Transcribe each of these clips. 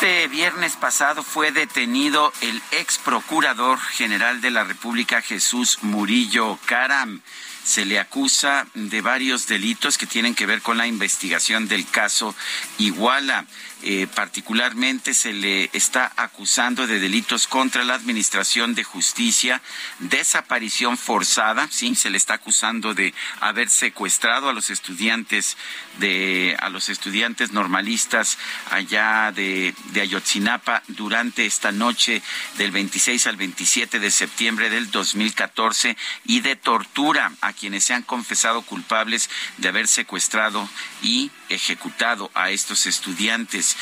Este viernes pasado fue detenido el ex procurador general de la República, Jesús Murillo Caram. Se le acusa de varios delitos que tienen que ver con la investigación del caso Iguala. Eh, particularmente se le está acusando de delitos contra la administración de justicia, desaparición forzada, sí, se le está acusando de haber secuestrado a los estudiantes de a los estudiantes normalistas allá de, de Ayotzinapa durante esta noche del 26 al 27 de septiembre del 2014 y de tortura a quienes se han confesado culpables de haber secuestrado y ejecutado a estos estudiantes.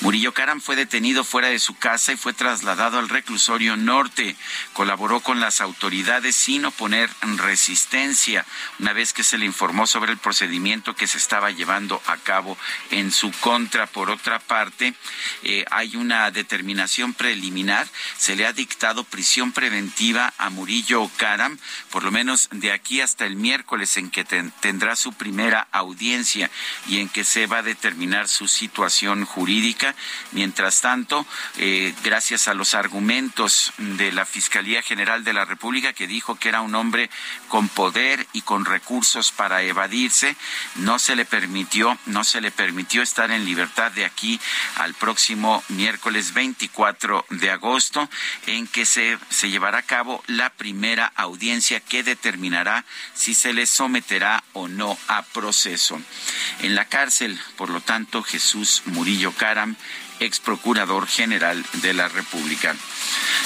Murillo Caram fue detenido fuera de su casa y fue trasladado al reclusorio norte. Colaboró con las autoridades sin oponer resistencia, una vez que se le informó sobre el procedimiento que se estaba llevando a cabo en su contra. Por otra parte, eh, hay una determinación preliminar. Se le ha dictado prisión preventiva a Murillo Caram, por lo menos de aquí hasta el miércoles en que ten- tendrá su primera audiencia y en que se va a determinar su situación jurídica. Mientras tanto, eh, gracias a los argumentos de la Fiscalía General de la República, que dijo que era un hombre con poder y con recursos para evadirse, no se le permitió, no se le permitió estar en libertad de aquí al próximo miércoles 24 de agosto, en que se, se llevará a cabo la primera audiencia que determinará si se le someterá o no a proceso. En la por lo tanto, Jesús Murillo Caram, ex procurador general de la República.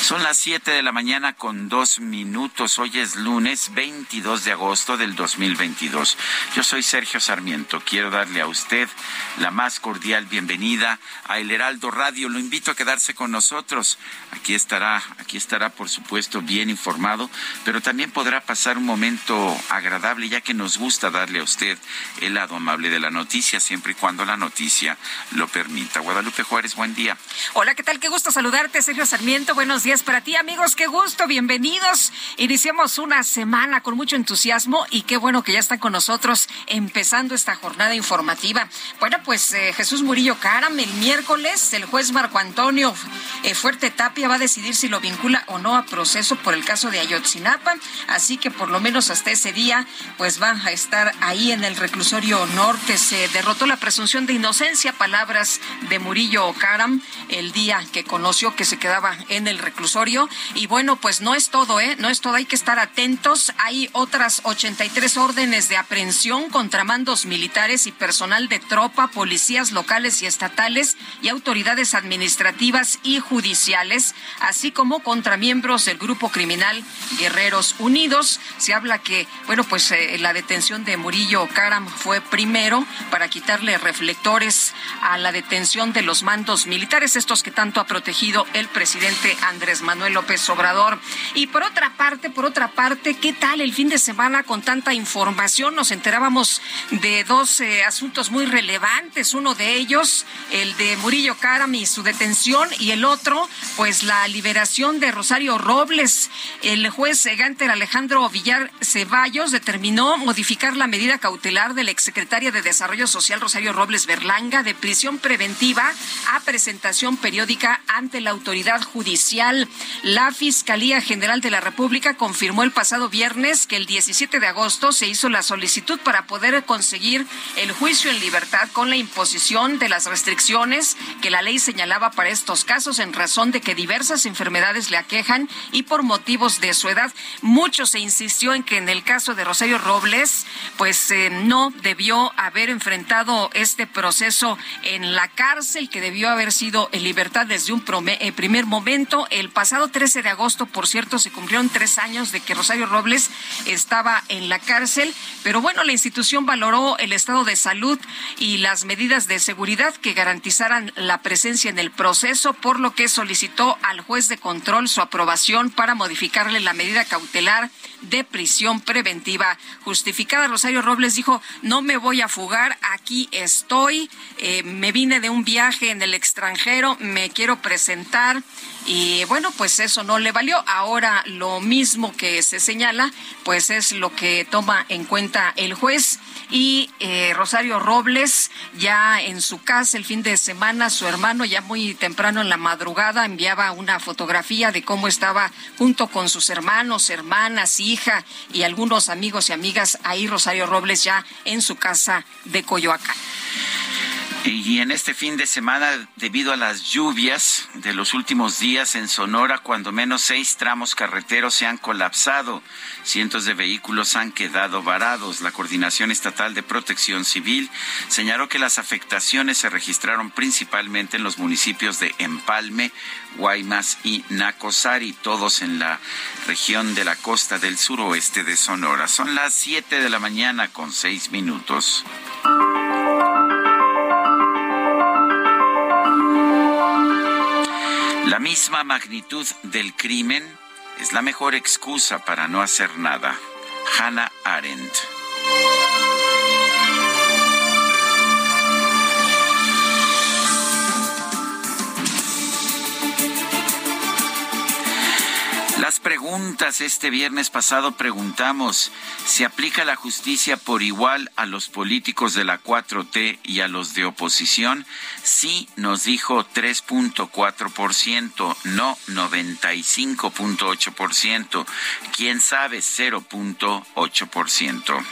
Son las 7 de la mañana con dos minutos. Hoy es lunes 22 de agosto del 2022. Yo soy Sergio Sarmiento. Quiero darle a usted la más cordial bienvenida a El Heraldo Radio. Lo invito a quedarse con nosotros. Aquí estará, aquí estará por supuesto bien informado, pero también podrá pasar un momento agradable ya que nos gusta darle a usted el lado amable de la noticia siempre y cuando la noticia lo permita. Guadalupe Juárez, buen día. Hola, ¿qué tal? Qué gusto saludarte, Sergio Sarmiento. Buenos días para ti, amigos. Qué gusto, bienvenidos. Iniciamos una semana con mucho entusiasmo y qué bueno que ya están con nosotros empezando esta jornada informativa. Bueno, pues eh, Jesús Murillo Caram, el miércoles, el juez Marco Antonio eh, Fuerte Tapia va a decidir si lo vincula o no a proceso por el caso de Ayotzinapa. Así que por lo menos hasta ese día, pues va a estar ahí en el reclusorio norte. Se derrotó la presunción de inocencia, palabras de Murillo Caram el día que conoció que se quedaba en el reclusorio. Y bueno, pues no es todo, ¿eh? No es todo, hay que estar atentos. Hay otras 83 órdenes de aprehensión contra mandos militares y personal de tropa, policías locales y estatales y autoridades administrativas y judiciales, así como contra miembros del grupo criminal Guerreros Unidos. Se habla que, bueno, pues eh, la detención de Murillo Caram fue primero para quitarle reflectores a la detención de los mandos militares, estos que tanto ha protegido el presidente Andrés Manuel López Obrador. Y por otra parte, por otra parte, ¿qué tal el fin de semana con tanta información? Nos enterábamos de dos eh, asuntos muy relevantes. Uno de ellos, el de Murillo Caram y su detención, y el otro, pues la liberación de Rosario Robles. El juez Ganter Alejandro Villar Ceballos determinó modificar la medida cautelar de la exsecretaria de Desarrollo Social Rosario Robles Berlanga de prisión preventiva a presentación periódica ante la autoridad judicial. La Fiscalía General de la República confirmó el pasado viernes que el 17 de agosto se hizo la solicitud para poder conseguir el juicio en libertad con la imposición de las restricciones que la ley señalaba para estos casos en razón de que diversas enfermedades le aquejan y por motivos de su edad. Mucho se insistió en que en el caso de Rosario Robles, pues eh, no debió haber enfrentado este proceso en la cárcel, que debió haber sido en libertad desde un eh, primer momento. El pasado 13 de agosto, por cierto, se cumplieron tres años de que Rosario Robles estaba en la cárcel, pero bueno, la institución valoró el estado de salud y las medidas de seguridad que garantizaran la presencia en el proceso, por lo que solicitó al juez de control su aprobación para modificarle la medida cautelar de prisión preventiva justificada. Rosario Robles dijo, no me voy a fugar, aquí estoy, eh, me vine de un viaje en el extranjero, me quiero presentar y bueno, pues eso no le valió. Ahora lo mismo que se señala, pues es lo que toma en cuenta el juez. Y eh, Rosario Robles, ya en su casa el fin de semana, su hermano ya muy temprano en la madrugada enviaba una fotografía de cómo estaba junto con sus hermanos, hermanas, hija y algunos amigos y amigas ahí Rosario Robles ya en su casa de Coyoacán. Y en este fin de semana, debido a las lluvias de los últimos días en Sonora, cuando menos seis tramos carreteros se han colapsado, cientos de vehículos han quedado varados. La Coordinación Estatal de Protección Civil señaló que las afectaciones se registraron principalmente en los municipios de Empalme, Guaymas y Nacosari, todos en la región de la costa del suroeste de Sonora. Son las siete de la mañana con seis minutos. La misma magnitud del crimen es la mejor excusa para no hacer nada. Hannah Arendt. Las preguntas este viernes pasado preguntamos, ¿se aplica la justicia por igual a los políticos de la 4T y a los de oposición? Sí, nos dijo 3.4%, no 95.8%, quién sabe 0.8%.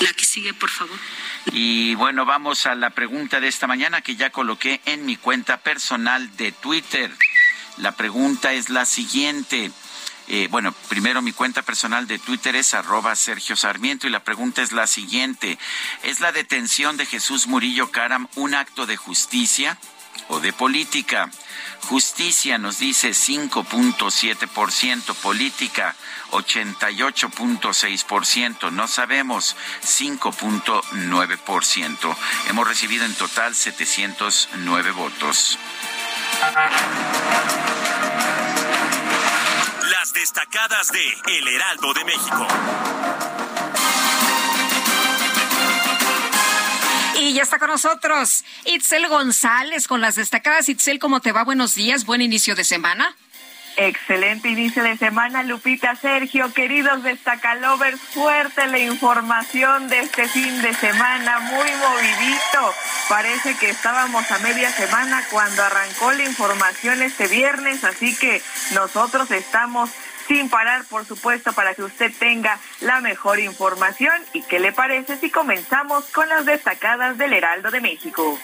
La que sigue, por favor. Y bueno, vamos a la pregunta de esta mañana que ya coloqué en mi cuenta personal de Twitter. La pregunta es la siguiente. Eh, bueno, primero mi cuenta personal de Twitter es arroba Sergio Sarmiento y la pregunta es la siguiente. ¿Es la detención de Jesús Murillo Caram un acto de justicia o de política? Justicia nos dice 5.7%, política 88.6%, no sabemos 5.9%. Hemos recibido en total 709 votos destacadas de El Heraldo de México. Y ya está con nosotros Itzel González con las destacadas. Itzel, ¿cómo te va? Buenos días, buen inicio de semana. Excelente inicio de semana, Lupita Sergio, queridos destacalovers, fuerte la información de este fin de semana, muy movidito. Parece que estábamos a media semana cuando arrancó la información este viernes, así que nosotros estamos sin parar, por supuesto, para que usted tenga la mejor información. ¿Y qué le parece si comenzamos con las destacadas del Heraldo de México?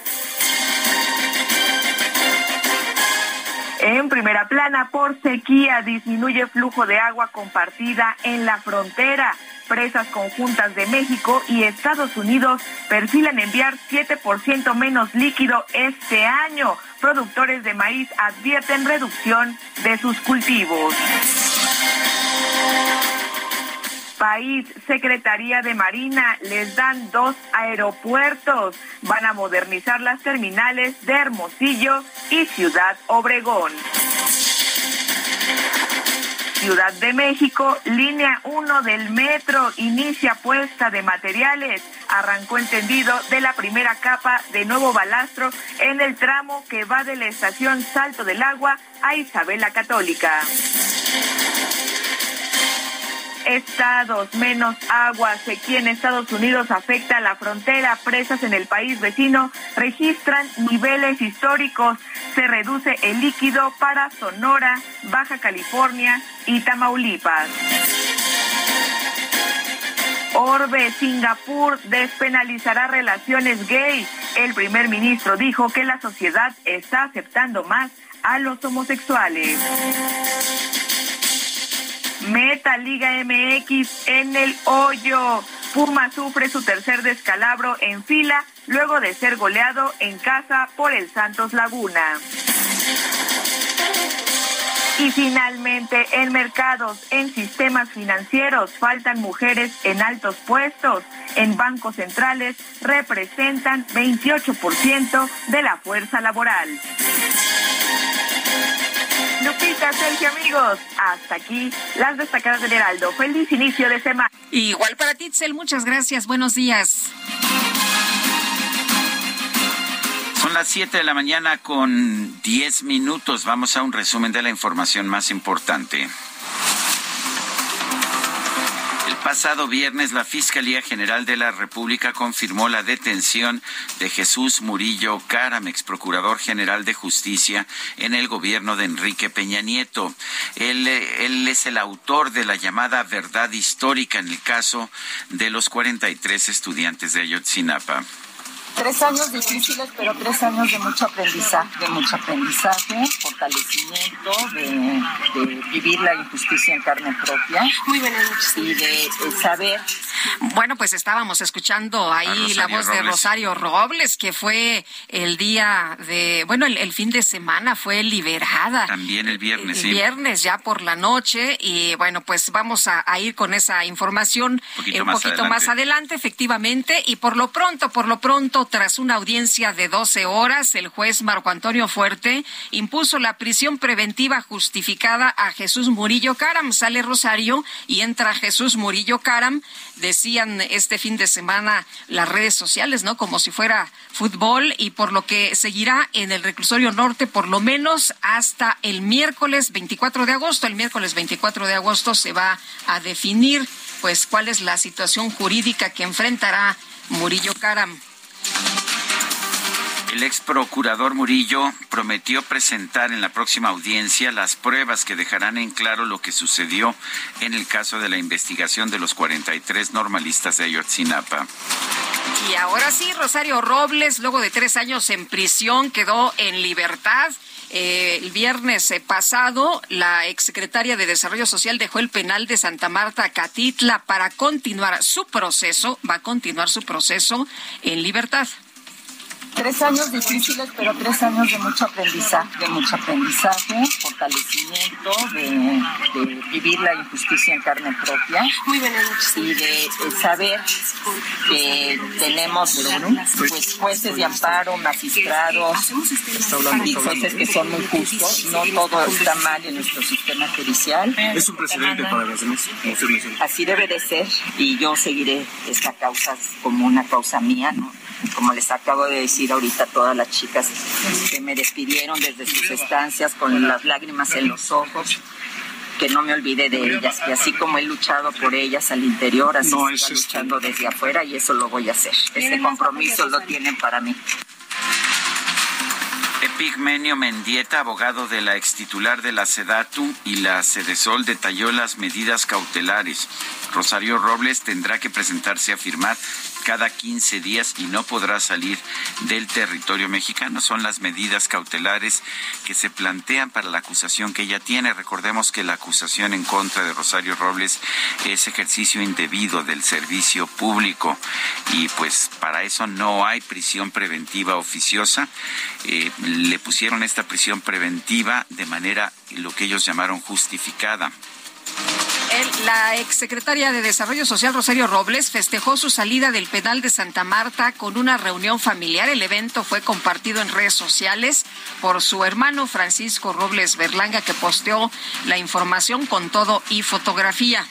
En primera plana, por sequía, disminuye flujo de agua compartida en la frontera. Presas conjuntas de México y Estados Unidos perfilan enviar 7% menos líquido este año. Productores de maíz advierten reducción de sus cultivos. País, Secretaría de Marina, les dan dos aeropuertos. Van a modernizar las terminales de Hermosillo y Ciudad Obregón. Ciudad de México, línea 1 del metro, inicia puesta de materiales. Arrancó entendido de la primera capa de nuevo balastro en el tramo que va de la estación Salto del Agua a Isabela Católica. Estados, menos agua, sequía en Estados Unidos afecta la frontera, presas en el país vecino registran niveles históricos, se reduce el líquido para Sonora, Baja California y Tamaulipas. Orbe, Singapur despenalizará relaciones gay. El primer ministro dijo que la sociedad está aceptando más a los homosexuales. Meta Liga MX en el hoyo. Puma sufre su tercer descalabro en fila luego de ser goleado en casa por el Santos Laguna. Y finalmente, en mercados, en sistemas financieros, faltan mujeres en altos puestos. En bancos centrales representan 28% de la fuerza laboral. Lupita, Sergio, amigos, hasta aquí las destacadas del Heraldo. Feliz inicio de semana. Igual para ti, muchas gracias. Buenos días. Son las 7 de la mañana con 10 minutos. Vamos a un resumen de la información más importante. Pasado viernes, la Fiscalía General de la República confirmó la detención de Jesús Murillo Caram, ex procurador general de justicia en el gobierno de Enrique Peña Nieto. Él, él es el autor de la llamada verdad histórica en el caso de los 43 estudiantes de Ayotzinapa tres años difíciles, pero tres años de mucho aprendizaje, de mucho aprendizaje, fortalecimiento, de, vivir la injusticia en carne propia. Muy buenas noches. Y de, saber. Bueno, pues estábamos escuchando ahí la voz de Rosario Robles, que fue el día de, bueno, el, fin de semana fue liberada. También el viernes, el, viernes ya por la noche. Y bueno, pues vamos a, ir con esa información un poquito, más adelante, efectivamente. Y por lo pronto, por lo pronto, tras una audiencia de 12 horas, el juez Marco Antonio Fuerte impuso la prisión preventiva justificada a Jesús Murillo Caram. Sale Rosario y entra Jesús Murillo Caram. Decían este fin de semana las redes sociales, ¿no? Como si fuera fútbol y por lo que seguirá en el reclusorio norte por lo menos hasta el miércoles 24 de agosto. El miércoles 24 de agosto se va a definir pues cuál es la situación jurídica que enfrentará Murillo Caram. El ex procurador Murillo prometió presentar en la próxima audiencia las pruebas que dejarán en claro lo que sucedió en el caso de la investigación de los 43 normalistas de Ayotzinapa. Y ahora sí, Rosario Robles, luego de tres años en prisión, quedó en libertad. Eh, el viernes pasado, la exsecretaria de Desarrollo Social dejó el penal de Santa Marta Catitla para continuar su proceso, va a continuar su proceso en libertad tres años difíciles, pero tres años de mucho aprendizaje, de mucho aprendizaje, fortalecimiento, de, vivir la injusticia en carne propia. Muy buenas noches. Y de, saber que tenemos pues, jueces de amparo, magistrados, y jueces que son muy justos. No todo está mal en nuestro sistema judicial. Es un precedente para las demás. Así debe de ser y yo seguiré esta causa como una causa mía, ¿no? Como les acabo de decir ahorita a todas las chicas que me despidieron desde sus estancias con las lágrimas en los ojos, que no me olvide de ellas, que así como he luchado por ellas al interior, así no, estoy luchando desde afuera y eso lo voy a hacer. Este compromiso lo tienen para mí. Epigmenio Mendieta, abogado de la extitular de la SEDATU y la SEDESOL, detalló las medidas cautelares. Rosario Robles tendrá que presentarse a firmar cada 15 días y no podrá salir del territorio mexicano. Son las medidas cautelares que se plantean para la acusación que ella tiene. Recordemos que la acusación en contra de Rosario Robles es ejercicio indebido del servicio público y pues para eso no hay prisión preventiva oficiosa. Eh, le pusieron esta prisión preventiva de manera lo que ellos llamaron justificada la exsecretaria de Desarrollo Social, Rosario Robles, festejó su salida del penal de Santa Marta con una reunión familiar. El evento fue compartido en redes sociales por su hermano Francisco Robles Berlanga, que posteó la información con todo y fotografía.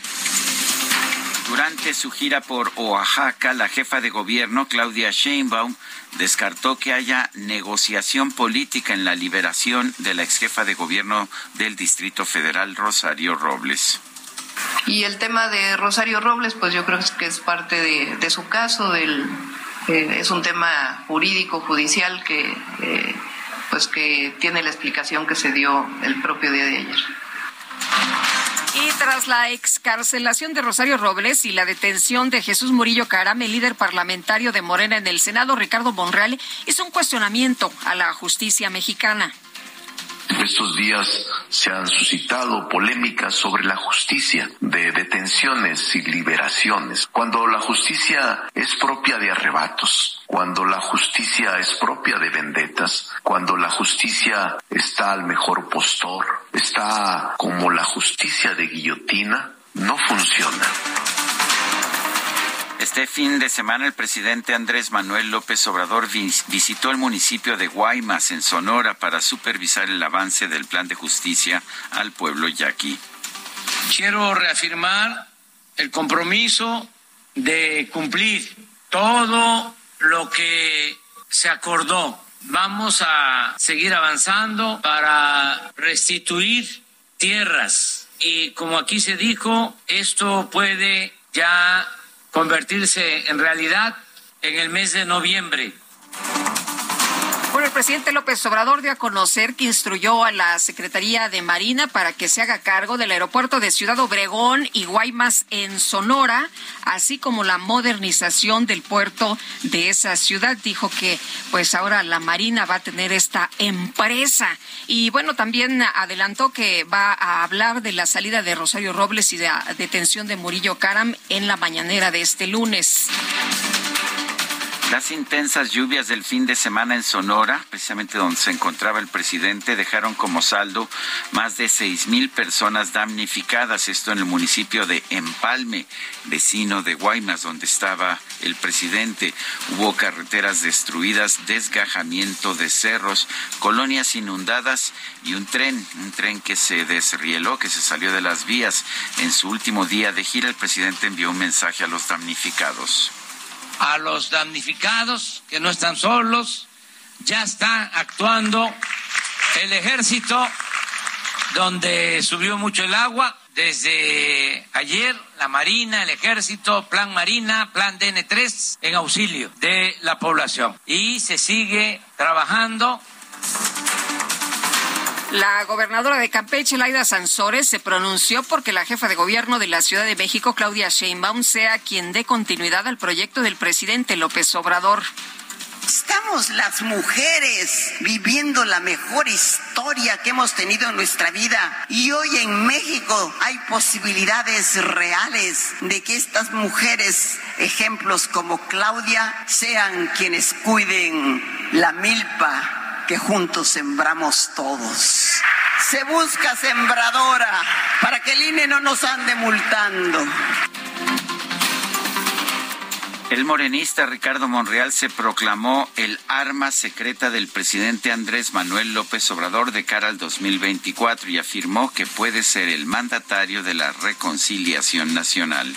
Durante su gira por Oaxaca, la jefa de gobierno, Claudia Sheinbaum, descartó que haya negociación política en la liberación de la exjefa de gobierno del Distrito Federal, Rosario Robles. Y el tema de Rosario Robles, pues yo creo que es parte de, su caso, eh, es un tema jurídico, judicial que, eh, pues que tiene la explicación que se dio el propio día de ayer. Y tras la excarcelación de Rosario Robles y la detención de Jesús Murillo Caram, el líder parlamentario de Morena en el Senado, Ricardo Monreal, hizo un cuestionamiento a la justicia mexicana. Estos días se han suscitado polémicas sobre la justicia de detenciones y liberaciones, cuando la justicia es propia de arrebatos, cuando la justicia es propia de vendetas, cuando la justicia está al mejor postor, está como la justicia de guillotina, no funciona. Este fin de semana el presidente Andrés Manuel López Obrador visitó el municipio de Guaymas, en Sonora, para supervisar el avance del plan de justicia al pueblo yaqui. Quiero reafirmar el compromiso de cumplir todo lo que se acordó. Vamos a seguir avanzando para restituir tierras. Y como aquí se dijo, esto puede ya convertirse en realidad en el mes de noviembre. El presidente López Obrador dio a conocer que instruyó a la Secretaría de Marina para que se haga cargo del aeropuerto de Ciudad Obregón y Guaymas en Sonora, así como la modernización del puerto de esa ciudad. Dijo que pues ahora la Marina va a tener esta empresa. Y bueno, también adelantó que va a hablar de la salida de Rosario Robles y de la detención de Murillo Caram en la mañanera de este lunes. Las intensas lluvias del fin de semana en Sonora, precisamente donde se encontraba el presidente, dejaron como saldo más de seis mil personas damnificadas. Esto en el municipio de Empalme, vecino de Guaymas, donde estaba el presidente. Hubo carreteras destruidas, desgajamiento de cerros, colonias inundadas y un tren, un tren que se desrieló, que se salió de las vías. En su último día de gira, el presidente envió un mensaje a los damnificados a los damnificados que no están solos, ya está actuando el ejército donde subió mucho el agua desde ayer la Marina, el Ejército, Plan Marina, Plan DN3 en auxilio de la población. Y se sigue trabajando la gobernadora de Campeche, Laida Sansores, se pronunció porque la jefa de gobierno de la Ciudad de México, Claudia Sheinbaum, sea quien dé continuidad al proyecto del presidente López Obrador. Estamos las mujeres viviendo la mejor historia que hemos tenido en nuestra vida y hoy en México hay posibilidades reales de que estas mujeres, ejemplos como Claudia, sean quienes cuiden la milpa que juntos sembramos todos. Se busca sembradora para que el INE no nos ande multando. El morenista Ricardo Monreal se proclamó el arma secreta del presidente Andrés Manuel López Obrador de cara al 2024 y afirmó que puede ser el mandatario de la reconciliación nacional.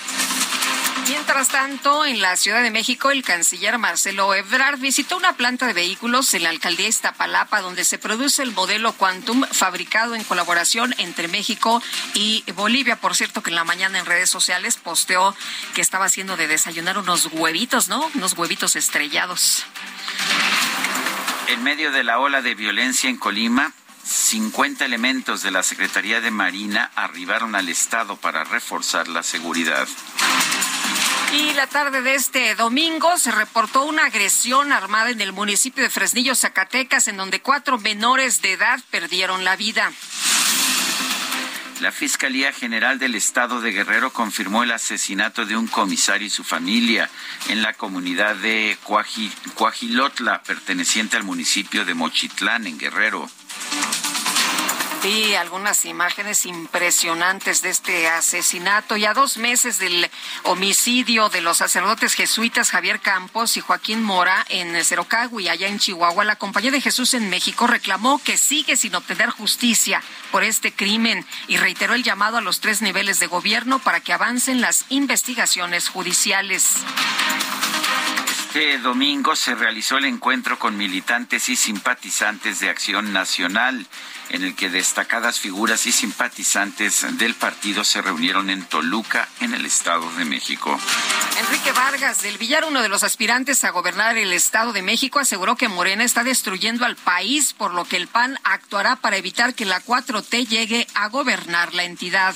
Mientras tanto, en la Ciudad de México, el canciller Marcelo Ebrard visitó una planta de vehículos en la alcaldía Iztapalapa, donde se produce el modelo Quantum, fabricado en colaboración entre México y Bolivia. Por cierto, que en la mañana en redes sociales posteó que estaba haciendo de desayunar unos huevitos, ¿no? Unos huevitos estrellados. En medio de la ola de violencia en Colima, 50 elementos de la Secretaría de Marina arribaron al Estado para reforzar la seguridad. Y la tarde de este domingo se reportó una agresión armada en el municipio de Fresnillo, Zacatecas, en donde cuatro menores de edad perdieron la vida. La Fiscalía General del Estado de Guerrero confirmó el asesinato de un comisario y su familia en la comunidad de Coajilotla, perteneciente al municipio de Mochitlán, en Guerrero. Vi algunas imágenes impresionantes de este asesinato y a dos meses del homicidio de los sacerdotes jesuitas Javier Campos y Joaquín Mora en Cerocagui, allá en Chihuahua, la Compañía de Jesús en México reclamó que sigue sin obtener justicia por este crimen y reiteró el llamado a los tres niveles de gobierno para que avancen las investigaciones judiciales. Este domingo se realizó el encuentro con militantes y simpatizantes de Acción Nacional en el que destacadas figuras y simpatizantes del partido se reunieron en Toluca, en el Estado de México. Enrique Vargas del Villar, uno de los aspirantes a gobernar el Estado de México, aseguró que Morena está destruyendo al país, por lo que el PAN actuará para evitar que la 4T llegue a gobernar la entidad.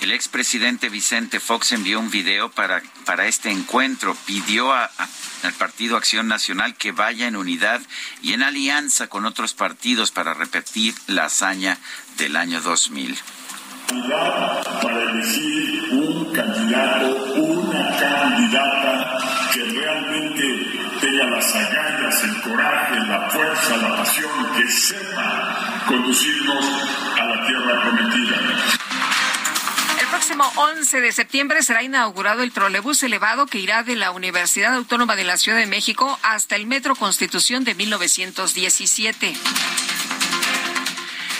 El expresidente Vicente Fox envió un video para, para este encuentro. Pidió a, al Partido Acción Nacional que vaya en unidad y en alianza con otros partidos para repetir la hazaña del año 2000. Para elegir un candidato, una candidata que realmente tenga las agallas, el coraje, la fuerza, la pasión, que sepa conducirnos a la tierra prometida próximo 11 de septiembre será inaugurado el trolebús elevado que irá de la Universidad Autónoma de la Ciudad de México hasta el Metro Constitución de 1917.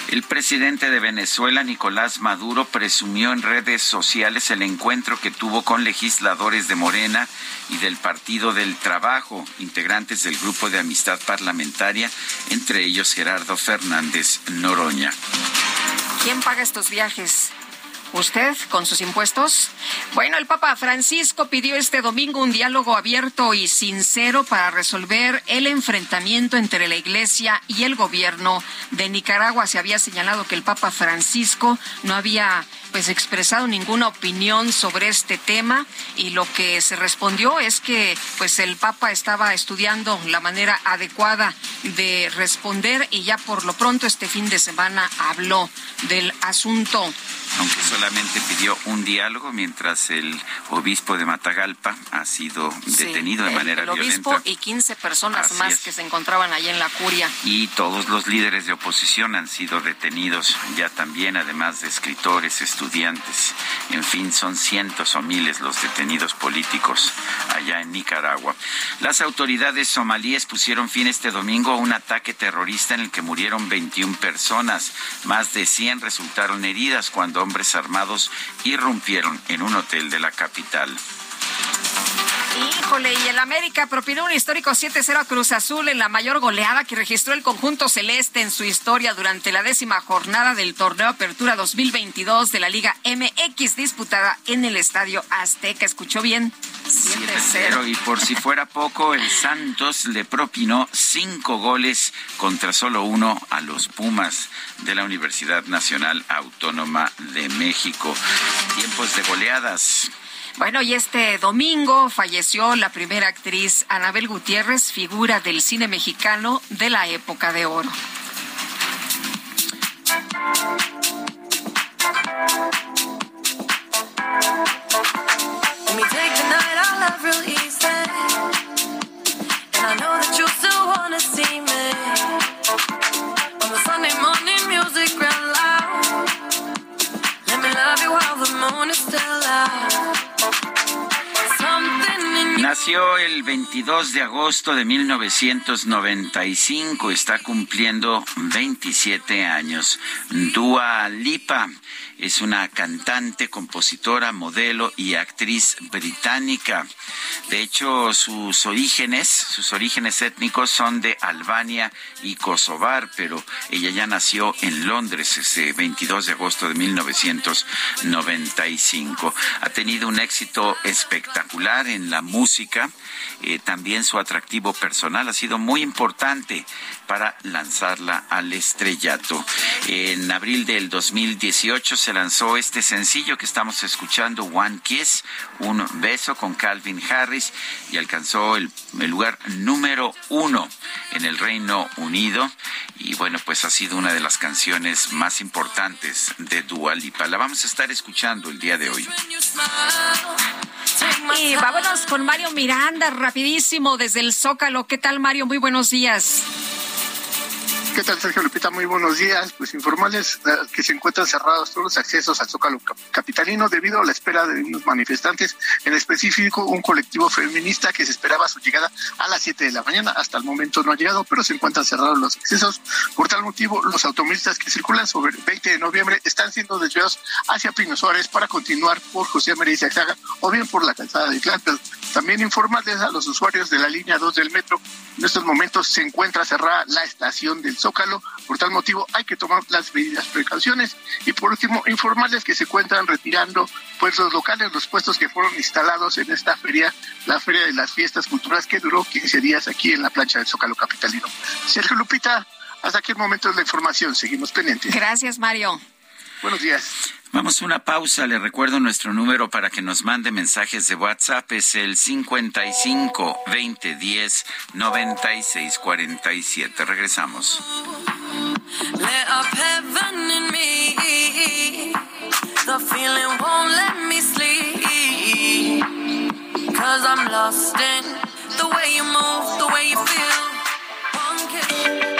El presidente de Venezuela, Nicolás Maduro, presumió en redes sociales el encuentro que tuvo con legisladores de Morena y del Partido del Trabajo, integrantes del Grupo de Amistad Parlamentaria, entre ellos Gerardo Fernández Noroña. ¿Quién paga estos viajes? ¿Usted con sus impuestos? Bueno, el Papa Francisco pidió este domingo un diálogo abierto y sincero para resolver el enfrentamiento entre la Iglesia y el gobierno de Nicaragua. Se había señalado que el Papa Francisco no había pues expresado ninguna opinión sobre este tema y lo que se respondió es que pues el Papa estaba estudiando la manera adecuada de responder y ya por lo pronto este fin de semana habló del asunto. Aunque solamente pidió un diálogo mientras el obispo de Matagalpa ha sido detenido de manera violenta. El obispo y 15 personas más que se encontraban allí en la curia. Y todos los líderes de oposición han sido detenidos ya también, además de escritores, estudiantes. En fin, son cientos o miles los detenidos políticos allá en Nicaragua. Las autoridades somalíes pusieron fin este domingo a un ataque terrorista en el que murieron 21 personas. Más de 100 resultaron heridas cuando hombres armados irrumpieron en un hotel de la capital. Híjole, y el América propinó un histórico 7-0 a Cruz Azul en la mayor goleada que registró el conjunto celeste en su historia durante la décima jornada del torneo Apertura 2022 de la Liga MX disputada en el Estadio Azteca. ¿Escuchó bien? 7-0. Y por si fuera poco, el Santos le propinó cinco goles contra solo uno a los Pumas de la Universidad Nacional Autónoma de México. Tiempos de goleadas. Bueno, y este domingo falleció la primera actriz Anabel Gutiérrez, figura del cine mexicano de la época de oro. Nació el 22 de agosto de 1995, está cumpliendo 27 años. Dua Lipa es una cantante, compositora, modelo y actriz británica. De hecho, sus orígenes, sus orígenes étnicos son de Albania y Kosovar, pero ella ya nació en Londres ese 22 de agosto de 1995. Ha tenido un éxito espectacular en la música. Eh, también su atractivo personal ha sido muy importante para lanzarla al estrellato. En abril del 2018 se lanzó este sencillo que estamos escuchando, One Kiss, un beso con Calvin Harris, y alcanzó el, lugar número uno en el Reino Unido. Y bueno, pues ha sido una de las canciones más importantes de Dua Lipa. La vamos a estar escuchando el día de hoy. Y vámonos con Mario Miranda, rapidísimo, desde el Zócalo. ¿Qué tal, Mario? Muy buenos días. ¿Qué tal, Sergio Lupita? Muy buenos días. Pues informarles eh, que se encuentran cerrados todos los accesos al Zócalo Capitalino debido a la espera de unos manifestantes, en específico un colectivo feminista que se esperaba su llegada a las 7 de la mañana. Hasta el momento no ha llegado, pero se encuentran cerrados los accesos. Por tal motivo, los automovilistas que circulan sobre el 20 de noviembre están siendo desviados hacia Pino Suárez para continuar por José María Zaga o bien por la calzada de Tlalpan. También informarles a los usuarios de la línea 2 del metro, en estos momentos se encuentra cerrada la estación del Zócalo, por tal motivo hay que tomar las medidas precauciones y por último informarles que se encuentran retirando pues los locales, los puestos que fueron instalados en esta feria, la Feria de las Fiestas Culturales que duró 15 días aquí en la plancha del Zócalo Capitalino. Sergio Lupita, hasta aquí el momento de la información, seguimos pendientes. Gracias, Mario. Buenos días. Vamos a una pausa. Le recuerdo nuestro número para que nos mande mensajes de WhatsApp. Es el 55 20 10 96 47. Regresamos. Cause I'm lost in the way you move, the way you feel.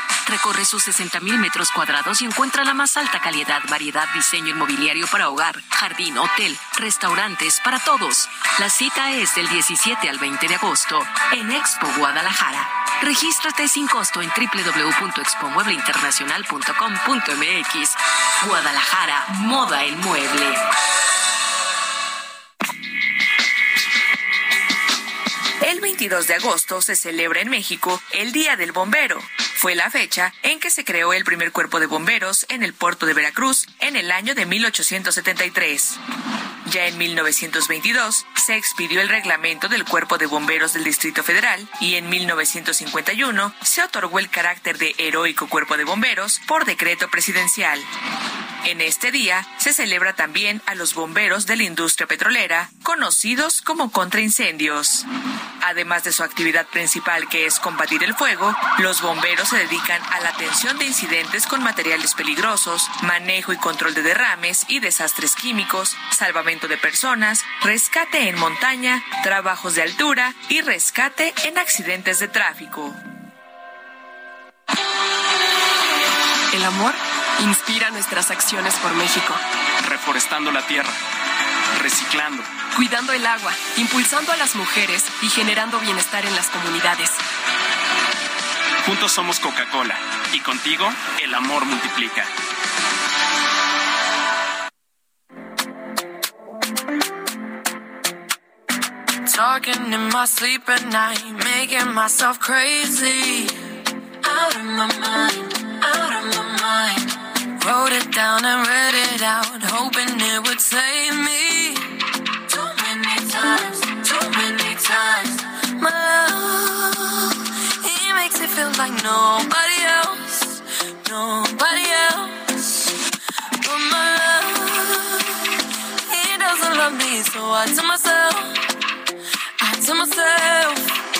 Recorre sus 60.000 metros cuadrados y encuentra la más alta calidad, variedad, diseño inmobiliario para hogar, jardín, hotel, restaurantes, para todos. La cita es del 17 al 20 de agosto en Expo Guadalajara. Regístrate sin costo en www.expomuebleinternacional.com.mx. Guadalajara, moda en mueble. El 22 de agosto se celebra en México el Día del Bombero. Fue la fecha en que se creó el primer cuerpo de bomberos en el puerto de Veracruz en el año de 1873. Ya en 1922 se expidió el reglamento del Cuerpo de Bomberos del Distrito Federal y en 1951 se otorgó el carácter de heroico Cuerpo de Bomberos por decreto presidencial. En este día se celebra también a los bomberos de la industria petrolera, conocidos como contraincendios. Además de su actividad principal que es combatir el fuego, los bomberos se dedican a la atención de incidentes con materiales peligrosos, manejo y control de derrames y desastres químicos, salvamento de personas, rescate en montaña, trabajos de altura y rescate en accidentes de tráfico. El amor inspira nuestras acciones por México. Reforestando la tierra, reciclando, cuidando el agua, impulsando a las mujeres y generando bienestar en las comunidades. Juntos somos Coca-Cola y contigo el amor multiplica. Talking in my sleep at night, making myself crazy. Out of my mind, Wrote it down and read it out, hoping it would save me. Too many times, too many times. My love, he makes it feel like nobody else, nobody else. But my love, he doesn't love me, so I tell myself, I tell myself.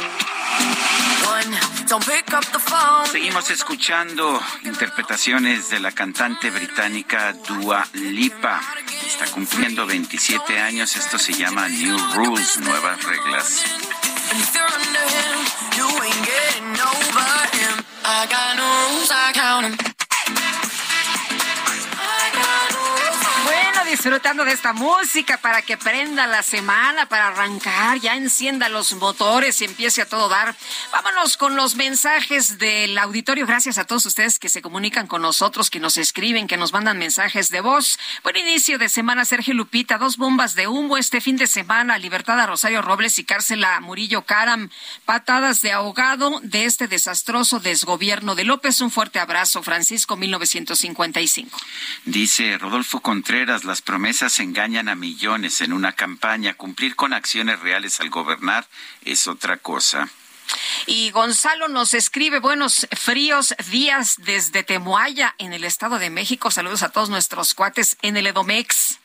Seguimos escuchando interpretaciones de la cantante británica Dua Lipa. Está cumpliendo 27 años. Esto se llama New Rules, nuevas reglas. I got no rules, I count. Disfrutando de esta música para que prenda la semana, para arrancar, ya encienda los motores y empiece a todo dar. Vámonos con los mensajes del auditorio. Gracias a todos ustedes que se comunican con nosotros, que nos escriben, que nos mandan mensajes de voz. Buen inicio de semana, Sergio Lupita. Dos bombas de humo este fin de semana. Libertad a Rosario Robles y cárcel a Murillo Caram. Patadas de ahogado de este desastroso desgobierno de López. Un fuerte abrazo, Francisco 1955. Dice Rodolfo Contreras, las promesas engañan a millones en una campaña. Cumplir con acciones reales al gobernar es otra cosa. Y Gonzalo nos escribe buenos fríos días desde Temuaya, en el Estado de México. Saludos a todos nuestros cuates en el Edomex.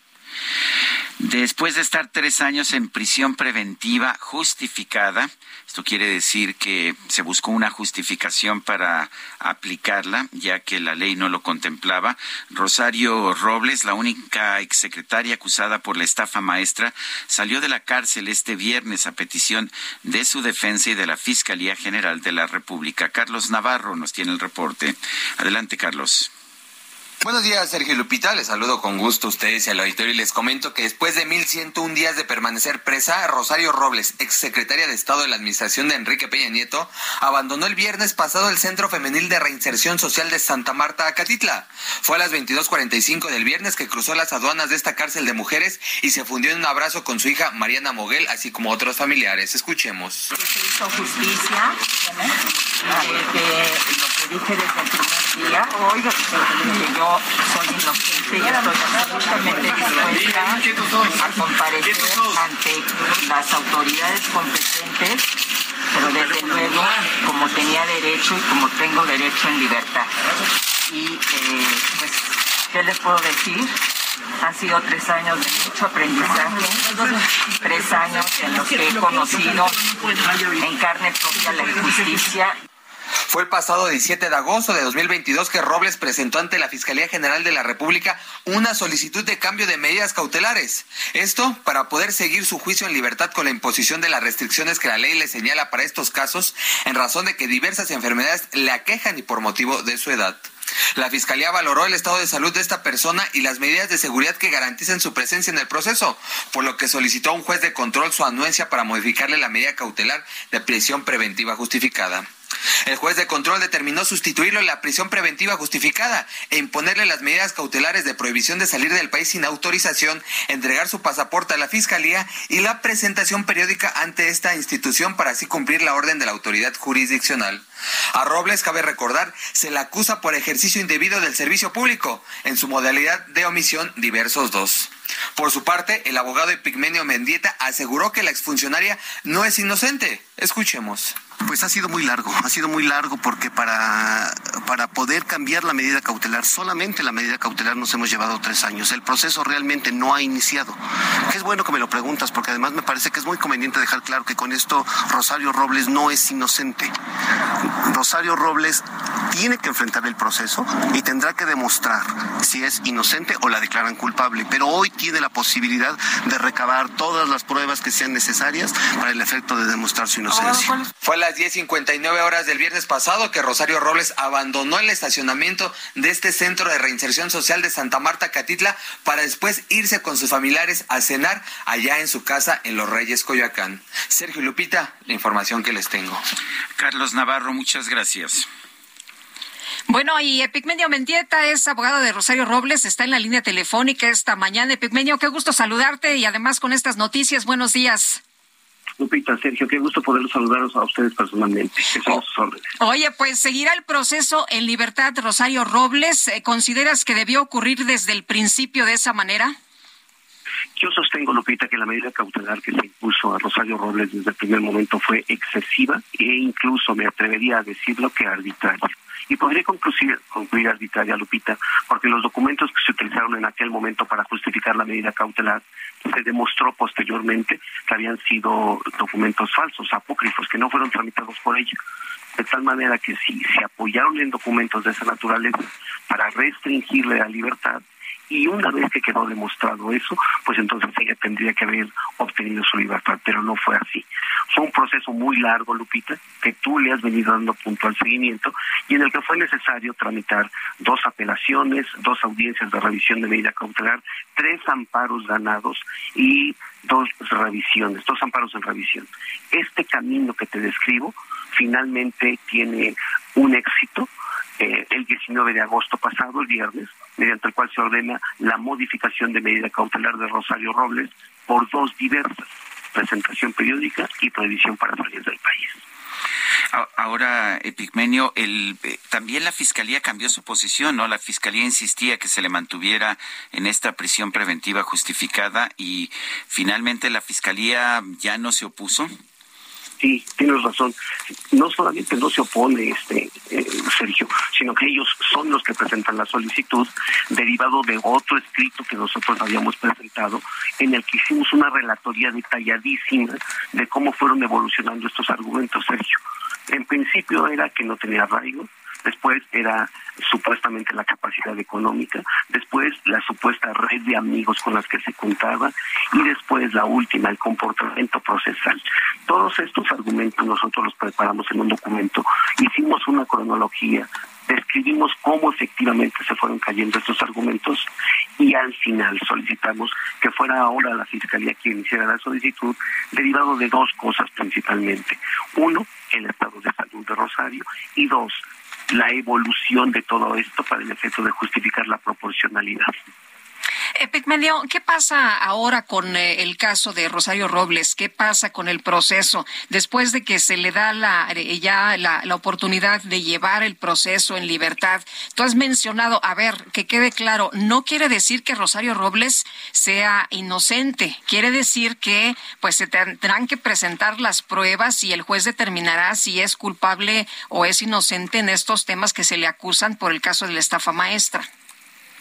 Después de estar tres años en prisión preventiva justificada, esto quiere decir que se buscó una justificación para aplicarla, ya que la ley no lo contemplaba. Rosario Robles, la única exsecretaria acusada por la estafa maestra, salió de la cárcel este viernes a petición de su defensa y de la Fiscalía General de la República. Carlos Navarro nos tiene el reporte. Adelante, Carlos. Buenos días, Sergio Lupita. Les saludo con gusto a ustedes y al auditorio y les comento que después de 1.101 días de permanecer presa, Rosario Robles, exsecretaria de Estado de la Administración de Enrique Peña Nieto, abandonó el viernes pasado el Centro Femenil de Reinserción Social de Santa Marta, Acatitla. Fue a las 22.45 del viernes que cruzó las aduanas de esta cárcel de mujeres y se fundió en un abrazo con su hija Mariana Moguel, así como otros familiares. Escuchemos. Se hizo justicia, lo que dije desde el primer día, que yo soy inocente y estoy absolutamente dispuesta a comparecer ante las autoridades competentes, pero desde luego como tenía derecho y como tengo derecho en libertad. Y eh, pues, ¿qué les puedo decir? Han sido tres años de mucho aprendizaje, tres años en los que he conocido en carne propia la injusticia fue el pasado 17 de agosto de 2022 que Robles presentó ante la Fiscalía General de la República una solicitud de cambio de medidas cautelares. Esto para poder seguir su juicio en libertad con la imposición de las restricciones que la ley le señala para estos casos en razón de que diversas enfermedades le aquejan y por motivo de su edad. La Fiscalía valoró el estado de salud de esta persona y las medidas de seguridad que garanticen su presencia en el proceso, por lo que solicitó a un juez de control su anuencia para modificarle la medida cautelar de prisión preventiva justificada. El juez de control determinó sustituirlo en la prisión preventiva justificada e imponerle las medidas cautelares de prohibición de salir del país sin autorización, entregar su pasaporte a la Fiscalía y la presentación periódica ante esta institución para así cumplir la orden de la autoridad jurisdiccional. A Robles, cabe recordar, se le acusa por ejercicio indebido del servicio público, en su modalidad de omisión diversos dos. Por su parte, el abogado Epigmenio Mendieta aseguró que la exfuncionaria no es inocente. Escuchemos. Pues ha sido muy largo, ha sido muy largo porque para, para poder cambiar la medida cautelar, solamente la medida cautelar nos hemos llevado tres años. El proceso realmente no ha iniciado. Es bueno que me lo preguntas porque además me parece que es muy conveniente dejar claro que con esto Rosario Robles no es inocente. Rosario Robles tiene que enfrentar el proceso y tendrá que demostrar si es inocente o la declaran culpable. Pero hoy tiene la posibilidad de recabar todas las pruebas que sean necesarias para el efecto de demostrar su inocencia. Fue las 10.59 horas del viernes pasado que Rosario Robles abandonó el estacionamiento de este centro de reinserción social de Santa Marta, Catitla, para después irse con sus familiares a cenar allá en su casa en Los Reyes, Coyoacán. Sergio Lupita, la información que les tengo. Carlos Navarro, muchas gracias. Bueno, y Epigmenio Mendieta es abogado de Rosario Robles, está en la línea telefónica esta mañana. Epigmenio, qué gusto saludarte y además con estas noticias, buenos días. Lupita, Sergio, qué gusto poder saludaros a ustedes personalmente. Oye, pues seguirá el proceso en libertad Rosario Robles. Eh, ¿Consideras que debió ocurrir desde el principio de esa manera? Yo sostengo, Lupita, que la medida cautelar que se impuso a Rosario Robles desde el primer momento fue excesiva e incluso me atrevería a decirlo que arbitraria. Y podría concluir, concluir arbitraria, Lupita, porque los documentos que se utilizaron en aquel momento para justificar la medida cautelar se demostró posteriormente que habían sido documentos falsos, apócrifos, que no fueron tramitados por ella. De tal manera que si se apoyaron en documentos de esa naturaleza para restringirle la libertad, y una vez que quedó demostrado eso, pues entonces ella tendría que haber obtenido su libertad, pero no fue así. Fue un proceso muy largo, Lupita, que tú le has venido dando puntual seguimiento y en el que fue necesario tramitar dos apelaciones, dos audiencias de revisión de medida cautelar, tres amparos ganados y dos revisiones, dos amparos en revisión. Este camino que te describo finalmente tiene un éxito eh, el 19 de agosto pasado, el viernes, mediante el cual se ordena la modificación de medida cautelar de Rosario Robles por dos diversas, presentación periódica y prohibición para salir del país. Ahora, Epigmenio, el, eh, también la Fiscalía cambió su posición, ¿no? La Fiscalía insistía que se le mantuviera en esta prisión preventiva justificada y finalmente la Fiscalía ya no se opuso. Sí, tienes razón. No solamente no se opone este eh, Sergio, sino que ellos son los que presentan la solicitud derivado de otro escrito que nosotros habíamos presentado en el que hicimos una relatoría detalladísima de cómo fueron evolucionando estos argumentos, Sergio. En principio era que no tenía arraigo, después era supuestamente la capacidad económica, después la supuesta red de amigos con las que se contaba y después la última, el comportamiento procesal. Todos estos argumentos nosotros los preparamos en un documento, hicimos una cronología, describimos cómo efectivamente se fueron cayendo estos argumentos y al final solicitamos que fuera ahora la Fiscalía quien hiciera la solicitud, derivado de dos cosas principalmente. Uno, el estado de salud de Rosario y dos, la evolución de todo esto para el efecto de justificar la proporcionalidad. Epigmenio, ¿qué pasa ahora con eh, el caso de Rosario Robles? ¿Qué pasa con el proceso después de que se le da la, eh, ya la, oportunidad de llevar el proceso en libertad? Tú has mencionado, a ver, que quede claro, no quiere decir que Rosario Robles sea inocente, quiere decir que pues se tendrán que presentar las pruebas y el juez determinará si es culpable o es inocente en estos temas que se le acusan por el caso de la estafa maestra.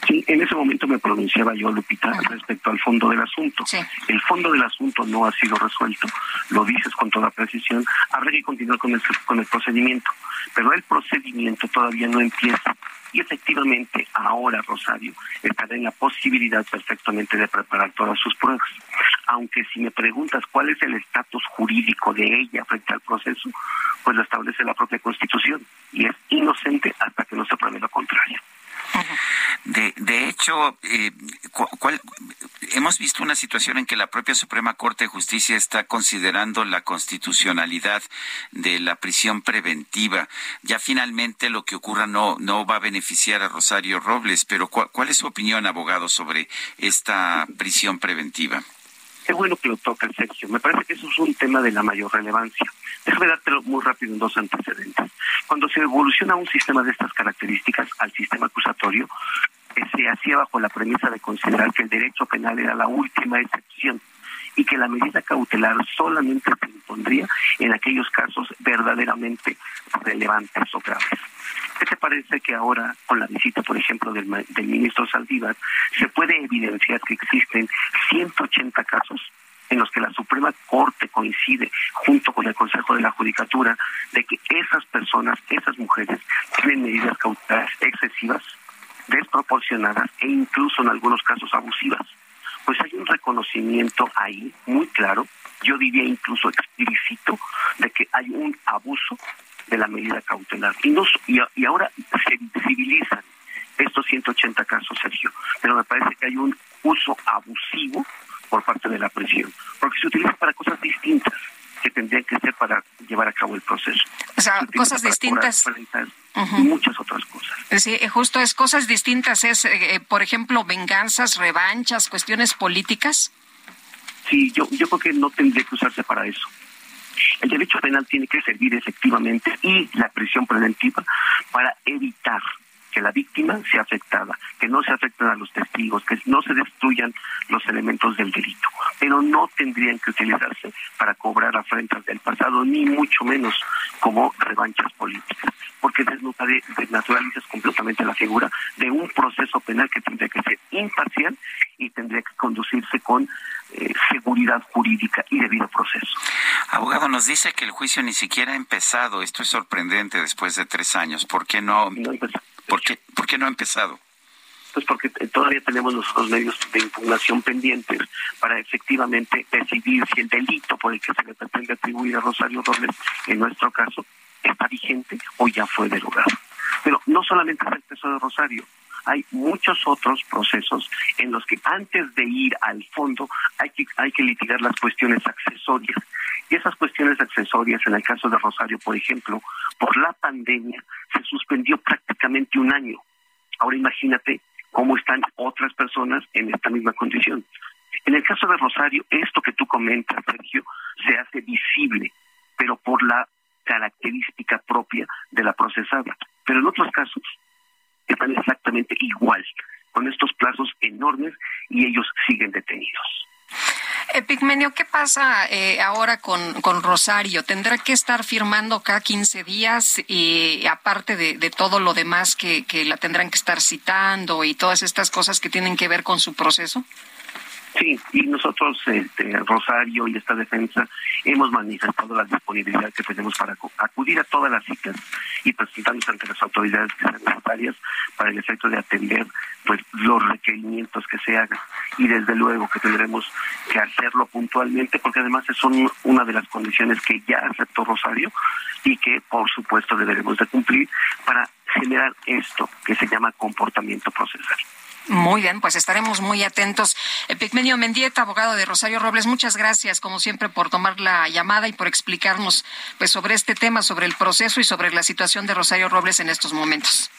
Sí, en ese momento me pronunciaba yo, Lupita, respecto al fondo del asunto. El fondo del asunto no ha sido resuelto, lo dices con toda precisión, habrá que continuar con el, con el procedimiento, pero el procedimiento todavía no empieza. Y efectivamente, ahora Rosario estará en la posibilidad perfectamente de preparar todas sus pruebas. Aunque si me preguntas cuál es el estatus jurídico de ella frente al proceso, pues lo establece la propia Constitución y es inocente hasta que no se pruebe lo contrario. De, de hecho, eh, hemos visto una situación en que la propia Suprema Corte de Justicia está considerando la constitucionalidad de la prisión preventiva. Ya finalmente lo que ocurra no, no va a beneficiar a Rosario Robles, pero ¿cuál, es su opinión, abogado, sobre esta prisión preventiva? Qué bueno que lo toca, Sergio. Me parece que eso es un tema de la mayor relevancia. Déjame dártelo muy rápido en dos antecedentes. Cuando se evoluciona un sistema de estas características al sistema acusatorio, eh, se hacía bajo la premisa de considerar que el derecho penal era la última excepción y que la medida cautelar solamente se impondría en aquellos casos verdaderamente relevantes o graves. ¿Qué te parece que ahora, con la visita, por ejemplo, del, del ministro Saldívar, se puede evidenciar que existen 180 casos en los que la Suprema Corte coincide junto con el Consejo de la Judicatura de que esas personas, esas mujeres, tienen medidas cautelares excesivas, desproporcionadas e incluso en algunos casos abusivas. Pues hay un reconocimiento ahí muy claro, yo diría incluso explícito, de que hay un abuso de la medida cautelar. Y, y, ahora se visibilizan estos 180 casos, Sergio, pero me parece que hay un uso abusivo por parte de la prisión, porque se utiliza para cosas distintas que tendrían que ser para llevar a cabo el proceso. O sea, cosas distintas. Muchas otras cosas. Sí, eh, justo es cosas distintas, es, eh, eh, por ejemplo, venganzas, revanchas, cuestiones políticas. Sí, yo, yo creo que no tendría que usarse para eso. El derecho penal tiene que servir efectivamente y la prisión preventiva para evitar que la víctima sea afectada, que no se afecten a los testigos, que no se destruyan los elementos del delito, pero no tendrían que utilizarse para cobrar afrentas del pasado, ni mucho menos como revanchas políticas, porque desnaturalizas completamente la figura de un proceso penal que tendría que ser imparcial y tendría que conducirse con eh, seguridad jurídica y debido proceso. Abogado, nos dice que el juicio ni siquiera ha empezado. Esto es sorprendente después de tres años. ¿Por qué no? no ¿Por qué, ¿Por qué no ha empezado? Pues porque todavía tenemos los medios de impugnación pendientes para efectivamente decidir si el delito por el que se le pretende atribuir a Rosario Robles, en nuestro caso, está vigente o ya fue derogado. Pero no solamente es el caso de Rosario, hay muchos otros procesos en los que antes de ir al fondo hay que, hay que litigar las cuestiones accesorias. Y esas cuestiones accesorias, en el caso de Rosario, por ejemplo, por la pandemia se suspendió prácticamente un año. Ahora imagínate cómo están otras personas en esta misma condición. En el caso de Rosario, esto que tú comentas, Sergio, se hace visible, pero por la característica propia de la procesada. Pero en otros casos están exactamente igual, con estos plazos enormes y ellos siguen detenidos. Epigmenio, ¿qué pasa eh, ahora con, con, Rosario? ¿Tendrá que estar firmando cada 15 días y aparte de, de todo lo demás que, que, la tendrán que estar citando y todas estas cosas que tienen que ver con su proceso? Sí, y nosotros, este, Rosario y esta defensa, hemos manifestado la disponibilidad que tenemos para acudir a todas las citas y presentarnos ante las autoridades que sean necesarias para el efecto de atender pues los requerimientos que se hagan. Y desde luego que tendremos que hacerlo puntualmente, porque además es una de las condiciones que ya aceptó Rosario y que por supuesto deberemos de cumplir para generar esto que se llama comportamiento procesal. Muy bien, pues estaremos muy atentos. Epigmenio Mendieta, abogado de Rosario Robles, muchas gracias, como siempre, por tomar la llamada y por explicarnos pues, sobre este tema, sobre el proceso y sobre la situación de Rosario Robles en estos momentos.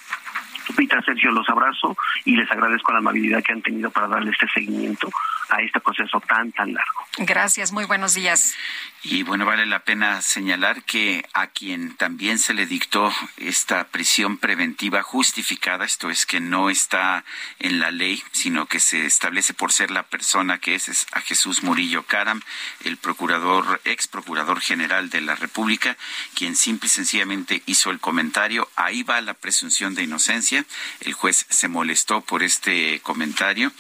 Lupita, Sergio, los abrazo y les agradezco la amabilidad que han tenido para darle este seguimiento a este proceso tan, tan largo. Gracias, muy buenos días. Y bueno, vale la pena señalar que a quien también se le dictó esta prisión preventiva justificada, esto es que no está en la ley, sino que se establece por ser la persona que es, es a Jesús Murillo Caram, el procurador, ex procurador general de la República, quien simple y sencillamente hizo el comentario, ahí va la presunción de inocencia. El juez se molestó por este comentario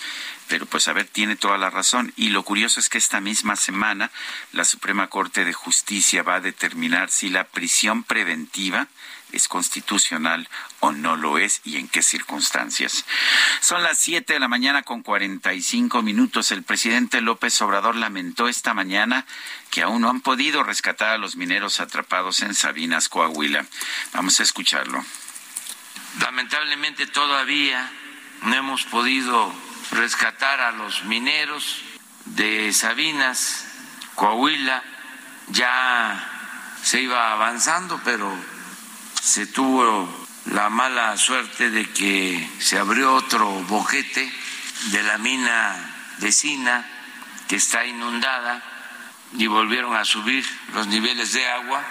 pero pues a ver, tiene toda la razón. Y lo curioso es que esta misma semana la Suprema Corte de Justicia va a determinar si la prisión preventiva es constitucional o no lo es y en qué circunstancias. Son las 7 de la mañana con 45 minutos. El presidente López Obrador lamentó esta mañana que aún no han podido rescatar a los mineros atrapados en Sabinas, Coahuila. Vamos a escucharlo. Lamentablemente todavía no hemos podido rescatar a los mineros de Sabinas, Coahuila, ya se iba avanzando, pero se tuvo la mala suerte de que se abrió otro boquete de la mina vecina que está inundada y volvieron a subir los niveles de agua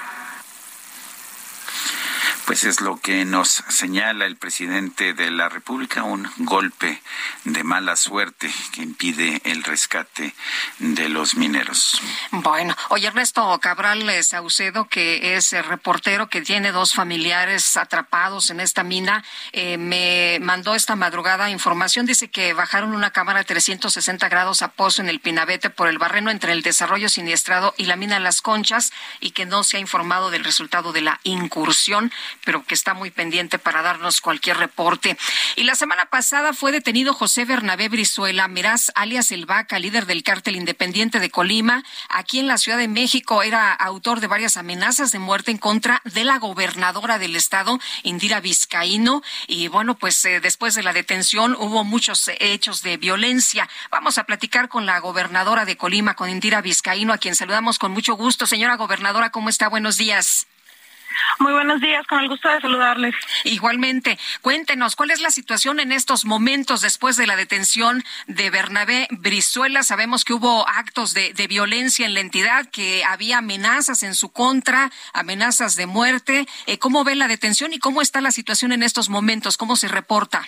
pues es lo que nos señala el presidente de la República, un golpe de mala suerte que impide el rescate de los mineros. Bueno, oye Ernesto Cabral Saucedo, que es reportero que tiene dos familiares atrapados en esta mina, eh, me mandó esta madrugada información, dice que bajaron una cámara de 360 grados a pozo en el Pinabete por el barreno entre el desarrollo siniestrado y la mina Las Conchas y que no se ha informado del resultado de la incursión pero que está muy pendiente para darnos cualquier reporte. Y la semana pasada fue detenido José Bernabé Brizuela Miraz, alias El Vaca, líder del cártel independiente de Colima, aquí en la Ciudad de México. Era autor de varias amenazas de muerte en contra de la gobernadora del estado, Indira Vizcaíno. Y bueno, pues eh, después de la detención hubo muchos hechos de violencia. Vamos a platicar con la gobernadora de Colima, con Indira Vizcaíno, a quien saludamos con mucho gusto. Señora gobernadora, ¿cómo está? Buenos días. Muy buenos días, con el gusto de saludarles. Igualmente, cuéntenos, ¿cuál es la situación en estos momentos después de la detención de Bernabé Brizuela? Sabemos que hubo actos de, violencia en la entidad, que había amenazas en su contra, amenazas de muerte. Eh, ¿Cómo ve la detención y cómo está la situación en estos momentos? ¿Cómo se reporta?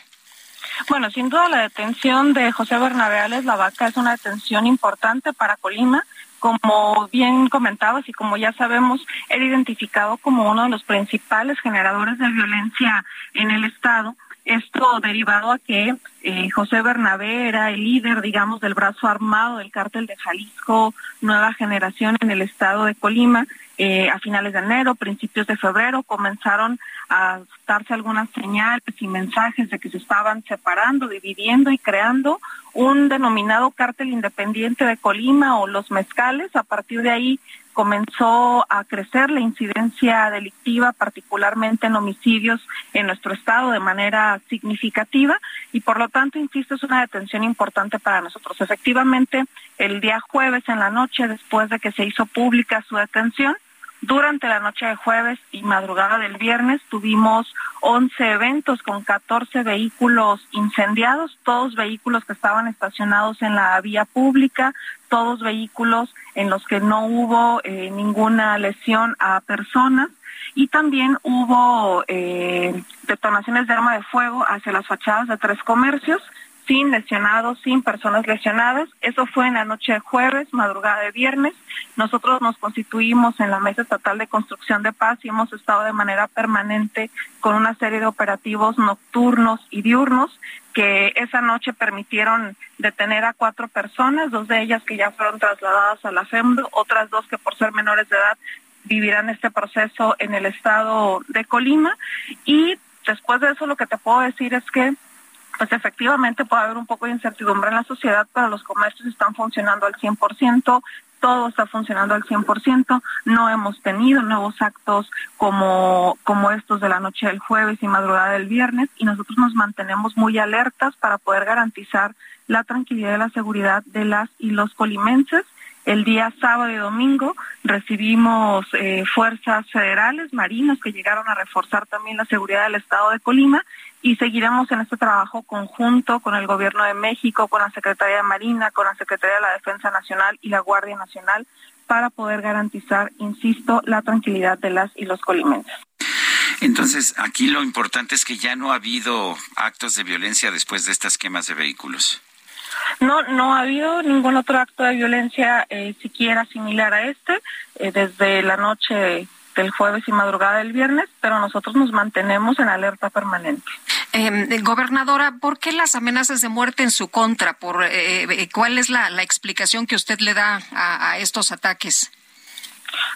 Bueno, sin duda la detención de José Bernabé Ales La Vaca es una detención importante para Colima como bien comentabas y como ya sabemos, era identificado como uno de los principales generadores de violencia en el Estado. Esto derivado a que eh, José Bernabé era el líder, digamos, del brazo armado del cártel de Jalisco, nueva generación en el estado de Colima. Eh, a finales de enero, principios de febrero, comenzaron a darse algunas señales y mensajes de que se estaban separando, dividiendo y creando un denominado cártel independiente de Colima o los mezcales. A partir de ahí comenzó a crecer la incidencia delictiva, particularmente en homicidios en nuestro estado de manera significativa y por lo tanto, insisto, es una detención importante para nosotros. Efectivamente, el día jueves en la noche, después de que se hizo pública su detención, durante la noche de jueves y madrugada del viernes tuvimos 11 eventos con 14 vehículos incendiados, todos vehículos que estaban estacionados en la vía pública, todos vehículos en los que no hubo eh, ninguna lesión a personas y también hubo eh, detonaciones de arma de fuego hacia las fachadas de tres comercios sin lesionados, sin personas lesionadas. Eso fue en la noche de jueves, madrugada de viernes. Nosotros nos constituimos en la Mesa Estatal de Construcción de Paz y hemos estado de manera permanente con una serie de operativos nocturnos y diurnos que esa noche permitieron detener a cuatro personas, dos de ellas que ya fueron trasladadas a la FEMDO, otras dos que por ser menores de edad vivirán este proceso en el estado de Colima. Y después de eso lo que te puedo decir es que pues efectivamente puede haber un poco de incertidumbre en la sociedad, pero los comercios están funcionando al 100%, todo está funcionando al 100%, no hemos tenido nuevos actos como, como estos de la noche del jueves y madrugada del viernes y nosotros nos mantenemos muy alertas para poder garantizar la tranquilidad y la seguridad de las y los colimenses. El día sábado y domingo recibimos eh, fuerzas federales, marinos, que llegaron a reforzar también la seguridad del estado de Colima y seguiremos en este trabajo conjunto con el Gobierno de México, con la Secretaría de Marina, con la Secretaría de la Defensa Nacional y la Guardia Nacional para poder garantizar, insisto, la tranquilidad de las y los colimenses. Entonces, aquí lo importante es que ya no ha habido actos de violencia después de estas quemas de vehículos. No, no ha habido ningún otro acto de violencia eh, siquiera similar a este. Eh, desde la noche del jueves y madrugada del viernes, pero nosotros nos mantenemos en alerta permanente. Eh, gobernadora, ¿por qué las amenazas de muerte en su contra? ¿Por, eh, ¿Cuál es la, explicación que usted le da a estos ataques?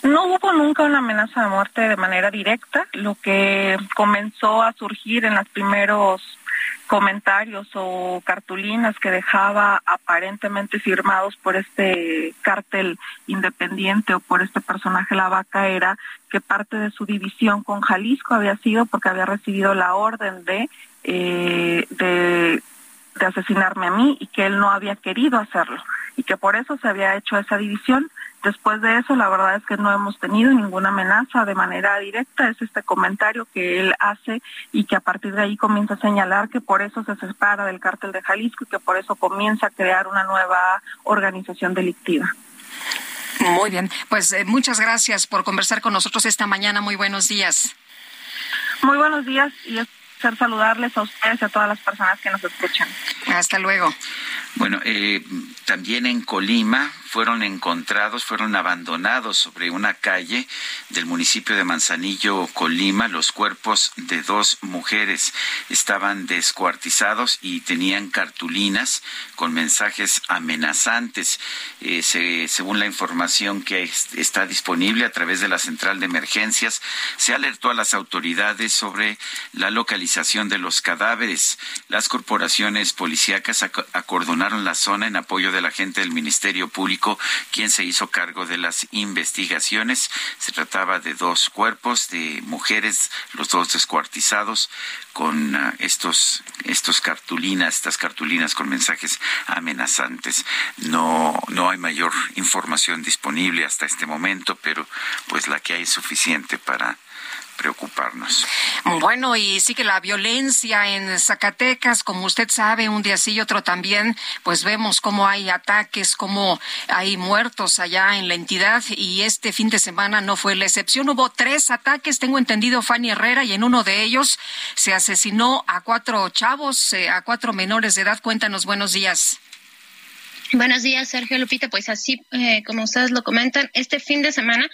No hubo nunca una amenaza de muerte de manera directa. Lo que comenzó a surgir en los primeros comentarios o cartulinas que dejaba aparentemente firmados por este cártel independiente o por este personaje La Vaca era que parte de su división con Jalisco había sido porque había recibido la orden de, eh, de, de asesinarme a mí y que él no había querido hacerlo y que por eso se había hecho esa división Después de eso, la verdad es que no hemos tenido ninguna amenaza de manera directa. Es este comentario que él hace y que a partir de ahí comienza a señalar que por eso se separa del cártel de Jalisco y que por eso comienza a crear una nueva organización delictiva. Muy bien, pues eh, muchas gracias por conversar con nosotros esta mañana. Muy buenos días. Muy buenos días y es ser saludarles a ustedes y a todas las personas que nos escuchan. Hasta luego. Bueno, eh, también en Colima fueron encontrados, fueron abandonados sobre una calle del municipio de Manzanillo, Colima, los cuerpos de dos mujeres. Estaban descuartizados y tenían cartulinas con mensajes amenazantes. Eh, según la información que está disponible a través de la central de emergencias, se alertó a las autoridades sobre la localización de los cadáveres. Las corporaciones policíacas acordonaron la zona en apoyo de la gente del Ministerio Público, quien se hizo cargo de las investigaciones. Se trataba de dos cuerpos de mujeres, los dos descuartizados, con uh, estos, estos cartulinas, estas cartulinas con mensajes amenazantes. No, no hay mayor información disponible hasta este momento, pero pues la que hay es suficiente para preocuparnos. Bueno, y sí que la violencia en Zacatecas, como usted sabe, un día sí y otro también, pues vemos cómo hay ataques, cómo hay muertos allá en la entidad y este fin de semana no fue la excepción. Hubo tres ataques, tengo entendido, Fanny Herrera, y en uno de ellos se asesinó a cuatro chavos, eh, a cuatro menores de edad. Cuéntanos, buenos días. Buenos días, Sergio Lupita. Pues así eh, como ustedes lo comentan, este fin de semana,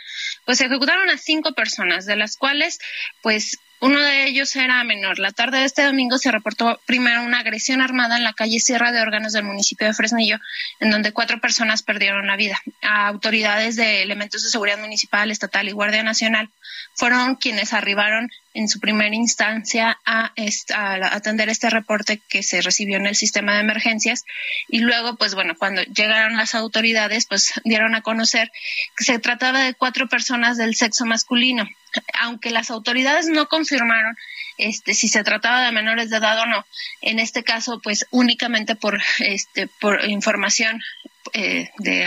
pues se ejecutaron a cinco personas, de las cuales, pues Uno de ellos era menor. La tarde de este domingo se reportó primero una agresión armada en la calle Sierra de Órganos del municipio de Fresnillo, en donde cuatro personas perdieron la vida. autoridades de elementos de seguridad municipal, estatal y Guardia Nacional fueron quienes arribaron en su primera instancia a, atender este reporte que se recibió en el sistema de emergencias. Y luego pues bueno cuando llegaron las autoridades pues dieron a conocer que se trataba de cuatro personas del sexo masculino. Aunque las autoridades no confirmaron este si se trataba de menores de edad o no en este caso pues únicamente por este por información eh, de,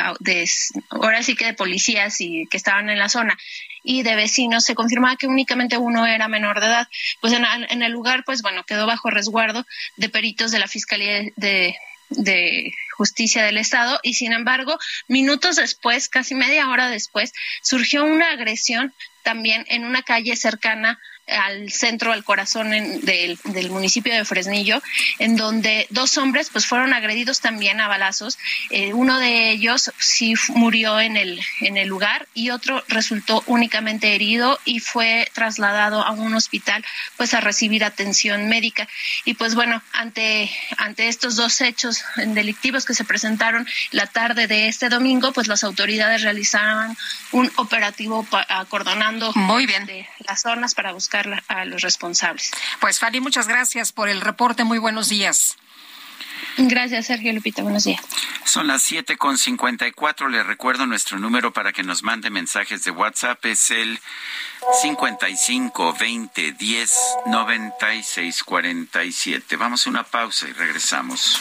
ahora sí que de policías y que estaban en la zona y de vecinos se confirmaba que únicamente uno era menor de edad. Pues en, en el lugar, pues bueno, quedó bajo resguardo de peritos de la Fiscalía de, de Justicia del Estado y sin embargo, minutos después, casi media hora después, surgió una agresión también en una calle cercana al centro, al corazón del, municipio de Fresnillo, en donde dos hombres pues fueron agredidos también a balazos. Eh, uno de ellos sí murió en el, en el lugar y otro resultó únicamente herido y fue trasladado a un hospital pues a recibir atención médica. Y pues bueno, ante, ante estos dos hechos delictivos que se presentaron la tarde de este domingo, pues las autoridades realizaron un operativo acordonando Muy bien. De las zonas para buscar a los responsables. Pues Fanny, muchas gracias por el reporte. Muy buenos días. Gracias, Sergio Lupita. Buenos días. Son las siete con cincuenta y cuatro. Le recuerdo nuestro número para que nos mande mensajes de WhatsApp. Es el cincuenta y cinco veinte diez noventa y seis cuarenta y siete. Vamos a una pausa y regresamos.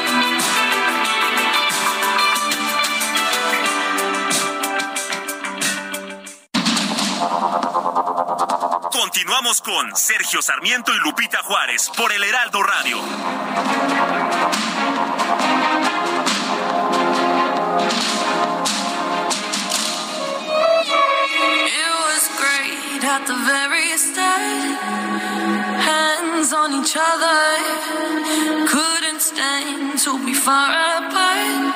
Continuamos con Sergio Sarmiento y Lupita Juárez por el Heraldo Radio. It was great at the very start. Hands on each other. Couldn't stand to be far apart.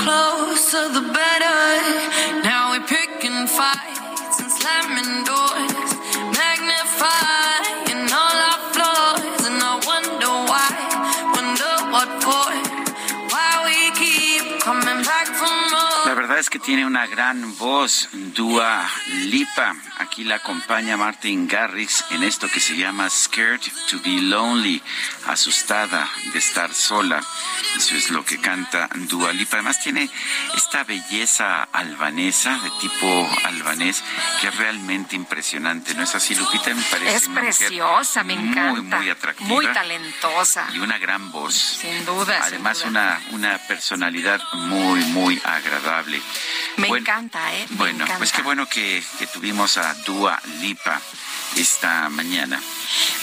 Closer the better. Now we're picking fights and slamming doors. what for? Why we keep coming back from verdad es que tiene una gran voz, Dua Lipa. Aquí la acompaña Martin Garrix en esto que se llama Scared to be Lonely, asustada de estar sola. Eso es lo que canta Dua Lipa. Además tiene esta belleza albanesa, de tipo albanés, que es realmente impresionante. ¿No es así, Lupita? Me parece es preciosa, me encanta. Muy, muy atractiva. Muy talentosa. Y una gran voz. Sin duda. Además, Una, una personalidad muy, muy agradable. Me encanta, ¿eh? bueno, pues qué bueno que, que tuvimos a Dua Lipa esta mañana.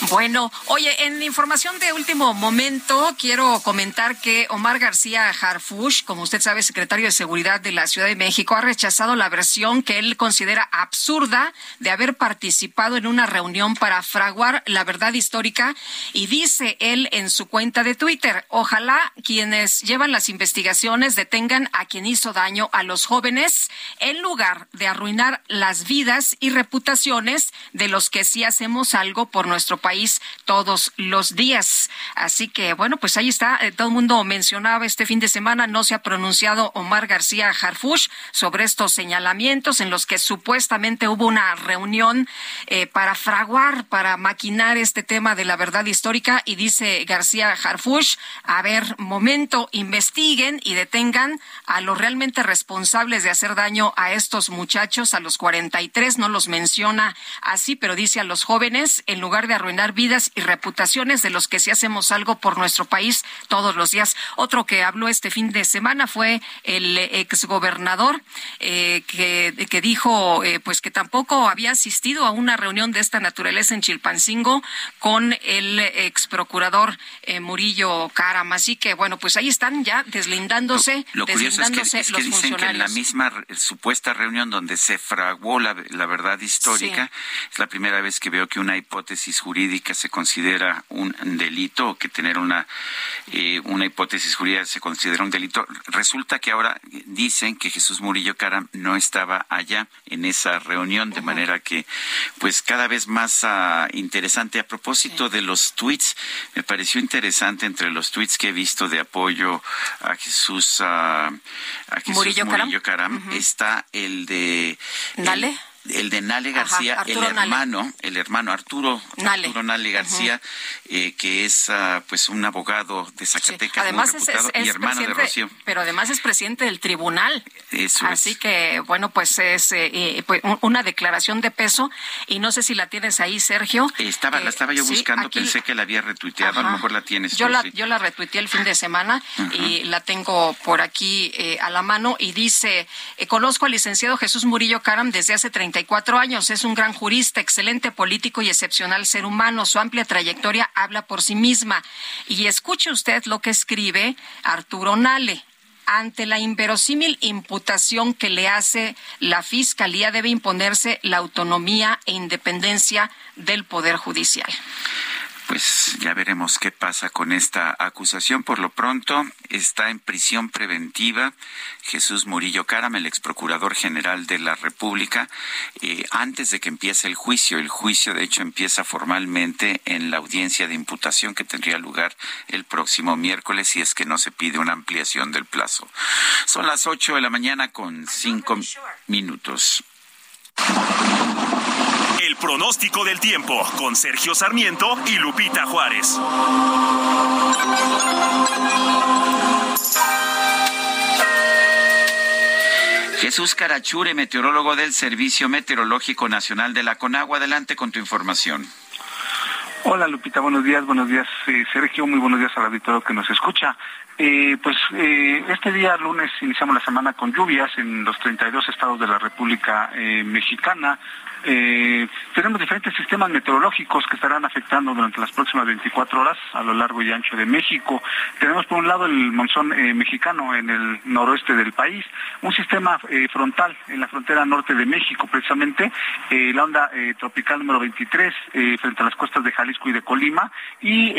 Bueno, oye, en información de último momento, quiero comentar que Omar García Harfush, como usted sabe, secretario de Seguridad de la Ciudad de México, ha rechazado la versión que él considera absurda de haber participado en una reunión para fraguar la verdad histórica y dice él en su cuenta de Twitter, ojalá quienes llevan las investigaciones detengan a quien hizo daño a los jóvenes en lugar de arruinar las vidas y reputaciones de los que sí hacemos algo por nuestro país todos los días. Así que, bueno, pues ahí está. Eh, todo el mundo mencionaba este fin de semana, no se ha pronunciado Omar García Harfush sobre estos señalamientos en los que supuestamente hubo una reunión eh, para fraguar, para maquinar este tema de la verdad histórica. Y dice García Harfush, a ver, momento, investiguen y detengan a los realmente responsables de hacer daño a estos muchachos, a los 43, no los menciona así, pero dice a los jóvenes, en lugar de arruinar vidas y reputaciones de los que sí hacemos algo por nuestro país todos los días. Otro que habló este fin de semana fue el exgobernador eh, que, que dijo eh, pues que tampoco había asistido a una reunión de esta naturaleza en Chilpancingo con el ex procurador eh, Murillo Caram. Así que bueno, pues ahí están ya deslindándose, lo, deslindándose es que, es que dicen que en la misma supuesta reunión donde se fraguó la, verdad histórica, es la primera vez que veo que una hipótesis jurídica se considera un delito o que tener una, eh, una hipótesis jurídica se considera un delito. Resulta que ahora dicen que Jesús Murillo Caram no estaba allá en esa reunión, de manera que, pues cada vez más uh, interesante. A propósito de los tweets, me pareció interesante entre los tweets que he visto de apoyo a Jesús, uh, a Jesús Murillo, Caram, está el de... Dale. el de Nale García, el hermano, el hermano Arturo Nale, Arturo Nale García, eh, que es uh, pues un abogado de Zacatecas, además es, y hermano de Rocío. Pero además es presidente del tribunal. Eso Así que, bueno, pues es eh, eh pues, una declaración de peso y no sé si la tienes ahí, Sergio. Estaba, la estaba yo buscando, pensé que la había retuiteado, a lo mejor la tienes. Yo, la, yo la retuiteé el fin de semana y la tengo por aquí eh, a la mano y dice, conozco al licenciado Jesús Murillo Caram desde hace 30 34 años. Es un gran jurista, excelente político y excepcional ser humano. Su amplia trayectoria habla por sí misma. Y escuche usted lo que escribe Arturo Nale. Ante la inverosímil imputación que le hace la Fiscalía debe imponerse la autonomía e independencia del Poder Judicial pues ya veremos qué pasa con esta acusación. Por lo pronto está en prisión preventiva Jesús Murillo Caram, el ex procurador general de la República, eh, antes de que empiece el juicio. El juicio, de hecho, empieza formalmente en la audiencia de imputación que tendría lugar el próximo miércoles si es que no se pide una ampliación del plazo. Son las ocho de la mañana con cinco minutos. El pronóstico del tiempo con Sergio Sarmiento y Lupita Juárez. Jesús Carachure, meteorólogo del Servicio Meteorológico Nacional de la Conagua. Adelante con tu información. Hola Lupita, buenos días, buenos días eh, Sergio, muy buenos días al auditorio que nos escucha. Eh, pues eh, este día lunes iniciamos la semana con lluvias en los 32 estados de la República Mexicana. Eh, tenemos diferentes sistemas meteorológicos que estarán afectando durante las próximas 24 horas a lo largo y ancho de México. Tenemos por un lado el monzón eh, mexicano en el noroeste del país, un sistema eh, frontal en la frontera norte de México, precisamente la onda tropical número 23 frente a las costas de Jalisco y de Colima y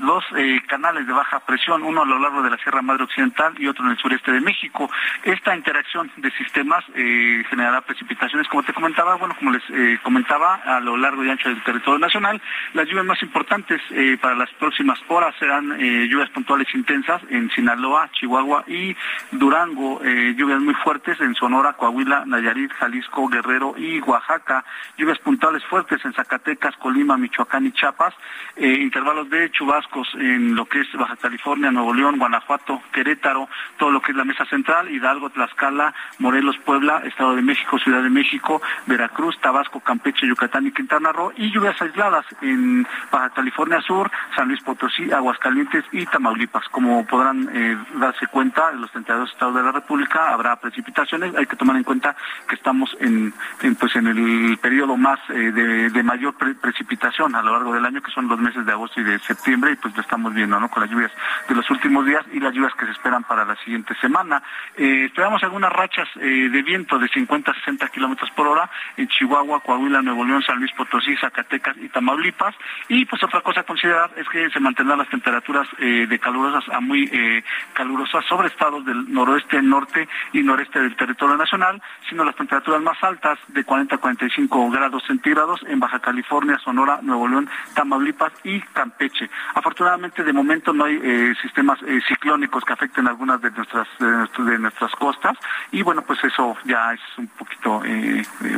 dos canales de baja presión, uno a lo largo de la Sierra Madre Occidental y otro en el sureste de México. Esta interacción de sistemas generará precipitaciones, como te comentaba, bueno, como les eh, comentaba, a lo largo y ancho del territorio nacional. Las lluvias más importantes eh, para las próximas horas serán eh, lluvias puntuales intensas en Sinaloa, Chihuahua y Durango, lluvias muy fuertes en Sonora, Coahuila, Nayarit, Jalisco, Guerrero y Oaxaca, lluvias puntuales fuertes en Zacatecas, Colima, Michoacán y Chiapas, intervalos de chubascos en lo que es Baja California, Nuevo León, Guanajuato, Querétaro, todo lo que es la mesa central, Hidalgo, Tlaxcala, Morelos, Puebla, Estado de México, Ciudad de México, Veracruz, Cruz, Tabasco, Campeche, Yucatán y Quintana Roo y lluvias aisladas en Baja California Sur, San Luis Potosí, Aguascalientes y Tamaulipas. Como podrán eh, darse cuenta, en los 32 estados de la República habrá precipitaciones. Hay que tomar en cuenta que estamos en, pues en el periodo más eh, de, mayor precipitación a lo largo del año, que son los meses de agosto y de septiembre, y pues lo estamos viendo, ¿no? Con las lluvias de los últimos días y las lluvias que se esperan para la siguiente semana. Eh, esperamos algunas rachas de viento de 50 a 60 kilómetros por hora en Chihuahua, Coahuila, Nuevo León, San Luis Potosí, Zacatecas y Tamaulipas. Y pues otra cosa a considerar es que se mantendrán las temperaturas eh, de calurosas a muy eh, calurosas sobre estados del noroeste, norte y noreste del territorio nacional, sino las temperaturas más altas de 40 a 45 grados centígrados en Baja California, Sonora, Nuevo León, Tamaulipas y Campeche. Afortunadamente de momento no hay eh, sistemas ciclónicos que afecten algunas de nuestras de, nuestras costas y bueno pues eso ya es un poquito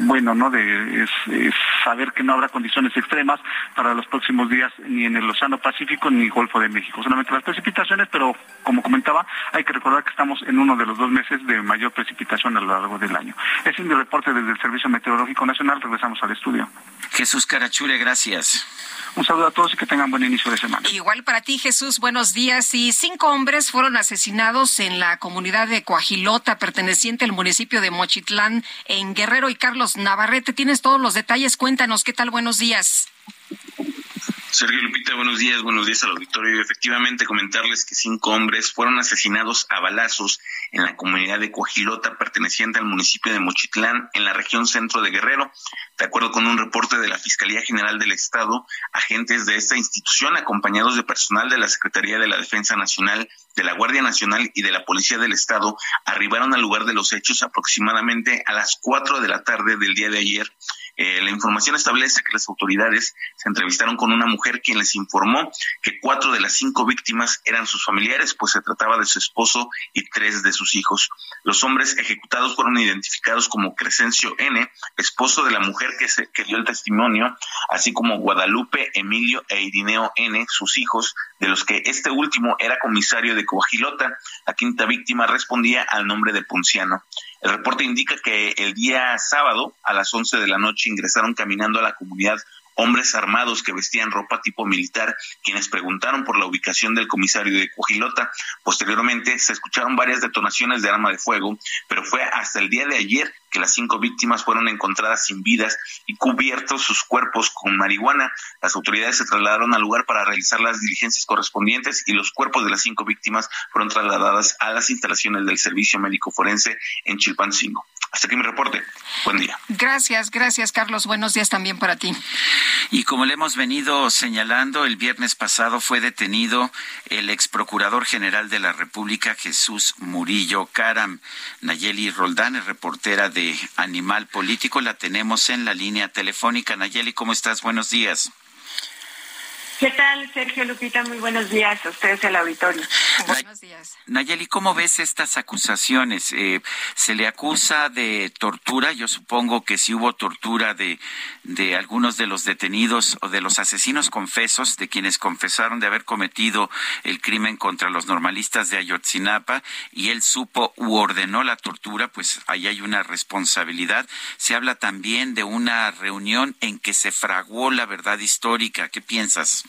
muy bueno, ¿no? De saber que no habrá condiciones extremas para los próximos días ni en el Océano Pacífico ni Golfo de México. Solamente las precipitaciones, pero como comentaba, hay que recordar que estamos en uno de los dos meses de mayor precipitación a lo largo del año. Ese es mi reporte desde el Servicio Meteorológico Nacional. Regresamos al estudio. Jesús Carachure, gracias. Un saludo a todos y que tengan buen inicio de semana. Igual para ti, Jesús, buenos días. Y cinco hombres fueron asesinados en la comunidad de Coajilota, perteneciente al municipio de Mochitlán, en Guerrero. Y Carlos Navarrete, tienes todos los detalles. Cuéntanos, ¿qué tal? Buenos días. Sergio Lupita, buenos días, buenos días al auditorio. Efectivamente, comentarles que cinco hombres fueron asesinados a balazos en la comunidad de Coajilota, perteneciente al municipio de Mochitlán, en la región centro de Guerrero. De acuerdo con un reporte de la Fiscalía General del Estado, agentes de esta institución, acompañados de personal de la Secretaría de la Defensa Nacional, de la Guardia Nacional y de la Policía del Estado, arribaron al lugar de los hechos aproximadamente a las cuatro de la tarde del día de ayer eh, la información establece que las autoridades se entrevistaron con una mujer quien les informó que cuatro de las cinco víctimas eran sus familiares, pues se trataba de su esposo y tres de sus hijos. Los hombres ejecutados fueron identificados como Crescencio N., esposo de la mujer que, se, que dio el testimonio, así como Guadalupe, Emilio e Irineo N., sus hijos, de los que este último era comisario de Coajilota. La quinta víctima respondía al nombre de Punciano. El reporte indica que el día sábado a las 11 de la noche ingresaron caminando a la comunidad hombres armados que vestían ropa tipo militar, quienes preguntaron por la ubicación del comisario de Cojilota. Posteriormente se escucharon varias detonaciones de arma de fuego, pero fue hasta el día de ayer que las cinco víctimas fueron encontradas sin vidas y cubiertos sus cuerpos con marihuana. Las autoridades se trasladaron al lugar para realizar las diligencias correspondientes y los cuerpos de las cinco víctimas fueron trasladadas a las instalaciones del Servicio Médico Forense en Chilpancingo. Hasta aquí mi reporte. Buen día. Gracias, gracias Carlos. Buenos días también para ti. Y como le hemos venido señalando, el viernes pasado fue detenido el ex procurador general de la República, Jesús Murillo Caram. Nayeli Roldán es reportera de Animal Político. La tenemos en la línea telefónica. Nayeli, ¿cómo estás? Buenos días. ¿Qué tal, Sergio Lupita? Muy buenos días a ustedes el auditorio. Buenos días. Nayeli, ¿cómo ves estas acusaciones? Eh, ¿Se le acusa de tortura? Yo supongo que si hubo tortura de, de algunos de los detenidos o de los asesinos confesos, de quienes confesaron de haber cometido el crimen contra los normalistas de Ayotzinapa, y él supo u ordenó la tortura, pues ahí hay una responsabilidad. Se habla también de una reunión en que se fraguó la verdad histórica. ¿Qué piensas?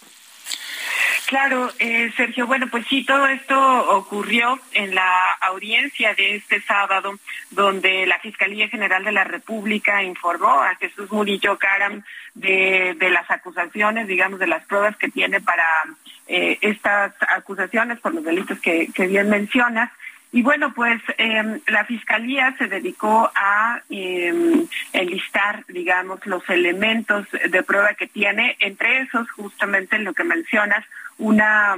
Claro, eh, Sergio, bueno, pues sí, todo esto ocurrió en la audiencia de este sábado, donde la Fiscalía General de la República informó a Jesús Murillo Caram de, las acusaciones, digamos, de las pruebas que tiene para eh, estas acusaciones por los delitos que, que bien mencionas. Y bueno, pues em, la Fiscalía se dedicó a em, enlistar, digamos, los elementos de prueba que tiene, entre esos justamente lo que mencionas, una,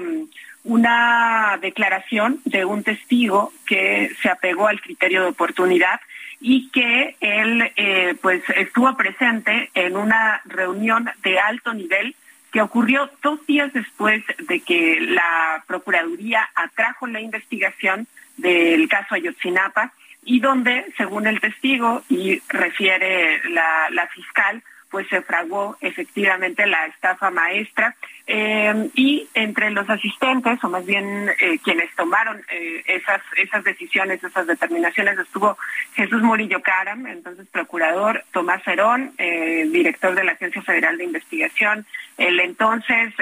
una declaración de un testigo que se apegó al criterio de oportunidad y que él eh, pues estuvo presente en una reunión de alto nivel que ocurrió dos días después de que la Procuraduría atrajo la investigación del caso Ayotzinapa y donde, según el testigo y refiere la, fiscal, pues se fraguó efectivamente la estafa maestra. Eh, y entre los asistentes, o más bien eh, quienes tomaron eh, esas, esas decisiones, esas determinaciones, estuvo Jesús Murillo Caram, entonces procurador, Tomás Herón, director de la Agencia Federal de Investigación, el entonces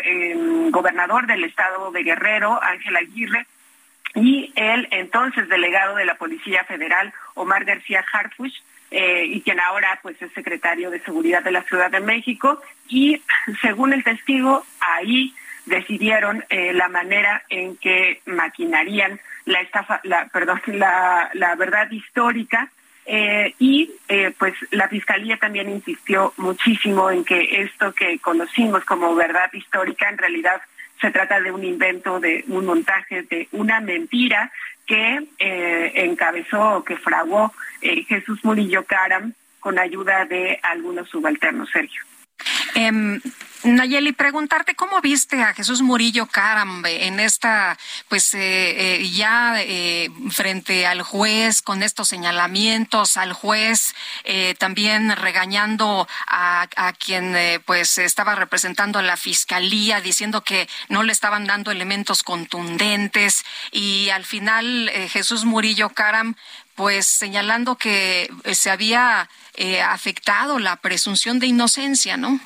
gobernador del estado de Guerrero, Ángel Aguirre, y el entonces delegado de la Policía Federal, Omar García Harfuch, eh, y quien ahora pues es secretario de Seguridad de la Ciudad de México. Y según el testigo, ahí decidieron eh, la manera en que maquinarían la estafa, la, perdón, la, la verdad histórica. Eh, y pues la fiscalía también insistió muchísimo en que esto que conocimos como verdad histórica en realidad se trata de un invento, de un montaje, de una mentira que eh, encabezó o que fraguó eh, Jesús Murillo Caram con ayuda de algunos subalternos, Sergio. Em, Nayeli, preguntarte cómo viste a Jesús Murillo Caram en esta, pues eh, eh, ya eh, frente al juez con estos señalamientos, al juez también regañando a, a quien pues estaba representando a la fiscalía, diciendo que no le estaban dando elementos contundentes y al final Jesús Murillo Caram pues señalando que se había afectado la presunción de inocencia, ¿no?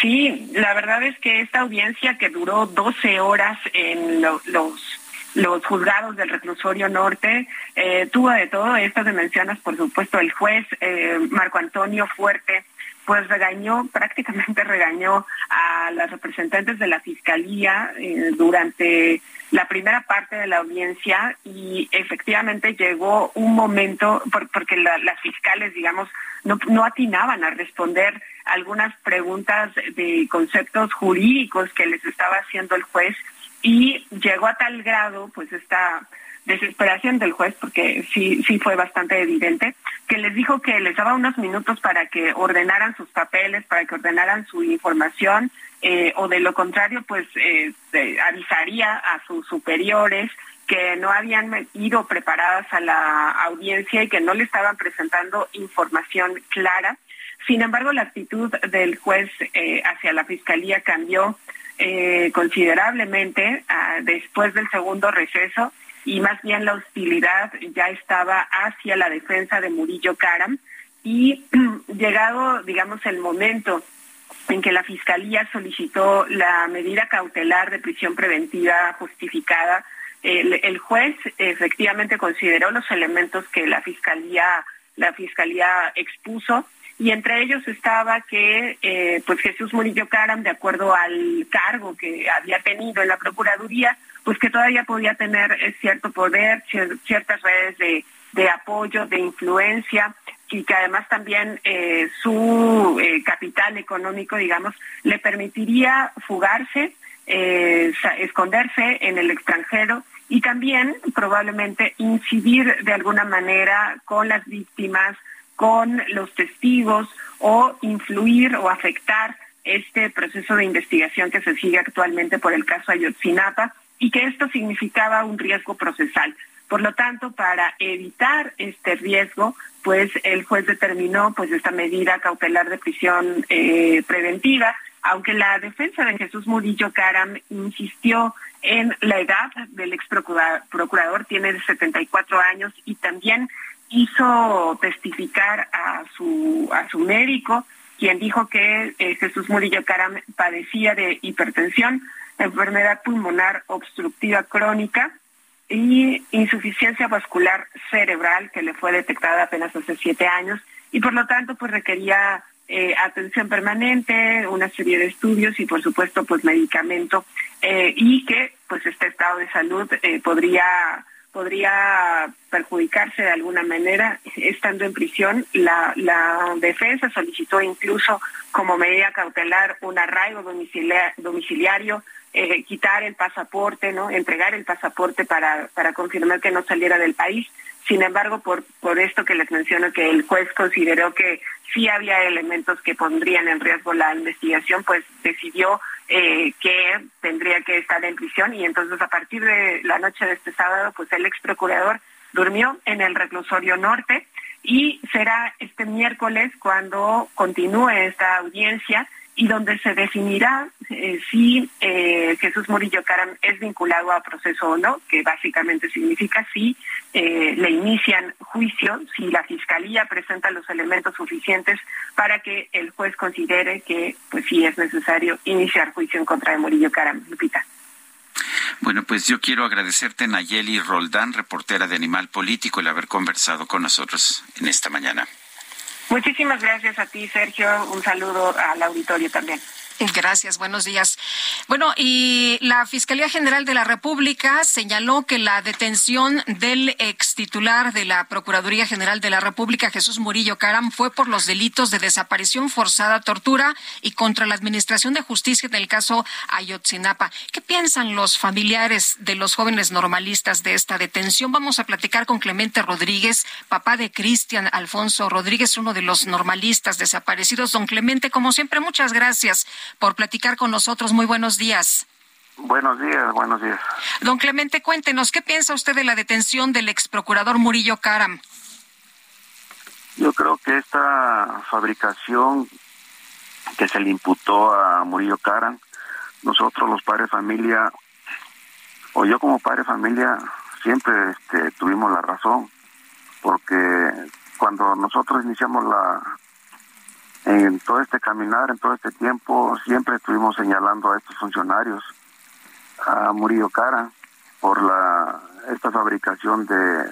Sí, la verdad es que esta audiencia que duró 12 horas en los los juzgados del reclusorio norte, eh, tuvo de todo, esto que mencionas, por supuesto, el juez eh, Marco Antonio Fuerte, pues regañó, prácticamente regañó a las representantes de la fiscalía eh, durante la primera parte de la audiencia y efectivamente llegó un momento, porque las fiscales, digamos, no atinaban a responder algunas preguntas de conceptos jurídicos que les estaba haciendo el juez y llegó a tal grado pues esta desesperación del juez, porque sí, sí fue bastante evidente, que les dijo que les daba unos minutos para que ordenaran sus papeles, para que ordenaran su información, eh, o de lo contrario, pues eh, avisaría a sus superiores que no habían ido preparadas a la audiencia y que no le estaban presentando información clara. Sin embargo, la actitud del juez eh, hacia la fiscalía cambió eh, considerablemente ah, después del segundo receso y más bien la hostilidad ya estaba hacia la defensa de Murillo Karam. Y llegado, digamos, el momento en que la Fiscalía solicitó la medida cautelar de prisión preventiva justificada, el, juez efectivamente consideró los elementos que la Fiscalía, la Fiscalía expuso y entre ellos estaba que eh, pues Jesús Murillo Caram, de acuerdo al cargo que había tenido en la Procuraduría, pues que todavía podía tener eh, cierto poder, ciertas redes de, apoyo, de influencia, y que además también eh, su capital económico, digamos, le permitiría fugarse, esconderse en el extranjero y también probablemente incidir de alguna manera con las víctimas con los testigos o influir o afectar este proceso de investigación que se sigue actualmente por el caso Ayotzinapa y que esto significaba un riesgo procesal. Por lo tanto, para evitar este riesgo, pues el juez determinó pues esta medida cautelar de prisión eh, preventiva, aunque la defensa de Jesús Murillo Caram insistió en la edad del ex procurador, tiene 74 años y también hizo testificar a su, a su médico, quien dijo que eh, Jesús Murillo Caram padecía de hipertensión, enfermedad pulmonar obstructiva crónica y insuficiencia vascular cerebral que le fue detectada apenas hace siete años y por lo tanto pues requería eh, atención permanente, una serie de estudios y por supuesto pues medicamento eh, y que pues este estado de salud podría podría perjudicarse de alguna manera estando en prisión. La, defensa solicitó incluso como medida cautelar un arraigo domiciliario, eh, quitar el pasaporte, no, entregar el pasaporte para, para confirmar que no saliera del país. Sin embargo, por, por esto que les menciono, que el juez consideró que sí había elementos que pondrían en riesgo la investigación, pues decidió eh, que tendría que estar en prisión. Y entonces a partir de la noche de este sábado, pues el ex procurador durmió en el reclusorio norte y será este miércoles cuando continúe esta audiencia y donde se definirá eh, si eh, Jesús Murillo Caram es vinculado a proceso o no, que básicamente significa si eh, le inician juicio, si la fiscalía presenta los elementos suficientes para que el juez considere que pues sí es necesario iniciar juicio en contra de Murillo Caram. Lupita. Bueno, pues yo quiero agradecerte, Nayeli Roldán, reportera de Animal Político, el haber conversado con nosotros en esta mañana. Muchísimas gracias a ti, Sergio. Un saludo al auditorio también. Gracias, buenos días. Bueno, y la Fiscalía General de la República señaló que la detención del ex titular de la Procuraduría General de la República, Jesús Murillo Caram, fue por los delitos de desaparición forzada, tortura y contra la Administración de Justicia en el caso Ayotzinapa. ¿Qué piensan los familiares de los jóvenes normalistas de esta detención? Vamos a platicar con Clemente Rodríguez, papá de Cristian Alfonso Rodríguez, uno de los normalistas desaparecidos. Don Clemente, como siempre, muchas gracias por platicar con nosotros. Muy buenos días. Buenos días, buenos días. Don Clemente, cuéntenos, ¿qué piensa usted de la detención del ex procurador Murillo Caram? Yo creo que esta fabricación que se le imputó a Murillo Caram, nosotros los padres de familia, o yo como padre de familia, siempre este, tuvimos la razón, porque cuando nosotros iniciamos la en todo este caminar, en todo este tiempo, siempre estuvimos señalando a estos funcionarios, a Murillo Cara, por la esta fabricación de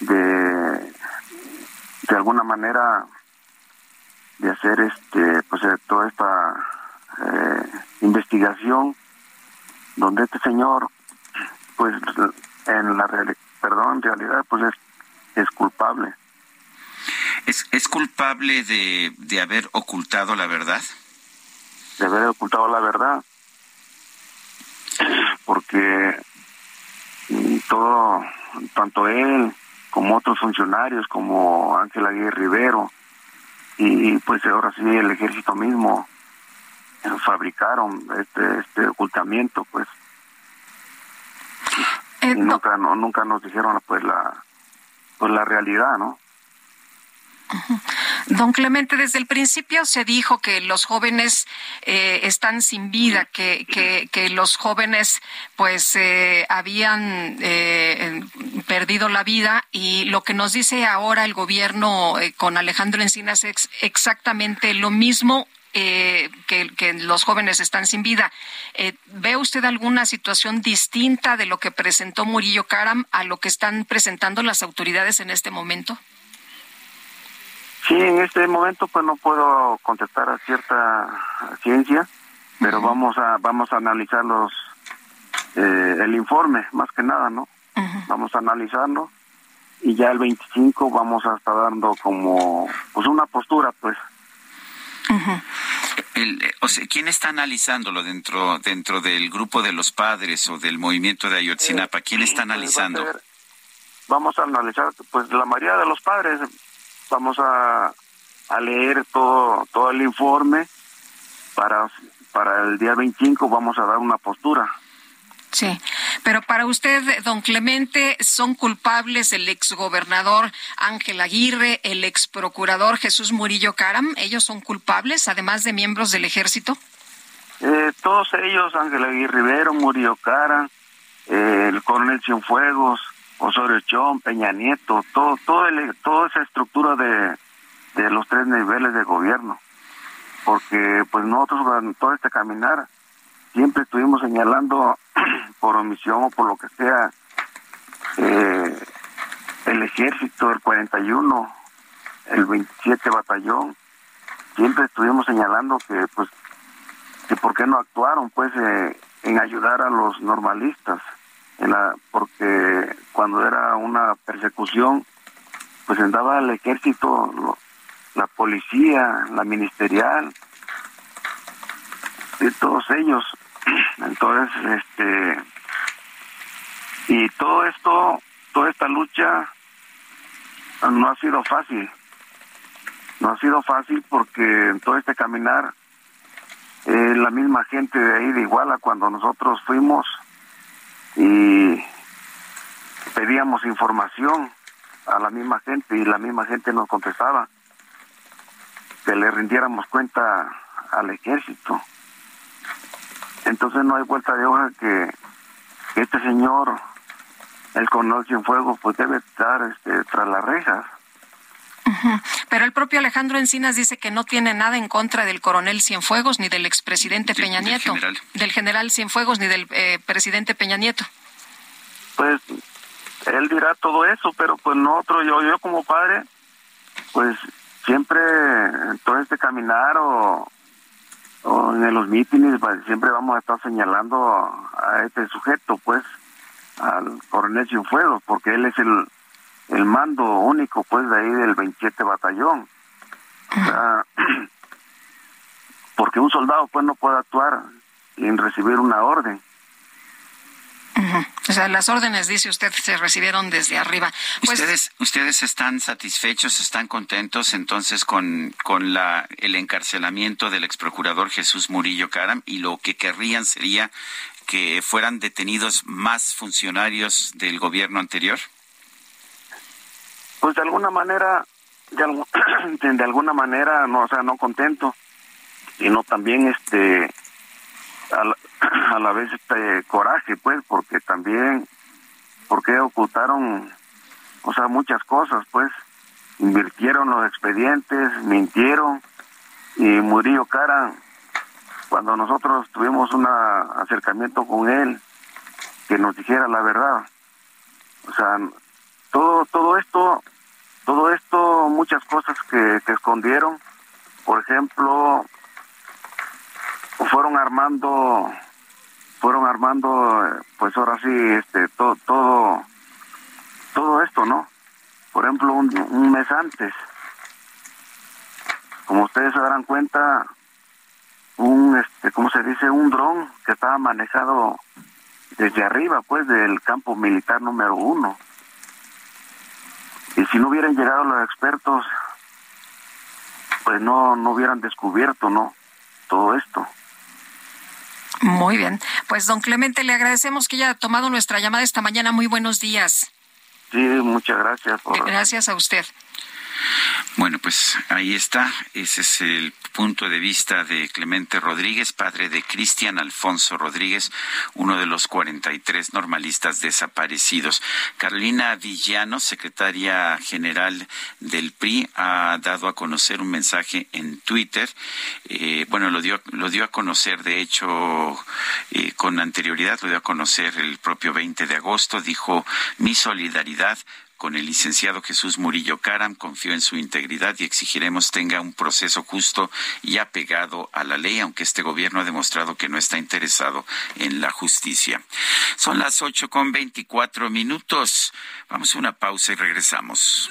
de de alguna manera de hacer este pues eh, toda esta eh, investigación donde este señor pues en la perdón en realidad pues es es culpable es, es culpable de, de haber ocultado la verdad de haber ocultado la verdad. Porque mm, todo tanto él como otros funcionarios como Ángela Aguirre Rivero y pues ahora sí el ejército mismo eh, fabricaron este este ocultamiento pues. Eh, nunca no, nunca nos dijeron pues la pues la realidad no Don Clemente, desde el principio se dijo que los jóvenes eh, están sin vida, que, los jóvenes pues eh, habían eh, perdido la vida y lo que nos dice ahora el gobierno con Alejandro Encinas es exactamente lo mismo que, que, los jóvenes están sin vida. ¿Ve usted alguna situación distinta de lo que presentó Murillo Karam a lo que están presentando las autoridades en este momento? Sí, en este momento pues no puedo contestar a cierta ciencia, pero vamos a vamos a analizar los eh, el informe más que nada, ¿no? Vamos a analizarlo y ya el 25 vamos a estar dando como pues una postura, pues. Eh, o sea, ¿quién está analizándolo dentro dentro del grupo de los padres o del movimiento de Ayotzinapa? ¿Quién está pues, analizando? vamos a analizar, pues la mayoría de los padres vamos a, a leer todo, todo el informe para, para el día 25 vamos a dar una postura. Sí, pero para usted, don Clemente, ¿son culpables el exgobernador Ángel Aguirre, el exprocurador Jesús Murillo Caram? ¿Ellos son culpables, además de miembros del ejército? Eh, todos ellos, Ángel Aguirre Rivero, Murillo Caram, eh, el coronel Cienfuegos, Osorio Chón, Peña Nieto, todo, todo toda esa estructura de, los tres niveles de gobierno. Porque pues nosotros todo este caminar siempre estuvimos señalando por omisión o por lo que sea eh, el ejército, el 41, el 27 batallón, siempre estuvimos señalando que pues que por qué no actuaron pues eh, en ayudar a los normalistas en la porque cuando era una persecución pues andaba el ejército la policía la ministerial y todos ellos. Entonces este y todo esto toda esta lucha no ha sido fácil. No ha sido fácil porque en todo este caminar eh, la misma gente de ahí de Iguala cuando nosotros fuimos y pedíamos información a la misma gente y la misma gente nos contestaba que le rindiéramos cuenta al ejército. Entonces no hay vuelta de hoja que, este señor, el conoce en fuego, pues debe estar este, tras las rejas. Pero el propio Alejandro Encinas dice que no tiene nada en contra del coronel Cienfuegos ni del expresidente Peña Nieto, del general, del general Cienfuegos ni del eh, presidente Peña Nieto. Pues él dirá todo eso, pero pues nosotros, yo, yo como padre, pues siempre en todo este caminar o, o en los mítines, pues, siempre vamos a estar señalando a este sujeto, pues, al coronel Cienfuegos, porque él es el, el mando único pues de ahí del 27 batallón. porque un soldado pues no puede actuar sin recibir una orden. O sea, las órdenes, dice usted, se recibieron desde arriba. Pues, ustedes, ustedes están satisfechos, están contentos entonces con, con la, el encarcelamiento del ex procurador Jesús Murillo Caram y lo que querrían sería que fueran detenidos más funcionarios del gobierno anterior. Pues de alguna manera, de, de alguna manera, no, o sea, no contento, sino también este a la, vez este coraje, pues, porque también, porque ocultaron, o sea, muchas cosas, pues, invirtieron los expedientes, mintieron y murió cara cuando nosotros tuvimos un acercamiento con él que nos dijera la verdad. O sea, todo todo esto todo esto muchas cosas que, que escondieron, por ejemplo, fueron armando fueron armando pues ahora sí este todo todo todo esto no por ejemplo un, mes antes. Como ustedes se darán cuenta un este cómo se dice un dron que estaba manejado desde arriba pues del campo militar número uno y si no hubieran llegado los expertos pues no no hubieran descubierto no todo esto muy bien. Pues don Clemente, le agradecemos que haya tomado nuestra llamada esta mañana. Muy buenos días. Sí, muchas gracias. Gracias a usted. Bueno, pues ahí está. Ese es el punto de vista de Clemente Rodríguez, padre de Cristian Alfonso Rodríguez, uno de los 43 normalistas desaparecidos. Carolina Villano, secretaria general del PRI, ha dado a conocer un mensaje en Twitter. Eh, bueno, lo dio, lo dio a conocer, de hecho, eh, con anterioridad, lo dio a conocer el propio 20 de agosto. Dijo, mi solidaridad con el licenciado Jesús Murillo Caram. Confío en su integridad y exigiremos tenga un proceso justo y apegado a la ley, aunque este gobierno ha demostrado que no está interesado en la justicia. Son las ocho con veinticuatro minutos. Vamos a una pausa y regresamos.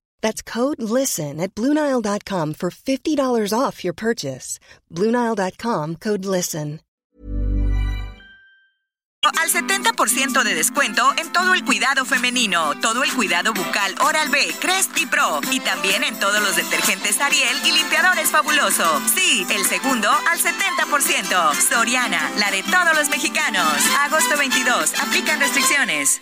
That's code LISTEN at Bluenile.com for $50 off your purchase. Bluenile.com code LISTEN. Al 70% de descuento en todo el cuidado femenino, todo el cuidado bucal Oral B, Crest y Pro. Y también en todos los detergentes Ariel y limpiadores fabuloso. Sí, el segundo al 70%. Soriana, la de todos los mexicanos. Agosto 22. Aplican restricciones.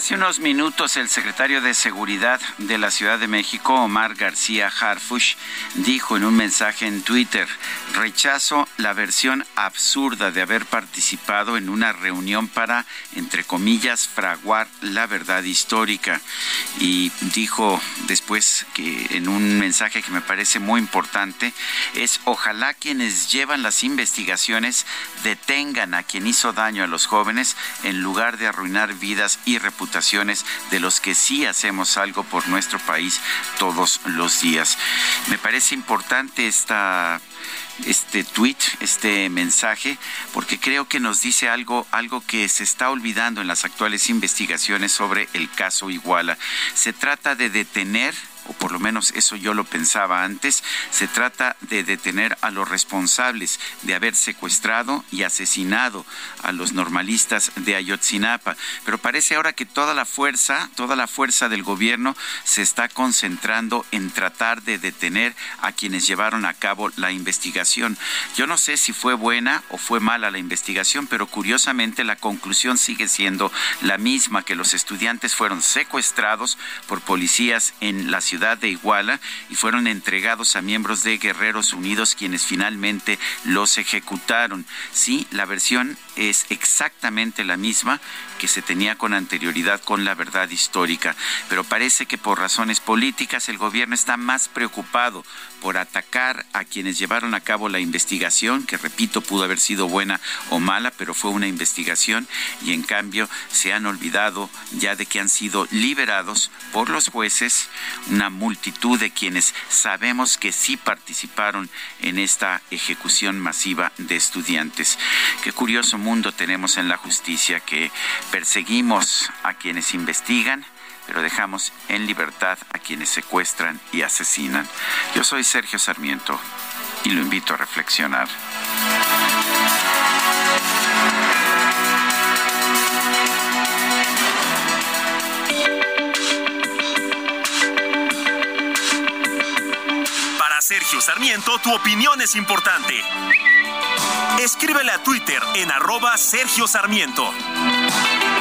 Hace unos minutos el secretario de Seguridad de la Ciudad de México, Omar García Harfush, dijo en un mensaje en Twitter, rechazo la versión absurda de haber participado en una reunión para, entre comillas, fraguar la verdad histórica. Y dijo después que en un mensaje que me parece muy importante, es ojalá quienes llevan las investigaciones detengan a quien hizo daño a los jóvenes en lugar de arruinar vidas y reputaciones de los que sí hacemos algo por nuestro país todos los días. Me parece importante esta este tweet, este mensaje, porque creo que nos dice algo, algo que se está olvidando en las actuales investigaciones sobre el caso Iguala. Se trata de detener o por lo menos eso yo lo pensaba antes, se trata de detener a los responsables de haber secuestrado y asesinado a los normalistas de Ayotzinapa. Pero parece ahora que toda la fuerza, toda la fuerza del gobierno se está concentrando en tratar de detener a quienes llevaron a cabo la investigación. Yo no sé si fue buena o fue mala la investigación, pero curiosamente la conclusión sigue siendo la misma, que los estudiantes fueron secuestrados por policías en la ciudad de Iguala y fueron entregados a miembros de Guerreros Unidos quienes finalmente los ejecutaron. Sí, la versión es exactamente la misma que se tenía con anterioridad con la verdad histórica, pero parece que por razones políticas el gobierno está más preocupado por atacar a quienes llevaron a cabo la investigación, que repito, pudo haber sido buena o mala, pero fue una investigación y en cambio se han olvidado ya de que han sido liberados por los jueces una multitud de quienes sabemos que sí participaron en esta ejecución masiva de estudiantes. Qué curioso mundo tenemos en la justicia que perseguimos a quienes investigan, pero dejamos en libertad a quienes secuestran y asesinan. Yo soy Sergio Sarmiento y lo invito a reflexionar. Para Sergio Sarmiento, tu opinión es importante. Escríbele a Twitter en arroba Sergio Sarmiento.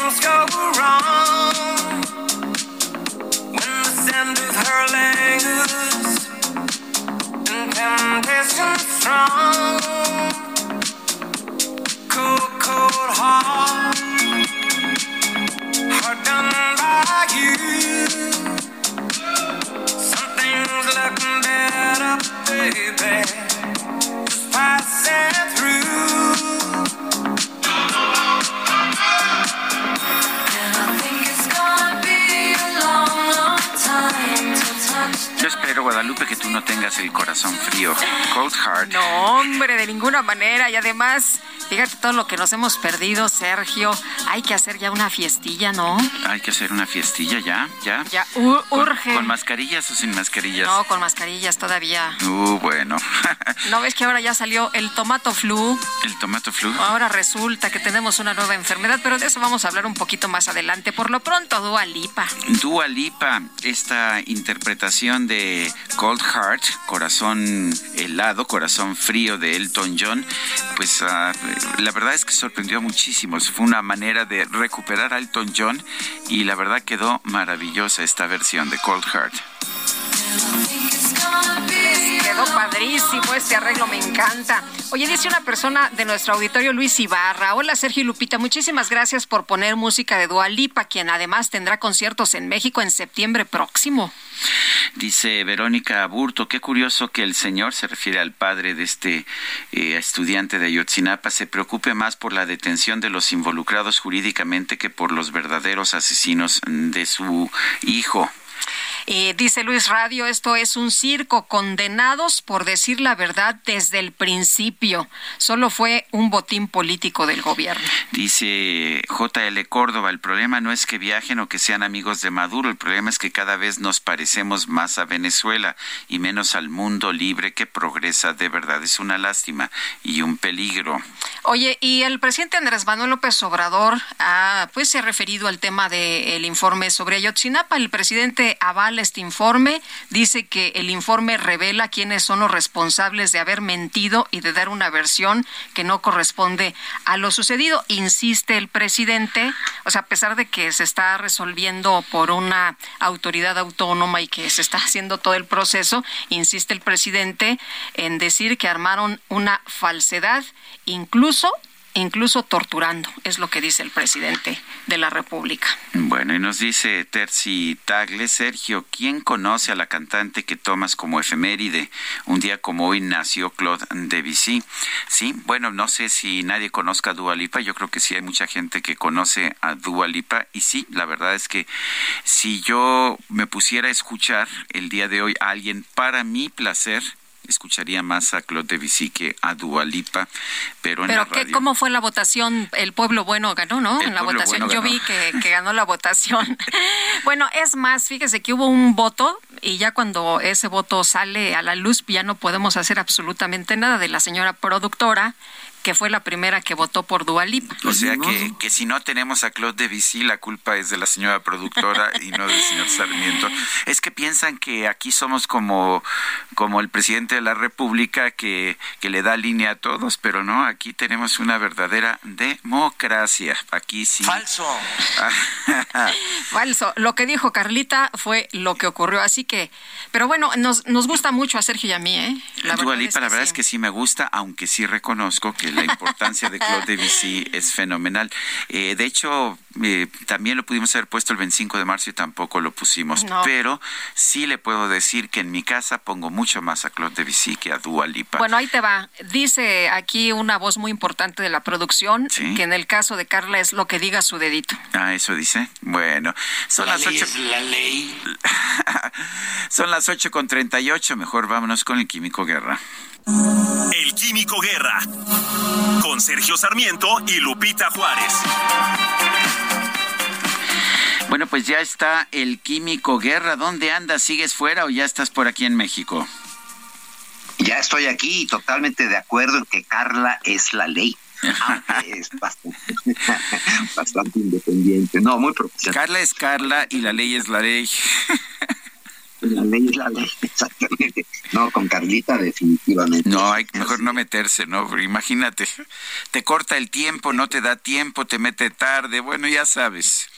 Things go wrong. When the scent of her legs and temptation strong. Cold, cold heart, heart done by you. Something's looking better, baby. Just passing Yo Guadalupe, que tú no tengas el corazón frío. Cold Heart. No, hombre, de ninguna manera. Y además, fíjate todo lo que nos hemos perdido, Sergio. Hay que hacer ya una fiestilla, ¿no? Hay que hacer una fiestilla ya, ya. Ya, urge. ¿Con, mascarillas o sin mascarillas? No, con mascarillas todavía. Uh, bueno. ¿No ves que ahora ya salió el tomato flu? El tomato flu. Ahora resulta que tenemos una nueva enfermedad, pero de eso vamos a hablar un poquito más adelante. Por lo pronto, Dua Lipa. Dua Lipa, esta interpretación de Cold Heart, corazón helado, corazón frío de Elton John, pues uh, la verdad es que sorprendió muchísimo. Fue una manera de recuperar a Elton John y la verdad quedó maravillosa esta versión de Cold Heart. Quedó padrísimo este arreglo, me encanta. Oye, dice una persona de nuestro auditorio, Luis Ibarra. Hola, Sergio Lupita, muchísimas gracias por poner música de Dua Lipa, quien además tendrá conciertos en México en septiembre próximo. Dice Verónica Aburto, qué curioso que el señor, se refiere al padre de este eh, estudiante de Ayotzinapa, se preocupe más por la detención de los involucrados jurídicamente que por los verdaderos asesinos de su hijo. Y dice Luis Radio, esto es un circo, condenados por decir la verdad desde el principio. Solo fue un botín político del gobierno. Dice JL Córdoba, el problema no es que viajen o que sean amigos de Maduro, el problema es que cada vez nos parecemos más a Venezuela y menos al mundo libre que progresa de verdad. Es una lástima y un peligro. Oye, y el presidente Andrés Manuel López Obrador ah, pues se ha referido al tema del informe sobre Ayotzinapa. El presidente avala este informe, dice que el informe revela quiénes son los responsables de haber mentido y de dar una versión que no corresponde a lo sucedido. Insiste el presidente, o sea, a pesar de que se está resolviendo por una autoridad autónoma y que se está haciendo todo el proceso, insiste el presidente en decir que armaron una falsedad, incluso incluso torturando, es lo que dice el presidente de la República. Bueno, y nos dice Terci Tagle, Sergio, ¿quién conoce a la cantante que tomas como efeméride? Un día como hoy nació Claude Debussy. Sí, bueno, no sé si nadie conozca a Dua Lipa, yo creo que sí hay mucha gente que conoce a Dua Lipa, y sí, la verdad es que si yo me pusiera a escuchar el día de hoy a alguien para mi placer, escucharía más a Claude Debussy que a Dualipa, pero en pero la radio... ¿cómo fue la votación? El pueblo bueno ganó, ¿no? El en la votación bueno yo vi que, que ganó la votación. bueno, es más, fíjese que hubo un voto y ya cuando ese voto sale a la luz ya no podemos hacer absolutamente nada de la señora productora que fue la primera que votó por Dualipa. O sea que, que si no tenemos a Claude Debussy, la culpa es de la señora productora y no del señor Sarmiento. Es que piensan que aquí somos como, como el presidente de la República que, que le da línea a todos, pero no, aquí tenemos una verdadera democracia. Aquí sí. Falso. Falso. Lo que dijo Carlita fue lo que ocurrió. Así que, pero bueno, nos, nos gusta mucho a Sergio y a mí, ¿eh? La Dua Lipa, es que la verdad sí. es que sí me gusta, aunque sí reconozco que la importancia de Claude Debussy es fenomenal. Eh, de hecho, eh, también lo pudimos haber puesto el 25 de marzo y tampoco lo pusimos, No. pero sí le puedo decir que en mi casa pongo mucho más a Claude Debussy que a Dua Lipa. Bueno, ahí te va. Dice aquí una voz muy importante de la producción Sí. que en el caso de Carla es lo que diga su dedito. Ah, eso dice. Bueno, son La las ley ocho. es la ley. son las ocho con treinta y ocho. Mejor vámonos con el Químico Guerra. El Químico Guerra. Con Sergio Sarmiento y Lupita Juárez. Bueno, pues ya está el Químico Guerra. ¿Dónde andas? ¿Sigues fuera o ya estás por aquí en México? Ya estoy aquí totalmente de acuerdo en que Carla es la ley. Aunque es bastante, bastante independiente. No, muy profesional. Carla es Carla y la ley es la ley. La ley es la ley, exactamente. No, con Carlita definitivamente. No, hay mejor no meterse, ¿no? Porque imagínate, te corta el tiempo, no te da tiempo, te mete tarde, bueno, ya sabes.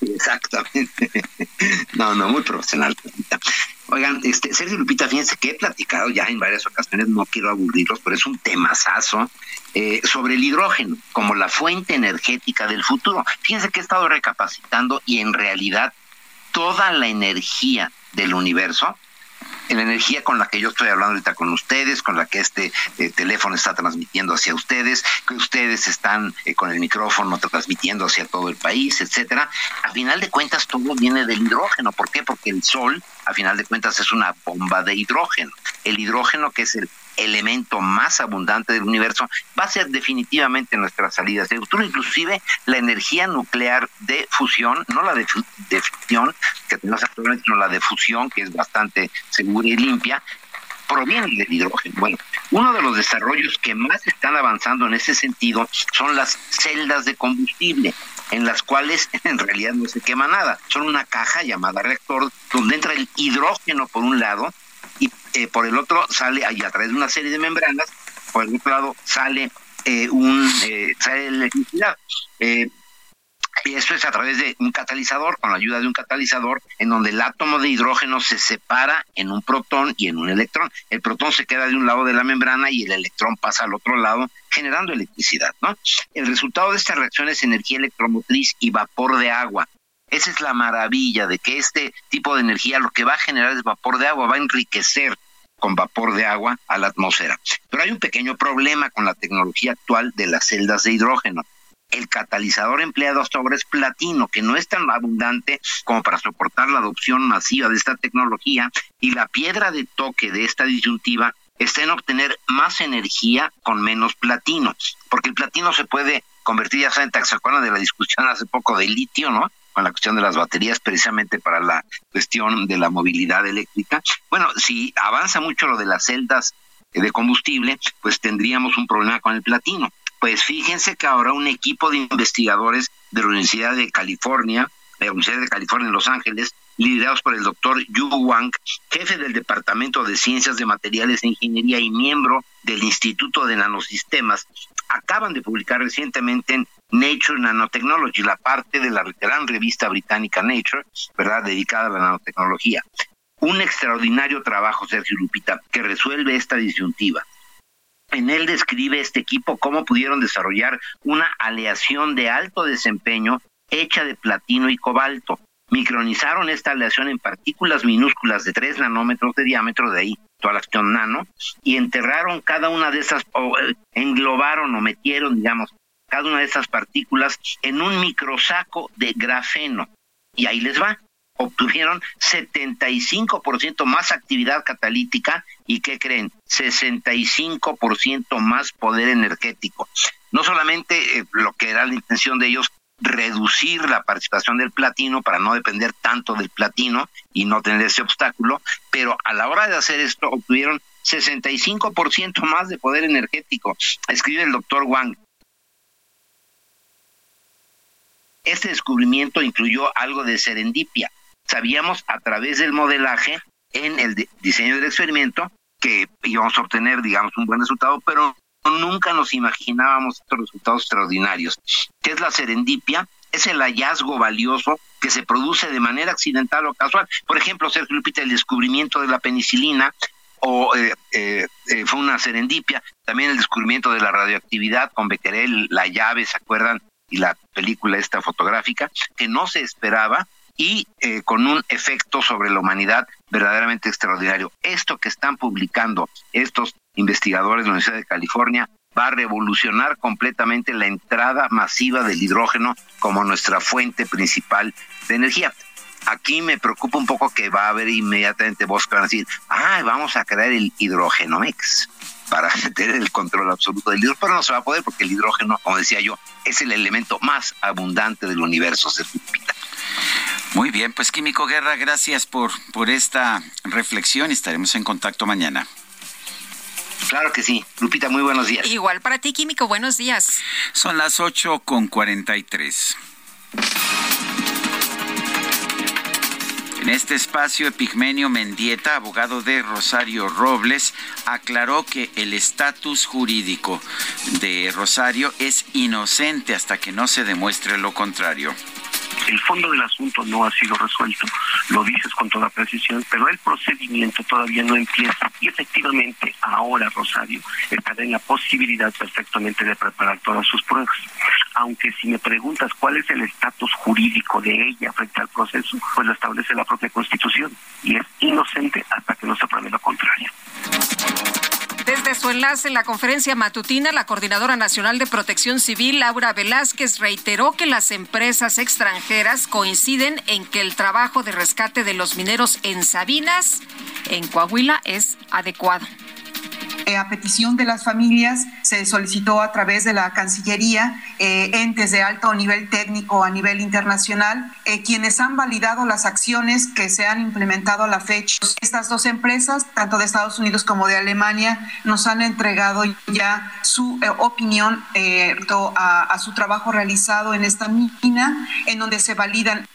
Exactamente. No, no, muy profesional. Carlita. Oigan, este, Sergio Lupita, fíjense que he platicado ya en varias ocasiones, no quiero aburrirlos, pero es un temazazo eh, sobre el hidrógeno como la fuente energética del futuro. Fíjense que he estado recapacitando y en realidad toda la energía del universo, la energía con la que yo estoy hablando ahorita con ustedes, con la que este eh, teléfono está transmitiendo hacia ustedes, que ustedes están eh, con el micrófono transmitiendo hacia todo el país, etcétera. A final de cuentas todo viene del hidrógeno. ¿Por qué? Porque el sol, a final de cuentas, es una bomba de hidrógeno. El hidrógeno, que es el elemento más abundante del universo, va a ser definitivamente nuestra salida de futuro, inclusive la energía nuclear de fusión, no la de, fu- de fisión que tenemos actualmente, sino la de fusión, que es bastante segura y limpia, proviene del hidrógeno. Bueno, uno de los desarrollos que más están avanzando en ese sentido son las celdas de combustible en las cuales en realidad no se quema nada. Son una caja llamada reactor donde entra el hidrógeno por un lado y eh, por el otro sale ahí a través de una serie de membranas, por el otro lado sale eh, un eh, sale electricidad. Eh, y esto es a través de un catalizador, con la ayuda de un catalizador, en donde el átomo de hidrógeno se separa en un protón y en un electrón. El protón se queda de un lado de la membrana y el electrón pasa al otro lado, generando electricidad. ¿no? El resultado de esta reacción es energía electromotriz y vapor de agua. Esa es la maravilla de que este tipo de energía lo que va a generar es vapor de agua, va a enriquecer con vapor de agua a la atmósfera. Pero hay un pequeño problema con la tecnología actual de las celdas de hidrógeno. el catalizador empleado hasta ahora es platino, que no es tan abundante como para soportar la adopción masiva de esta tecnología, y la piedra de toque de esta disyuntiva está en obtener más energía con menos platino, porque el platino se puede convertir, ya saben, ¿se acuerdan de la discusión hace poco de litio, no? Con la cuestión de las baterías, precisamente para la cuestión de la movilidad eléctrica. Bueno, si avanza mucho lo de las celdas de combustible, pues tendríamos un problema con el platino. Pues fíjense que ahora un equipo de investigadores de la Universidad de California, de la Universidad de California en Los Ángeles, liderados por el doctor Yu Wang, jefe del Departamento de Ciencias de Materiales e Ingeniería y miembro del Instituto de Nanosistemas, acaban de publicar recientemente en Nature Nanotechnology, la parte de la gran revista británica Nature, ¿verdad?, dedicada a la nanotecnología. Un extraordinario trabajo, Sergio Lupita, que resuelve esta disyuntiva. En él describe este equipo cómo pudieron desarrollar una aleación de alto desempeño hecha de platino y cobalto. Micronizaron esta aleación en partículas minúsculas de 3 nanómetros de diámetro, de ahí toda la acción nano, y enterraron cada una de esas, o eh, englobaron o metieron, digamos, cada una de esas partículas en un microsaco de grafeno. Y ahí les va obtuvieron 75% más actividad catalítica y ¿qué creen? 65% más poder energético. No solamente eh, lo que era la intención de ellos, reducir la participación del platino para no depender tanto del platino y no tener ese obstáculo, pero a la hora de hacer esto obtuvieron 65% más de poder energético. Escribe el doctor Wang. Este descubrimiento incluyó algo de serendipia sabíamos a través del modelaje en el diseño del experimento que íbamos a obtener, digamos, un buen resultado, pero nunca nos imaginábamos estos resultados extraordinarios. ¿Qué es la serendipia? Es el hallazgo valioso que se produce de manera accidental o casual. Por ejemplo, Sergio Lupita, el descubrimiento de la penicilina o eh, eh, eh, fue una serendipia. También el descubrimiento de la radioactividad con Becquerel, la llave, ¿se acuerdan? Y la película esta fotográfica, que no se esperaba y eh, con un efecto sobre la humanidad verdaderamente extraordinario. Esto que están publicando estos investigadores de la Universidad de California va a revolucionar completamente la entrada masiva del hidrógeno como nuestra fuente principal de energía. Aquí me preocupa un poco que va a haber inmediatamente voz que van a decir, ah, vamos a crear el hidrógeno mix para tener el control absoluto del hidrógeno, pero no se va a poder porque el hidrógeno, como decía yo, es el elemento más abundante del universo, muy bien, pues Químico Guerra, gracias por, por esta reflexión. Estaremos en contacto mañana. Claro que sí. Lupita, muy buenos días. Igual para ti, Químico, buenos días. Son las 8 con 43. En este espacio, Epigmenio Mendieta, abogado de Rosario Robles, aclaró que el estatus jurídico de Rosario es inocente hasta que no se demuestre lo contrario el fondo del asunto no ha sido resuelto, lo dices con toda precisión, pero el procedimiento todavía no empieza. Y efectivamente ahora Rosario estará en la posibilidad perfectamente de preparar todas sus pruebas. Aunque si me preguntas cuál es el estatus jurídico de ella frente al proceso, pues lo establece la propia Constitución. Y es en la conferencia matutina, la Coordinadora Nacional de Protección Civil, Laura Velázquez, reiteró que las empresas extranjeras coinciden en que el trabajo de rescate de los mineros en Sabinas, en Coahuila, es adecuado. Eh, a petición de las familias se solicitó a través de la Cancillería eh, entes de alto nivel técnico a nivel internacional, eh, quienes han validado las acciones que se han implementado a la fecha. Estas dos empresas, tanto de Estados Unidos como de Alemania, nos han entregado ya su opinión a, a su trabajo realizado en esta mina, en donde se validan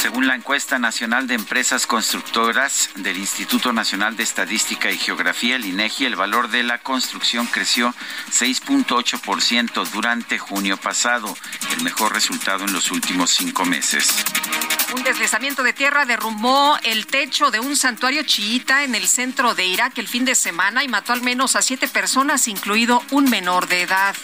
según la encuesta nacional de empresas constructoras del Instituto Nacional de Estadística y Geografía, el INEGI, el valor de la construcción creció 6.8% durante junio pasado, el mejor resultado en los últimos cinco meses. Un deslizamiento de tierra derrumbó el techo de un santuario chiita en el centro de Irak el fin de semana y mató al menos a siete personas, incluido un menor de edad.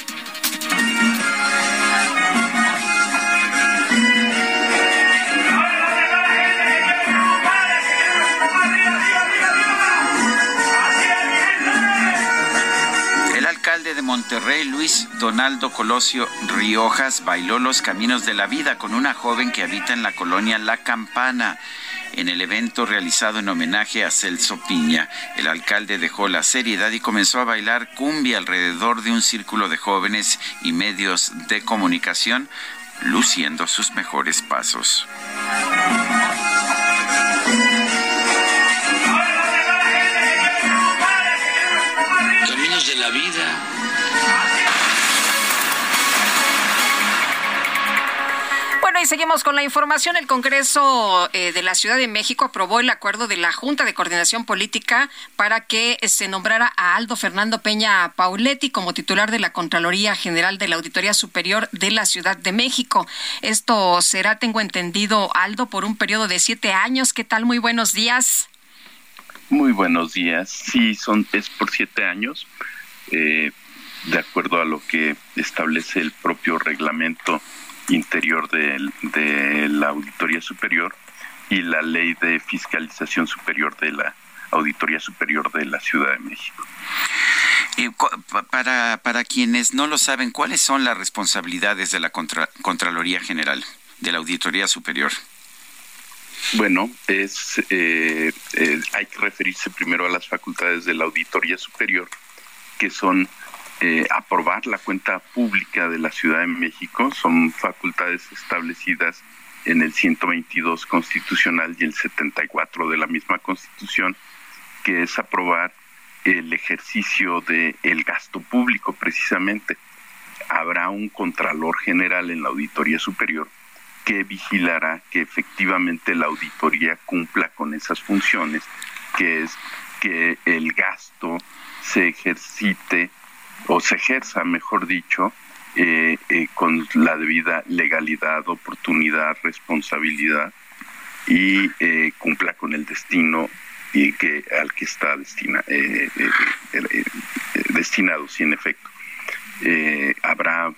De Monterrey, Luis Donaldo Colosio Riojas, bailó los caminos de la vida con una joven que habita en la colonia La Campana. En el evento realizado en homenaje a Celso Piña, el alcalde dejó la seriedad y comenzó a bailar cumbia alrededor de un círculo de jóvenes y medios de comunicación, luciendo sus mejores pasos. Caminos de la vida Bueno, y seguimos con la información. El Congreso eh, de la Ciudad de México aprobó el acuerdo de la Junta de Coordinación Política para que se nombrara a Aldo Fernando Peña Pauletti como titular de la Contraloría General de la Auditoría Superior de la Ciudad de México. Esto será, tengo entendido, Aldo, por un periodo de siete años. ¿Qué tal? Muy buenos días. Muy buenos días. Sí, son es por siete años, eh, de acuerdo a lo que establece el propio reglamento interior de, la Auditoría Superior y la ley de fiscalización superior de la Auditoría Superior de la Ciudad de México. para, para quienes no lo saben, ¿cuáles son las responsabilidades de la Contraloría General, de la Auditoría Superior? Bueno, es eh, eh, hay que referirse primero a las facultades de la Auditoría Superior, que son eh, aprobar la cuenta pública de la Ciudad de México. Son facultades establecidas en el 122 constitucional y el 74 de la misma constitución, que es aprobar el ejercicio del el gasto público precisamente. Habrá un contralor general en la Auditoría Superior que vigilará que efectivamente la auditoría cumpla con esas funciones, que es que el gasto se ejercite o se ejerza, mejor dicho, eh, eh, con la debida legalidad, oportunidad, responsabilidad y eh, cumpla con el destino y que al que está destina, destinado, sí, en efecto. habrá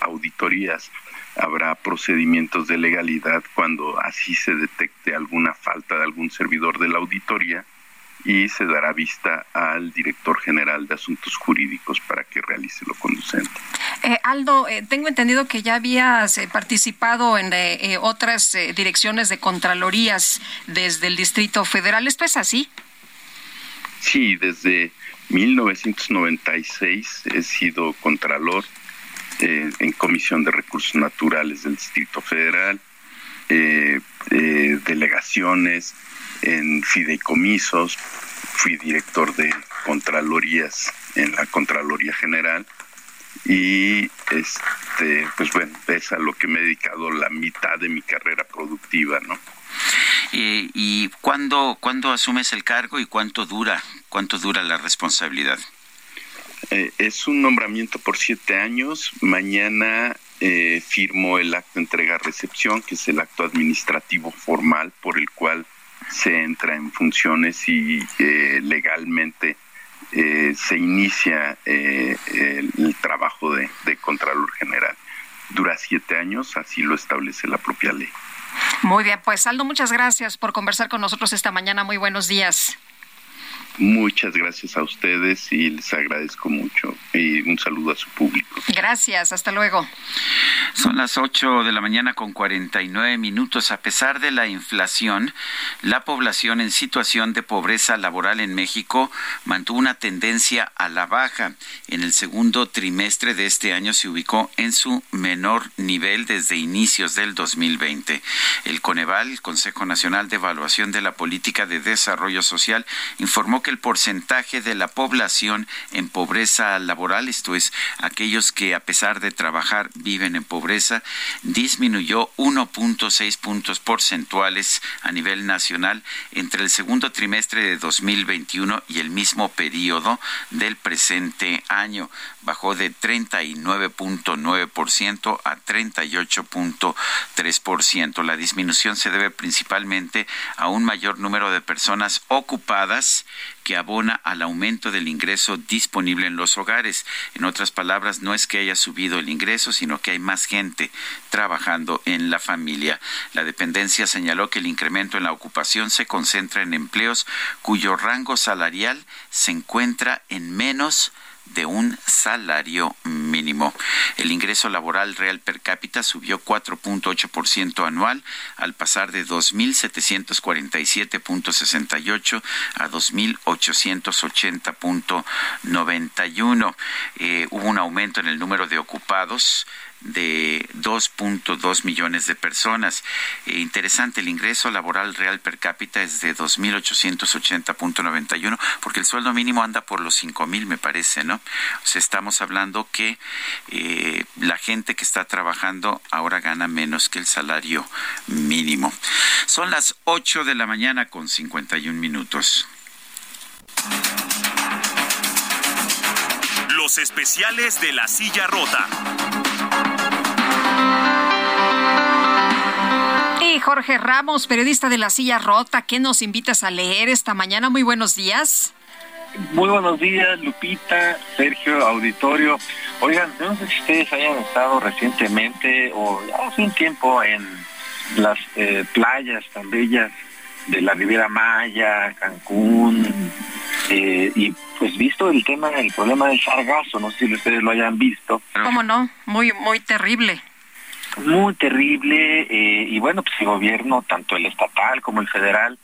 auditorías, habrá procedimientos de legalidad cuando así se detecte alguna falta de algún servidor de la auditoría y se dará vista al director general de asuntos jurídicos para que realice lo conducente. Eh, Aldo, eh, tengo entendido que ya habías eh, participado en otras direcciones de contralorías desde el Distrito Federal. ¿Esto es así? Sí, desde 1996 he sido contralor en Comisión de Recursos Naturales del Distrito Federal, delegaciones, en fideicomisos, fui director de Contralorías en la Contraloría General y este pues bueno, es a lo que me he dedicado la mitad de mi carrera productiva, ¿no? ¿Y, y cuándo, cuándo asumes el cargo y cuánto dura, cuánto dura la responsabilidad? Eh, es un nombramiento por siete años. Mañana eh, firmo el acto de entrega-recepción, que es el acto administrativo formal por el cual se entra en funciones y eh, legalmente eh, se inicia eh, el, trabajo de, de Contralor General. Dura siete años, así lo establece la propia ley. Muy bien, pues Aldo, muchas gracias por conversar con nosotros esta mañana. Muy buenos días. Muchas gracias a ustedes y les agradezco mucho y un saludo a su público. Gracias, hasta luego. Son las 8 de la mañana con 49 minutos. A pesar de la inflación, la población en situación de pobreza laboral en México mantuvo una tendencia a la baja. En el segundo trimestre de este año se ubicó en su menor nivel desde inicios del 2020. El Coneval, el Consejo Nacional de Evaluación de la Política de Desarrollo Social, informó que el porcentaje de la población en pobreza laboral, esto es, aquellos que a pesar de trabajar viven en pobreza, disminuyó 1.6 puntos porcentuales a nivel nacional entre el segundo trimestre de 2021 y el mismo periodo del presente año. Bajó de 39.9% a 38.3%. La disminución se debe principalmente a un mayor número de personas ocupadas que abona al aumento del ingreso disponible en los hogares. En otras palabras, no es que haya subido el ingreso, sino que hay más gente trabajando en la familia. La dependencia señaló que el incremento en la ocupación se concentra en empleos cuyo rango salarial se encuentra en menos de un salario mínimo. El ingreso laboral real per cápita subió 4.8% anual al pasar de 2.747.68 a 2.880.91. Eh, hubo un aumento en el número de ocupados de 2.2 millones de personas. Eh, interesante, el ingreso laboral real per cápita es de 2.880.91, porque el sueldo mínimo anda por los 5.000, me parece, ¿no? O sea, estamos hablando que eh, la gente que está trabajando ahora gana menos que el salario mínimo. Son las 8 de la mañana con 51 minutos. Los especiales de la silla rota. Y Jorge Ramos, periodista de La Silla Rota, ¿qué nos invitas a leer esta mañana? Muy buenos días. Muy buenos días, Lupita, Sergio, auditorio. Oigan, no sé si ustedes hayan estado recientemente o hace un tiempo en las eh, playas tan bellas de la Riviera Maya, Cancún, eh, y pues visto el tema, el problema del sargazo, no sé si ustedes lo hayan visto. ¿Cómo no? Muy, muy terrible muy terrible eh, y bueno, pues el gobierno, tanto el estatal como el federal,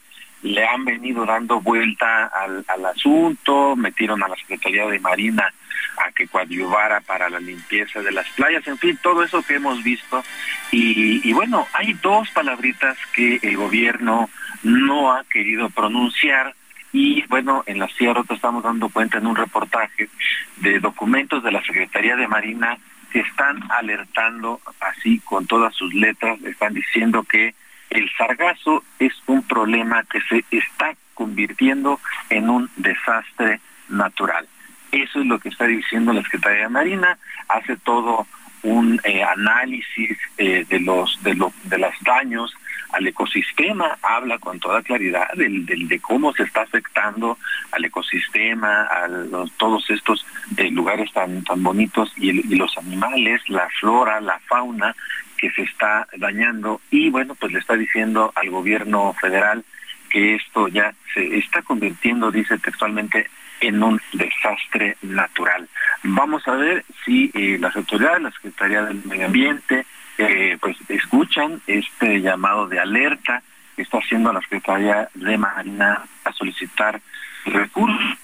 le han venido dando vuelta al, asunto, metieron a la Secretaría de Marina a que coadyuvara para la limpieza de las playas, en fin, todo eso que hemos visto. Y, bueno, hay dos palabritas que el gobierno no ha querido pronunciar. Y bueno, en la Sierra estamos dando cuenta en un reportaje de documentos de la Secretaría de Marina están alertando así con todas sus letras, están diciendo que el sargazo es un problema que se está convirtiendo en un desastre natural. Eso es lo que está diciendo la Secretaría de Marina, hace todo un eh, análisis eh, de los de, lo, de los daños al ecosistema, habla con toda claridad del, de cómo se está afectando al ecosistema, a todos estos eh, lugares tan, tan bonitos y, los animales, la flora, la fauna que se está dañando y bueno, pues le está diciendo al gobierno federal que esto ya se está convirtiendo, dice textualmente, en un desastre natural. Vamos a ver si eh, las autoridades, la Secretaría del Medio Ambiente, eh, pues escuchan este llamado de alerta que está haciendo la Secretaría de Marina a solicitar recursos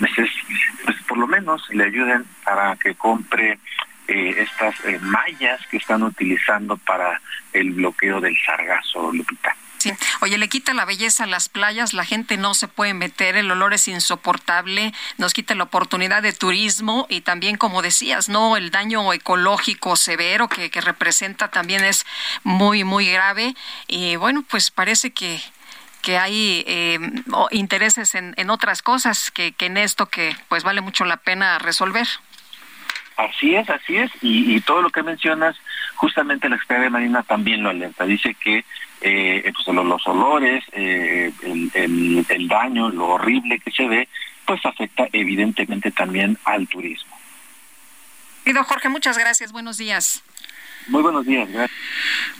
meses, pues por lo menos le ayuden para que compre eh, estas mallas que están utilizando para el bloqueo del sargazo, Lupita. Oye, le quita la belleza a las playas, la gente no se puede meter, el olor es insoportable, nos quita la oportunidad de turismo y también, como decías, no, el daño ecológico severo que, representa también es muy, muy grave. Y bueno, pues parece que que hay eh, intereses en, en, otras cosas que, que en esto que pues vale mucho la pena resolver. Así es, así es, y todo lo que mencionas, justamente la Secretaría de Marina también lo alerta. Dice que eh, pues, los, olores, eh, el, el, daño, lo horrible que se ve, pues afecta evidentemente también al turismo. Pido Jorge, muchas gracias. Buenos días. Muy buenos días.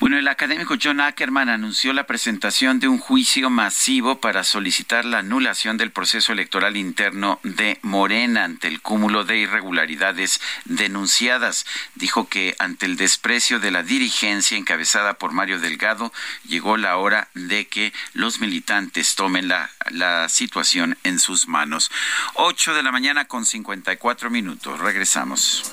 Bueno, el académico John Ackerman anunció la presentación de un juicio masivo para solicitar la anulación del proceso electoral interno de Morena ante el cúmulo de irregularidades denunciadas. Dijo que ante el desprecio de la dirigencia encabezada por Mario Delgado, llegó la hora de que los militantes tomen la, la situación en sus manos. 8 de la mañana con 54 minutos. Regresamos.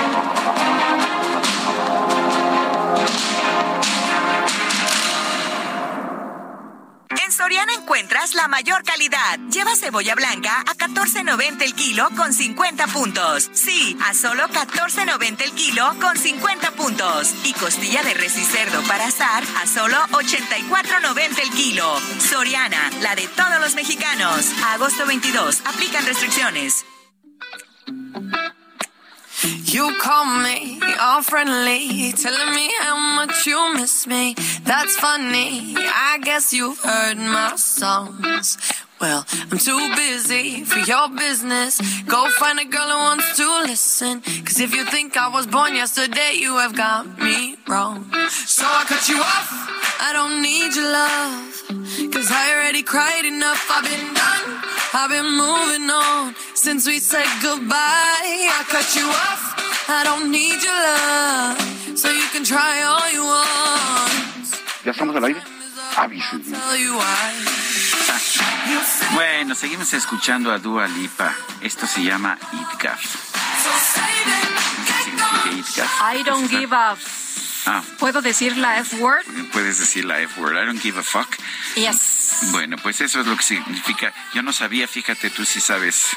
Encuentras la mayor calidad. Lleva cebolla blanca a 14.90 el kilo con 50 puntos. Sí, a solo 14.90 el kilo con 50 puntos. Y costilla de res y cerdo para asar a solo 84.90 el kilo. Soriana, la de todos los mexicanos. agosto 22. Aplican restricciones. You call me all friendly, telling me how much you miss me. That's funny. I guess you've heard my songs. Well, I'm too busy for your business. Go find a girl who wants to listen. Cause if you think I was born yesterday, you have got me wrong. So I cut you off. I don't need your love. Cause I already cried enough. I've been done. I've been moving on since we said goodbye. I cut you off. I don't need your love. So you can try all you want. ¿Ya estamos al aire? Ah, Avísenme. Bueno, seguimos escuchando a Dua Lipa. Esto se llama Itgaf. I don't give a... Ah, ¿Puedo decir la F-word? puedes decir la F-word. I don't give a fuck. Yes. Bueno, pues eso es lo que significa. Yo no sabía, fíjate, tú sí sabes.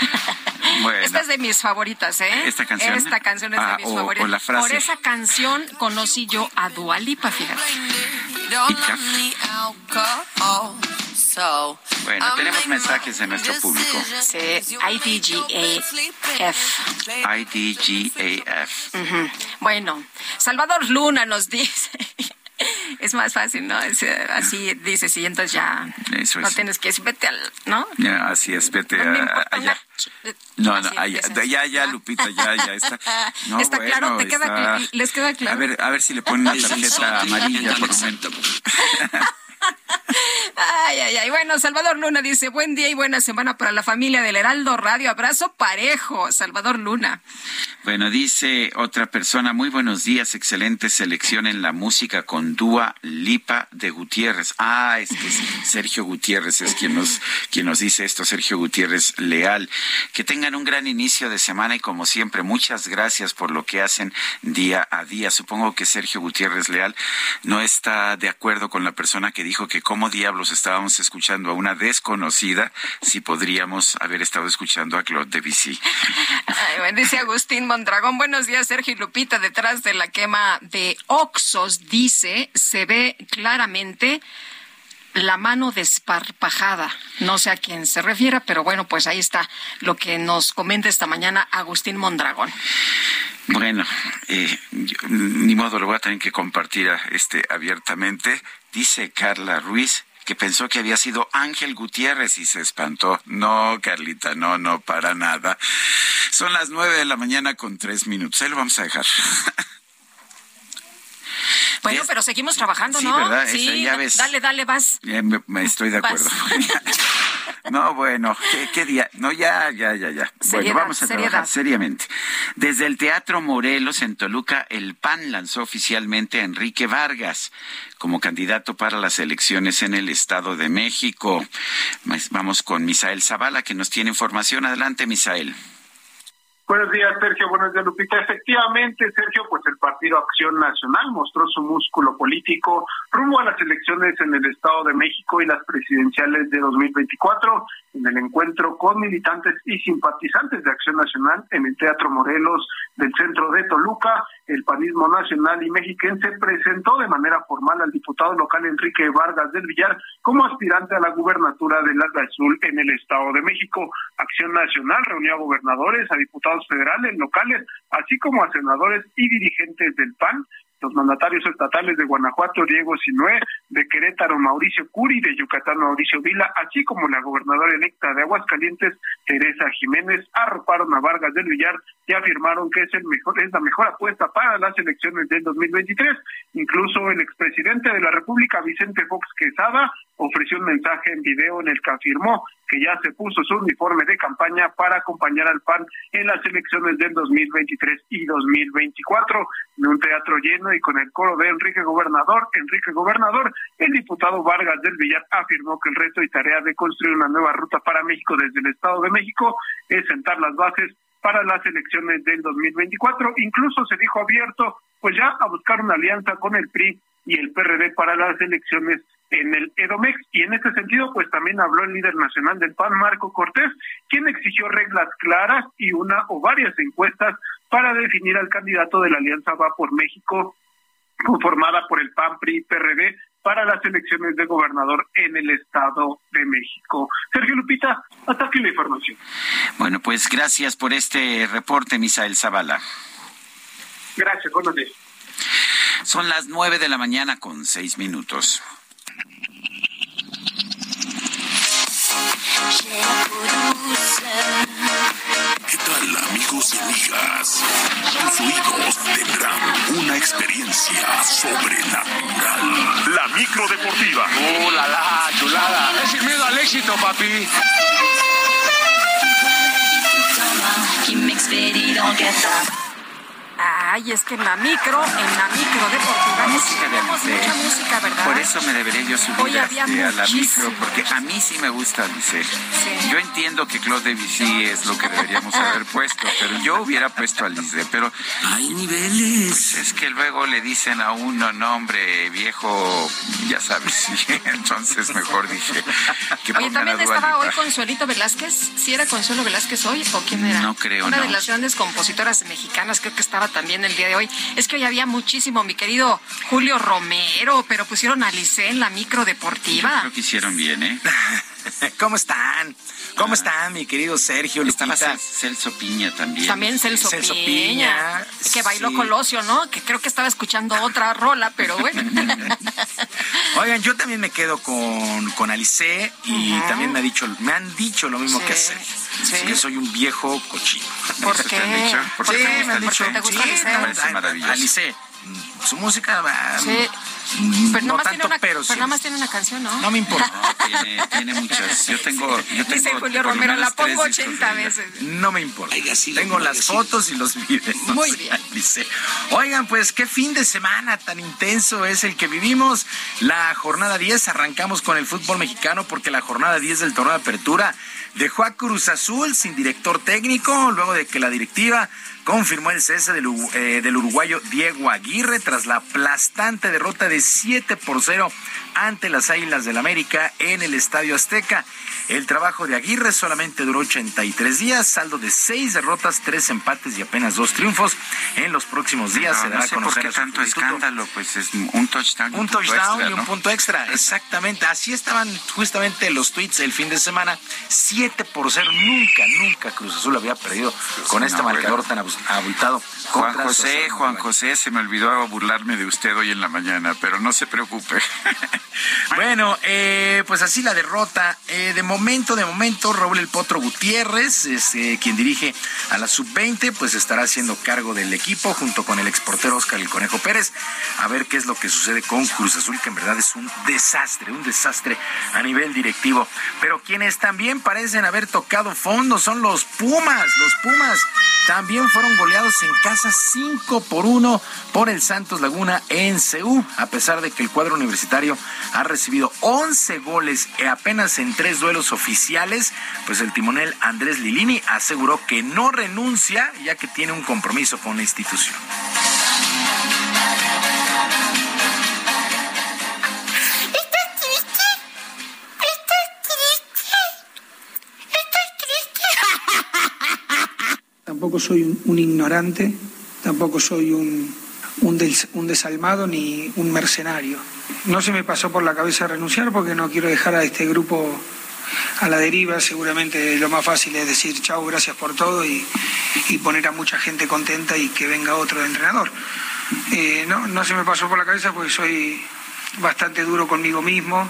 bueno. Esta es de mis favoritas, ¿eh? ¿Esta canción? Esta canción es Ah, de mis o- favoritas. o la frase. Por esa canción conocí yo a Dua Lipa, fíjate. Bueno, tenemos mensajes de nuestro público. Sí, IDGAF. IDGAF. Ujú. Bueno, Salvador Luna nos dice. Es más fácil, ¿no? Es, así dice, sí, entonces ya Eso no es. tienes que decir, vete al, ¿no? Ya, así es, vete No a- allá. No, no, allá, ya, ya, Lupita, ya, ya está. No, Está bueno, claro, ¿te queda está- cl- les queda claro? A ver, a ver si le ponen una tarjeta amarilla por un momento. Ay, ay, ay. Bueno, Salvador Luna dice, buen día y buena semana para la familia del Heraldo Radio. Abrazo parejo, Salvador Luna. Bueno, dice otra persona, muy buenos días, excelente selección en la música con Dúa Lipa de Gutiérrez. Ah, es que Sergio Gutiérrez es quien nos, quien nos dice esto, Sergio Gutiérrez Leal. Que tengan un gran inicio de semana y como siempre, muchas gracias por lo que hacen día a día. Supongo que Sergio Gutiérrez Leal no está de acuerdo con la persona que dijo que como diablos estábamos escuchando a una desconocida si podríamos haber estado escuchando a Claude Debussy. Ay, dice Agustín Mondragón, buenos días, Sergio Lupita, detrás de la quema de Oxos, dice, se ve claramente la mano desparpajada. No sé a quién se refiera, pero bueno, pues ahí está lo que nos comenta esta mañana Agustín Mondragón. Bueno, eh, ni modo, lo voy a tener que compartir este abiertamente. Dice Carla Ruiz que pensó que había sido Ángel Gutiérrez y se espantó. No, Carlita, no, no, para nada. Son las nueve de la mañana con tres minutos. Ahí lo vamos a dejar. Bueno, pero seguimos trabajando, Sí, ¿no? ¿verdad? Sí, Ese, ya ves. dale, dale, vas. Me, me estoy de acuerdo. No, bueno, ¿qué, qué día? No, ya, ya, ya, ya. Seriedad, bueno, vamos a seriedad. trabajar seriamente. Desde el Teatro Morelos en Toluca, el PAN lanzó oficialmente a Enrique Vargas como candidato para las elecciones en el Estado de México. Vamos con Misael Zavala, que nos tiene información. Adelante, Misael. Buenos días, Sergio. Buenos días, Lupita. Efectivamente, Sergio, pues el Partido Acción Nacional mostró su músculo político rumbo a las elecciones en el Estado de México y las presidenciales de 2024 en el encuentro con militantes y simpatizantes de Acción Nacional en el Teatro Morelos del centro de Toluca. El panismo nacional y mexiquense presentó de manera formal al diputado local Enrique Vargas del Villar como aspirante a la gubernatura del Alba Azul en el Estado de México. Acción Nacional reunió a gobernadores, a diputados federales, locales, así como a senadores y dirigentes del PAN los mandatarios estatales de Guanajuato, Diego Sinué, de Querétaro, Mauricio Curi, de Yucatán, Mauricio Vila, así como la gobernadora electa de Aguascalientes, Teresa Jiménez, arroparon a Vargas del Villar y afirmaron que es el mejor, es la mejor apuesta para las elecciones del 2023. Incluso el expresidente de la República, Vicente Fox Quesada, ofreció un mensaje en video en el que afirmó que ya se puso su uniforme de campaña para acompañar al PAN en las elecciones del 2023 y 2024. En un teatro lleno y con el coro de Enrique Gobernador, Enrique Gobernador, el diputado Vargas del Villar afirmó que el reto y tarea de construir una nueva ruta para México desde el Estado de México es sentar las bases para las elecciones del 2024. Incluso se dijo abierto, pues ya a buscar una alianza con el PRI y el PRD para las elecciones en el Edomex. Y en este sentido, pues también habló el líder nacional del PAN, Marco Cortés, quien exigió reglas claras y una o varias encuestas para definir al candidato de la Alianza Va por México, conformada por el PAN, PRI, PRD, para las elecciones de gobernador en el Estado de México. Sergio Lupita, hasta aquí la información. Bueno, pues gracias por este reporte, Misael Zavala. Gracias, buenos días. Son las nueve de la mañana con seis minutos. ¿Qué tal amigos y amigas? Tus oídos tendrán una experiencia sobrenatural. La micro deportiva. ¡Oh, la la, chulada! Es sin miedo al éxito, papi. Ay, es que en la micro, en la micro deportiva música tenemos mucha música, ¿verdad? Por eso me debería yo subir Hoy había este, a la micro, porque a mí sí me gusta Alice. Yo entiendo que Claude Debussy es lo que deberíamos haber puesto, pero yo hubiera puesto a Alice. Pero hay niveles. es que luego le dicen a uno, no, hombre, viejo, ya sabes, sí. entonces mejor dije que Oye, pongan también estaba hoy. Consuelito Velázquez. ¿Sí era Consuelo Velázquez hoy o quién era? No creo, Una no. de las grandes compositoras mexicanas, creo que estaba también el día de hoy. Es que hoy había muchísimo, mi querido Julio Romero, pero pusieron a Lice en la micro deportiva. Creo que hicieron bien, ¿eh? ¿Cómo están? ¿Cómo están, mi querido Sergio? Estaba Celso Piña también. También Celso, Celso Piña, Piña, que bailó sí. Colosio, ¿no? Que creo que estaba escuchando otra rola, pero bueno. Oigan, yo también me quedo con, con Alice y también me, ha dicho, me han dicho lo mismo Sí, que Sergio. sí. Que soy un viejo cochino. ¿Por ¿Eso te qué? han dicho? ¿Por qué me han dicho. ¿Te gusta sí, Alice? me parece ay, maravilloso. Alice, su música, Sí. Pero no tanto, tiene una, pero pero sí. nada más tiene una canción, ¿no? No me importa. Tiene, tiene muchas. Yo tengo. Yo tengo Dice Julio Romero, la pongo discos 80 de ella. veces. No me importa. Oiga, sí, Tengo las fotos y los videos. Muy bien. Alice. Oigan, pues qué fin de semana tan intenso es el que vivimos. La jornada 10, arrancamos con el fútbol mexicano porque la jornada 10 del torneo de apertura dejó a Cruz Azul sin director técnico, luego de que la directiva confirmó el cese del, eh, del uruguayo Diego Aguirre tras la aplastante derrota de 7 por 0 ante las Águilas del América en el Estadio Azteca. El trabajo de Aguirre solamente duró 83 días, saldo de 6 derrotas, 3 empates y apenas 2 triunfos. En los próximos días No, se no dará a sé por conocer qué tanto escándalo, pues es un touchdown. y Un punto touchdown extra, y un ¿no? punto extra, exactamente. Así estaban justamente los tweets el fin de semana. 7 por 0. Nunca, nunca Cruz Azul había perdido con este marcador tan abultado. Juan José. Juan José, se me olvidó burlarme de usted hoy en la mañana, pero no se preocupe. Bueno, eh, pues así la derrota. Eh, de momento, de momento, Raúl El Potro Gutiérrez, es, eh, quien dirige a la sub-20, pues estará haciendo cargo del equipo junto con el exportero Oscar El Conejo Pérez. A ver qué es lo que sucede con Cruz Azul, que en verdad es un desastre, un desastre a nivel directivo. Pero quienes también parecen haber tocado fondo son los Pumas. Los Pumas también fueron goleados en casa 5 por 1 por el Santos Laguna en CEU, a pesar de que el cuadro universitario ha recibido 11 goles apenas en tres duelos oficiales, pues el timonel Andrés Lilini aseguró que no renuncia ya que tiene un compromiso con la institución. Tampoco soy un, ignorante, tampoco soy un, un, des- un desalmado ni un mercenario. No se me pasó por la cabeza renunciar porque no quiero dejar a este grupo a la deriva. Seguramente lo más fácil es decir chao, gracias por todo y, poner a mucha gente contenta y que venga otro entrenador. Eh, no, no se me pasó por la cabeza porque soy bastante duro conmigo mismo.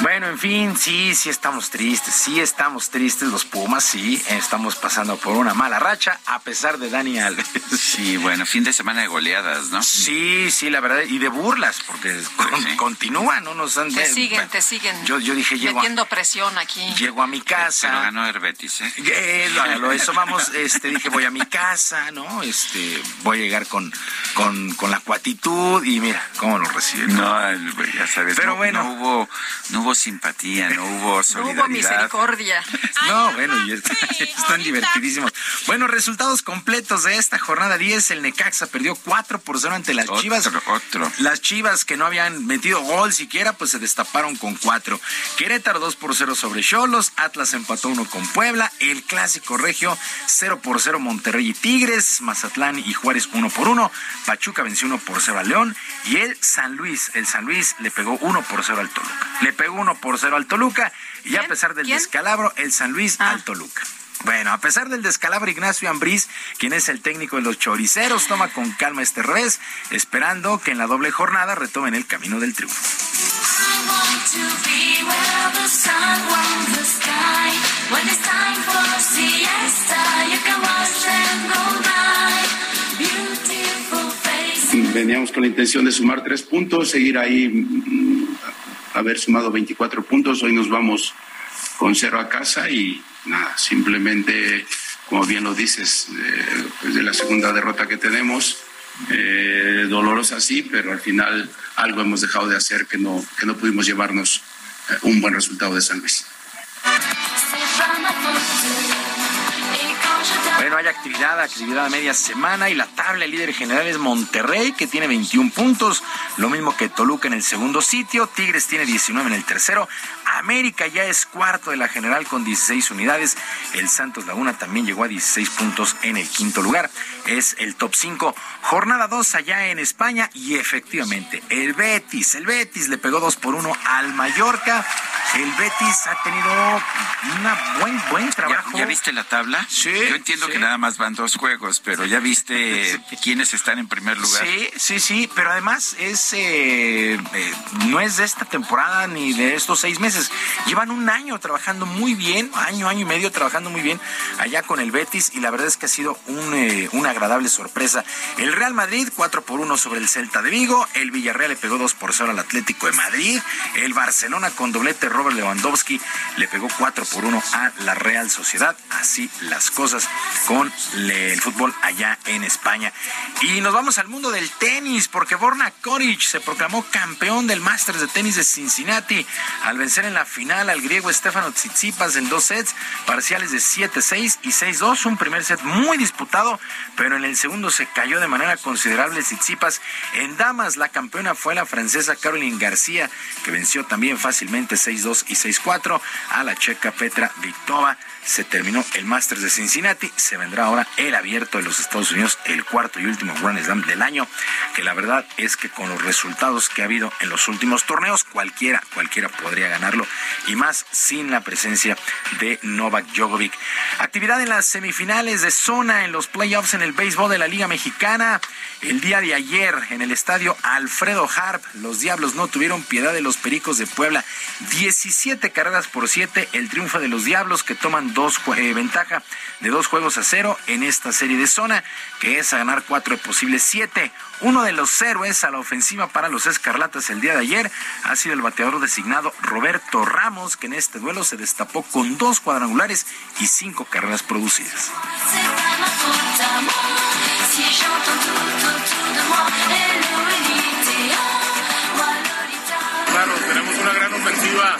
Bueno, en fin, sí, sí estamos tristes, sí estamos tristes los Pumas, sí, estamos pasando por una mala racha a pesar de Dani Alves. Sí, bueno, fin de semana de goleadas, ¿no? Sí, sí, la verdad, y de burlas, porque con- continúan, no nos han... Te siguen, te siguen. Yo, yo dije, llego a, Metiendo presión aquí. llego a mi casa. Pero ganó el Betis, ¿eh? Eh, lo- lo- eso vamos, este, dije, voy a mi casa, ¿no? Este, voy a llegar con, con, con la cuatitud y mira, cómo lo reciben. No, ya sabes, Pero no, bueno. no hubo, no hubo simpatía, no hubo solidaridad. No hubo misericordia. No, bueno, y están divertidísimos. Bueno, resultados completos de esta jornada 10. El Necaxa perdió 4 por 0 ante las Chivas. Otro. Las Chivas que no habían metido gol siquiera, pues se destaparon con 4. Querétaro 2 por 0 sobre Cholos. Atlas empató 1 con Puebla. El Clásico Regio 0 por 0 Monterrey y Tigres. Mazatlán y Juárez 1 por 1. Pachuca venció 1 por 0 a León. Y el San Luis, el San Luis le pegó 1 por 0 al Toluca. Le pegó 1 por 0 al Toluca. Y a pesar del descalabro, el San Luis Ah. al Toluca. Bueno, a pesar del descalabro, Ignacio Ambriz, quien es el técnico de los choriceros, toma con calma este revés, esperando que en la doble jornada retomen el camino del triunfo. Veníamos con la intención de sumar tres puntos, seguir ahí, haber sumado 24 puntos. Hoy nos vamos con cero a casa y nada, simplemente, como bien lo dices, eh, pues de la segunda derrota que tenemos, eh, dolorosa sí, pero al final algo hemos dejado de hacer que no, que no pudimos llevarnos eh, un buen resultado de San Luis. Bueno, hay actividad, actividad a media semana y la tabla, el líder general es Monterrey, que tiene 21 puntos, lo mismo que Toluca en el segundo sitio, Tigres tiene 19 en el tercero, América ya es cuarto de la general con 16 unidades, el Santos Laguna también llegó a 16 puntos en el quinto lugar, es el top 5, jornada 2 allá en España y efectivamente el Betis, el Betis le pegó 2 por 1 al Mallorca, el Betis ha tenido un buen, buen trabajo. ¿Ya, ya viste la tabla? Sí. Yo entiendo sí. que nada más van dos juegos, pero ya viste quiénes están en primer lugar. Sí, sí, sí, pero además es eh, eh, no es de esta temporada ni de estos seis meses. Llevan un año trabajando muy bien, año, año y medio trabajando muy bien allá con el Betis y la verdad es que ha sido un, eh, una agradable sorpresa. El Real Madrid 4 por 1 sobre el Celta de Vigo, el Villarreal le pegó 2 por 0 al Atlético de Madrid, el Barcelona con doblete Robert Lewandowski le pegó 4 por 1 a la Real Sociedad. Así las cosas con el fútbol allá en España. Y nos vamos al mundo del tenis, porque Borna Koric se proclamó campeón del Masters de tenis de Cincinnati al vencer en la final al griego Stefano Tsitsipas en dos sets, parciales de 7-6 y 6-2. Un primer set muy disputado, pero en el segundo se cayó de manera considerable Tsitsipas. En damas, la campeona fue la francesa Caroline García, que venció también fácilmente 6-2 y 6-4 a la checa Petra Vitova se terminó el Masters de Cincinnati, se vendrá ahora el abierto de los Estados Unidos, el cuarto y último Grand Slam del año, que la verdad es que con los resultados que ha habido en los últimos torneos, cualquiera, cualquiera podría ganarlo, y más sin la presencia de Novak Djokovic. Actividad en las semifinales de zona en los playoffs en el béisbol de la Liga Mexicana. El día de ayer en el estadio Alfredo Harp, los Diablos no tuvieron piedad de los Pericos de Puebla. 17 carreras por 7, el triunfo de los Diablos que toman dos eh, ventaja de dos juegos a cero en esta serie de zona, que es a ganar cuatro de posibles siete. Uno de los héroes a la ofensiva para los Escarlatas el día de ayer ha sido el bateador designado Roberto Ramos, que en este duelo se destapó con dos cuadrangulares y cinco carreras producidas. Claro, tenemos una gran ofensiva.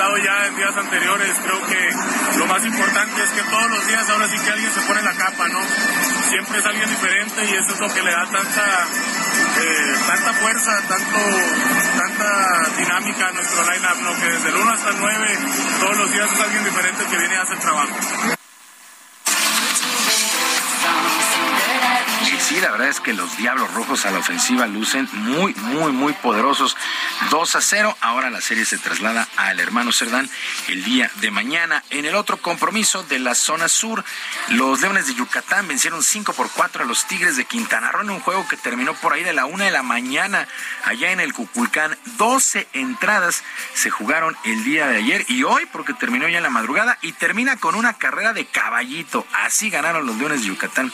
Ya en días anteriores, creo que lo más importante es que todos los días ahora sí que alguien se pone la capa, ¿no? Siempre es alguien diferente y eso es lo que le da tanta, eh, tanta fuerza, tanto, tanta dinámica a nuestro line-up, ¿no? Que desde el 1 hasta el 9, todos los días es alguien diferente que viene a hacer trabajo. Sí, la verdad es que los Diablos Rojos a la ofensiva lucen muy, muy, muy poderosos. 2 a 0. Ahora la serie se traslada al hermano Cerdán el día de mañana. En el otro compromiso de la zona sur, los Leones de Yucatán vencieron 5 por 4 a los Tigres de Quintana Roo en un juego que terminó por ahí de la 1 de la mañana allá en el Cuculcán. 12 entradas se jugaron el día de ayer y hoy porque terminó ya en la madrugada y termina con una carrera de caballito. Así ganaron los Leones de Yucatán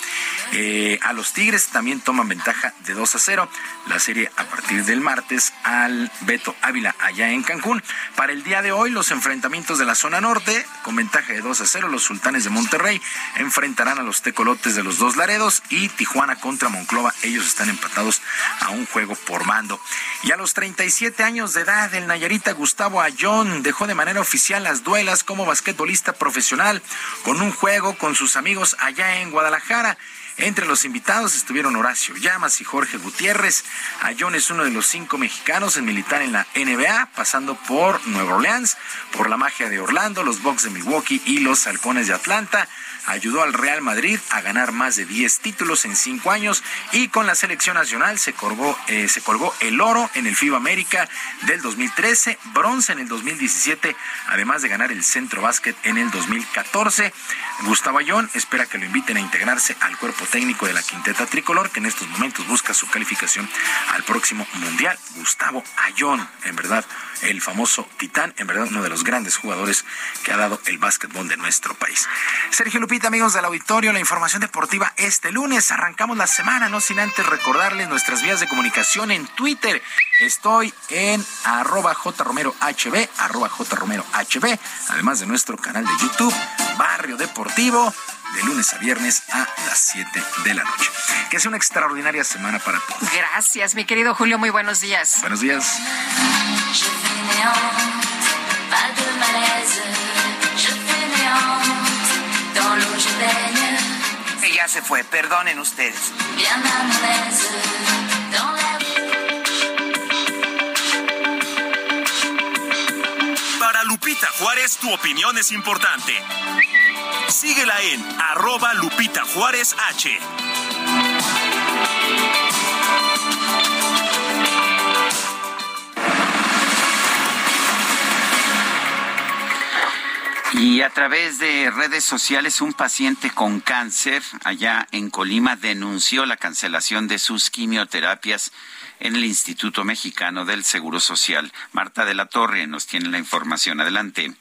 eh, a los Tigres. Tigres también toman ventaja de 2 a 0. La serie a partir del martes al Beto Ávila allá en Cancún. Para el día de hoy, los enfrentamientos de la zona norte, con ventaja de 2 a 0, los sultanes de Monterrey enfrentarán a los tecolotes de los dos Laredos y Tijuana contra Monclova. Ellos están empatados a un juego por mando. Y a los 37 años de edad, el Nayarita Gustavo Ayón dejó de manera oficial las duelas como basquetbolista profesional con un juego con sus amigos allá en Guadalajara. Entre los invitados estuvieron Horacio Llamas y Jorge Gutiérrez. Ayón es uno de los cinco mexicanos en militar en la NBA, pasando por Nueva Orleans, por la magia de Orlando, los Bucks de Milwaukee y los Halcones de Atlanta ayudó al Real Madrid a ganar más de 10 títulos en 5 años y con la selección nacional se colgó, eh, el oro en el FIBA América del 2013, bronce en el 2017, además de ganar el Centro Básquet en el 2014. Gustavo Ayón espera que lo inviten a integrarse al cuerpo técnico de la quinteta tricolor, que en estos momentos busca su calificación al próximo Mundial. Gustavo Ayón, en verdad, el famoso titán, en verdad uno de los grandes jugadores que ha dado el básquetbol de nuestro país. Sergio Lupita, amigos del auditorio, la información deportiva este lunes. Arrancamos la semana, no sin antes recordarles nuestras vías de comunicación en Twitter. Estoy en arroba jromerohb, arroba jromerohb, además de nuestro canal de YouTube, Barrio Deportivo de lunes a viernes a las 7 de la noche. Que sea una extraordinaria semana para todos. Gracias, mi querido Julio. Muy buenos días. Buenos días. ya se fue, perdonen ustedes. Para Lupita Juárez, tu opinión es importante. Síguela en arroba Lupita Juárez H. Y a través de redes sociales, un paciente con cáncer allá en Colima denunció la cancelación de sus quimioterapias en el Instituto Mexicano del Seguro Social. Marta de la Torre nos tiene la información. Adelante.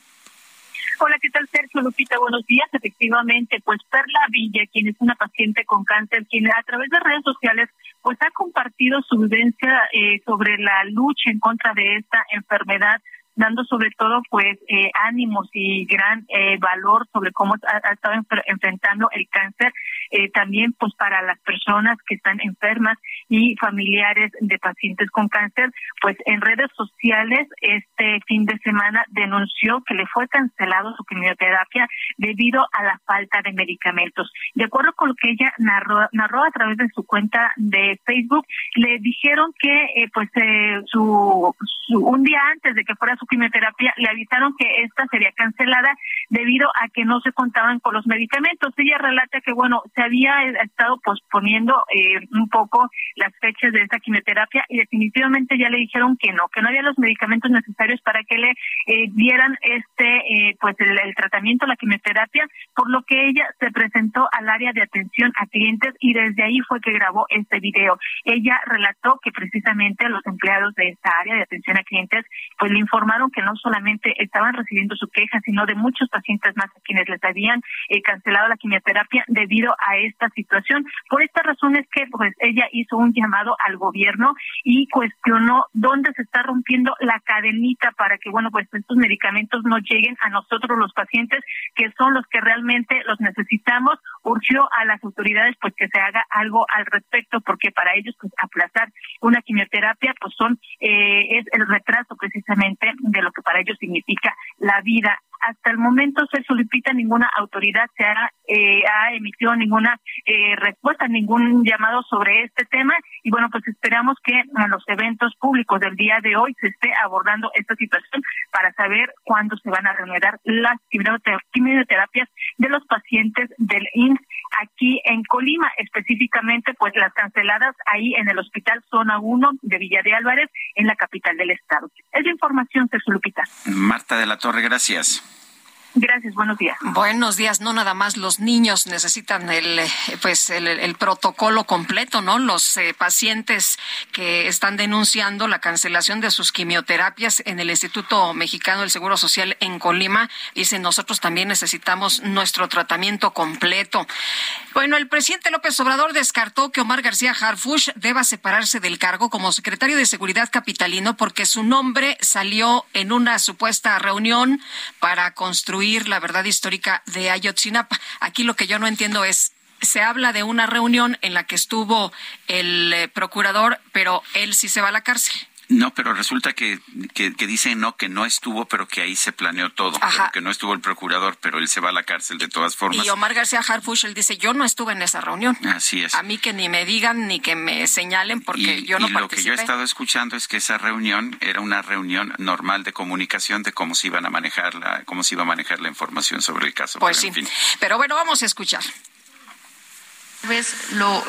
Hola, ¿qué tal Sergio Lupita? Buenos días. Efectivamente, pues Perla Villa, quien es una paciente con cáncer, quien a través de redes sociales pues ha compartido su vivencia eh, sobre la lucha en contra de esta enfermedad dando sobre todo pues eh, ánimos y gran eh, valor sobre cómo ha, estado enfrentando el cáncer eh, también pues para las personas que están enfermas y familiares de pacientes con cáncer pues en redes sociales este fin de semana denunció que le fue cancelado su quimioterapia debido a la falta de medicamentos. De acuerdo con lo que ella narró, narró a través de su cuenta de Facebook le dijeron que pues su, su un día antes de que fuera su quimioterapia, le avisaron que esta sería cancelada debido a que no se contaban con los medicamentos. Ella relata que, bueno, se había estado posponiendo eh, un poco las fechas de esta quimioterapia y definitivamente ya le dijeron que no, que no había los medicamentos necesarios para que le eh, dieran este, eh, pues el, el tratamiento, la quimioterapia, por lo que ella se presentó al área de atención a clientes y desde ahí fue que grabó este video. Ella relató que precisamente los empleados de esta área de atención a clientes pues le informaron que no solamente estaban recibiendo su queja, sino de muchos pacientes más a quienes les habían eh, cancelado la quimioterapia debido a esta situación. Por esta razón es que pues ella hizo un llamado al gobierno y cuestionó dónde se está rompiendo la cadenita para que bueno pues estos medicamentos no lleguen a nosotros los pacientes que son los que realmente los necesitamos. Urgió a las autoridades pues que se haga algo al respecto porque para ellos pues aplazar una quimioterapia pues son eh, es el retraso precisamente de lo que para ellos significa la vida. Hasta el momento, se solicita ninguna autoridad se ha, eh, ha emitido ninguna eh, respuesta, ningún llamado sobre este tema. Y bueno, pues esperamos que en los eventos públicos del día de hoy se esté abordando esta situación para saber cuándo se van a reanudar las quimioterapias de los pacientes del INS aquí en Colima, específicamente pues las canceladas ahí en el Hospital Zona 1 de Villa de Álvarez, en la capital del estado. Es la información, César Lupita. Marta de la Torre, gracias. Gracias, buenos días. Buenos días. No nada más los niños necesitan el, eh, pues el, protocolo completo, ¿no? Los eh, pacientes que están denunciando la cancelación de sus quimioterapias en el Instituto Mexicano del Seguro Social en Colima dicen nosotros también necesitamos nuestro tratamiento completo. Bueno, el presidente López Obrador descartó que Omar García Harfush deba separarse del cargo como secretario de Seguridad capitalino porque su nombre salió en una supuesta reunión para construir la verdad histórica de Ayotzinapa. Aquí lo que yo no entiendo es, se habla de una reunión en la que estuvo el eh, procurador, pero él sí se va a la cárcel. No, pero resulta que, que, dicen no, que no estuvo, pero que ahí se planeó todo. que no estuvo el procurador, pero él se va a la cárcel de todas formas. Y Omar García Harfush, él dice, yo no estuve en esa reunión. Así es. A mí que ni me digan ni que me señalen porque yo no y lo que yo he estado escuchando es que esa reunión era una reunión normal de comunicación de cómo se iban a manejar la, cómo se iba a manejar la información sobre el caso. Pues sí. Pero bueno, vamos a escuchar vez lo,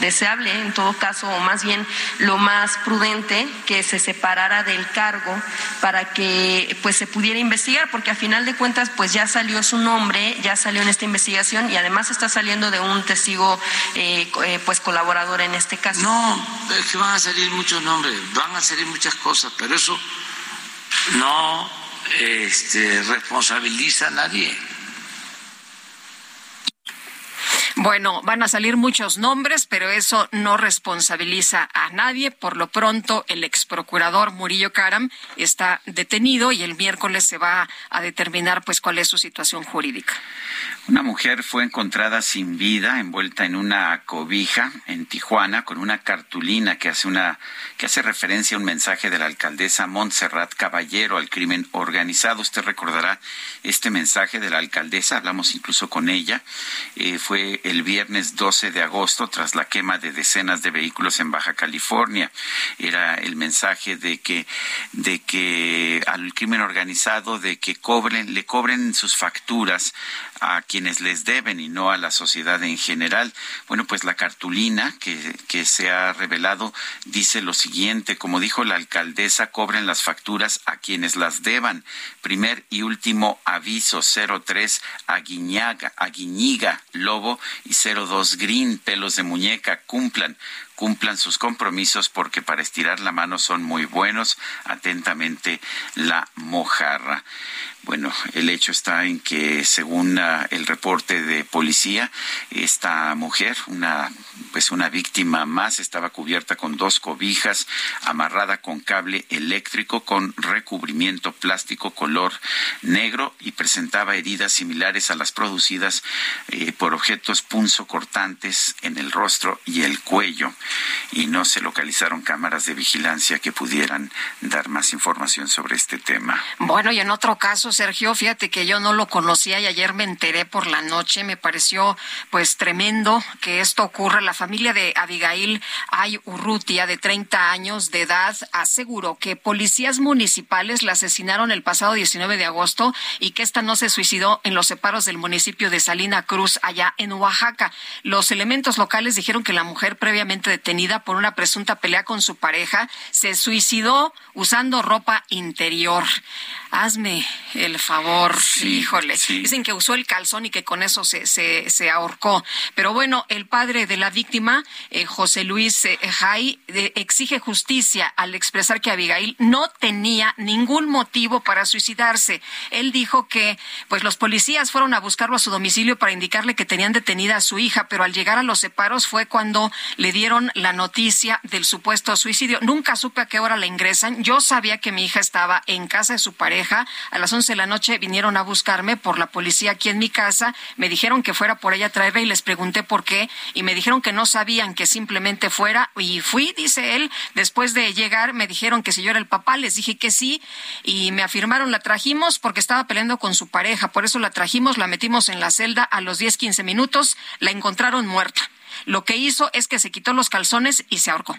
deseable, en todo caso, o más bien lo más prudente, que se separara del cargo para que pues se pudiera investigar, porque a final de cuentas pues ya salió su nombre, ya salió en esta investigación y además está saliendo de un testigo eh, eh, pues colaborador en este caso. No, es que van a salir muchos nombres, van a salir muchas cosas, pero eso no este, responsabiliza a nadie Bueno, van a salir muchos nombres, pero eso no responsabiliza a nadie. Por lo pronto, el ex procurador Murillo Caram está detenido y el miércoles se va a determinar pues cuál es su situación jurídica. Una mujer fue encontrada sin vida, envuelta en una cobija en Tijuana, con una cartulina que hace una que hace referencia a un mensaje de la alcaldesa Montserrat Caballero al crimen organizado. Usted recordará este mensaje de la alcaldesa, hablamos incluso con ella. Eh, fue el viernes 12 de agosto, tras la quema de decenas de vehículos en Baja California. Era el mensaje de que de que al crimen organizado de que cobren le cobren sus facturas a quienes les deben y no a la sociedad en general. Bueno, pues la cartulina que, que se ha revelado dice lo siguiente, como dijo la alcaldesa, cobren las facturas a quienes las deban. Primer y último aviso 03 Aguiñaga, Aguiñiga, Lobo y 02 Green, pelos de muñeca, cumplan cumplan sus compromisos porque para estirar la mano son muy buenos. Atentamente, la mojarra. Bueno, el hecho está en que, según ah, el reporte de policía, esta mujer, una pues una víctima más, estaba cubierta con dos cobijas, amarrada con cable eléctrico, con recubrimiento plástico color negro y presentaba heridas similares a las producidas eh, por objetos punzocortantes en el rostro y el cuello. Y no se localizaron cámaras de vigilancia que pudieran dar más información sobre este tema. Bueno, y en otro caso, Sergio, fíjate que yo no lo conocía y ayer me enteré por la noche, me pareció pues tremendo que esto ocurra. La familia de Abigail Ay Urrutia, de 30 años de edad, aseguró que policías municipales la asesinaron el pasado 19 de agosto y que esta no se suicidó en los separos del municipio de Salina Cruz, allá en Oaxaca. Los elementos locales dijeron que la mujer previamente detenida por una presunta pelea con su pareja se suicidó usando ropa interior. Hazme el favor, híjole. Dicen que usó el calzón y que con eso se, se, se ahorcó. Pero bueno, el padre de la víctima, eh, José Luis eh, Jai, exige justicia al expresar que Abigail no tenía ningún motivo para suicidarse. Él dijo que pues los policías fueron a buscarlo a su domicilio para indicarle que tenían detenida a su hija, pero al llegar a los separos fue cuando le dieron la noticia del supuesto suicidio. Nunca supe a qué hora la ingresan. Yo sabía que mi hija estaba en casa de su pareja a las 11 de la noche vinieron a buscarme por la policía aquí en mi casa. Me dijeron que fuera por ella a traerla y les pregunté por qué. Y me dijeron que no sabían que simplemente fuera. Y fui, dice él. Después de llegar, me dijeron que si yo era el papá. Les dije que sí. Y me afirmaron, la trajimos porque estaba peleando con su pareja. Por eso la trajimos, la metimos en la celda. A los 10, 15 minutos la encontraron muerta. Lo que hizo es que se quitó los calzones y se ahorcó.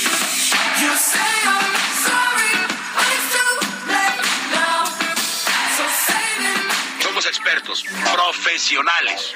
Somos expertos, profesionales.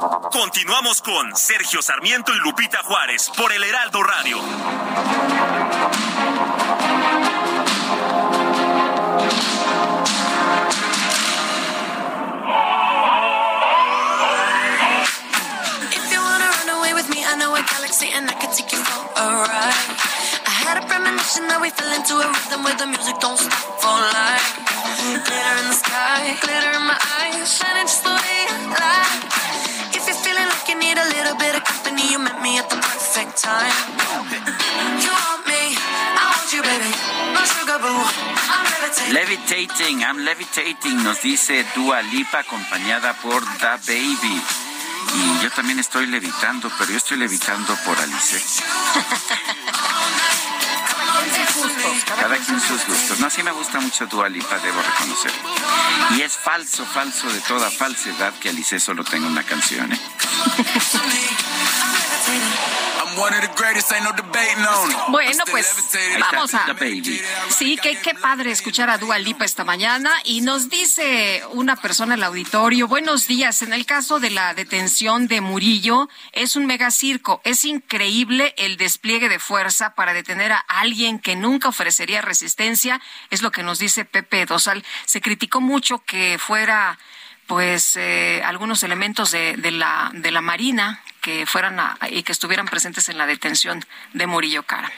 Continuamos con Sergio Sarmiento y Lupita Juárez por el Heraldo Radio. And I can take you for a ride. I had a premonition that we fell into a rhythm where the music don't stop for life. Glitter in the sky, glitter in my eyes, shining just the way I like. If you're feeling like you need a little bit of company, you met me at the perfect time. You want me, I want you, baby. My sugar boo, I'm levitating. Levitating, I'm levitating, nos dice Dua Lipa acompañada por Da Baby. Y yo también estoy levitando, pero yo estoy levitando por Alice. Cada quien sus gustos. No, sí me gusta mucho Dua Lipa, debo reconocer. Y es falso, falso de toda falsedad que Alice solo tenga una canción, ¿eh? Bueno, pues vamos a... Sí, qué, qué padre escuchar a Dua Lipa esta mañana. Y nos dice una persona en el auditorio, buenos días, en el caso de la detención de Murillo, es un megacirco. Es increíble el despliegue de fuerza para detener a alguien que nunca ofrecería resistencia. Es lo que nos dice Pepe Dosal. Se criticó mucho que fuera pues eh, algunos elementos de, de la de la marina que fueran a- y que estuvieran presentes en la detención de Murillo Cara.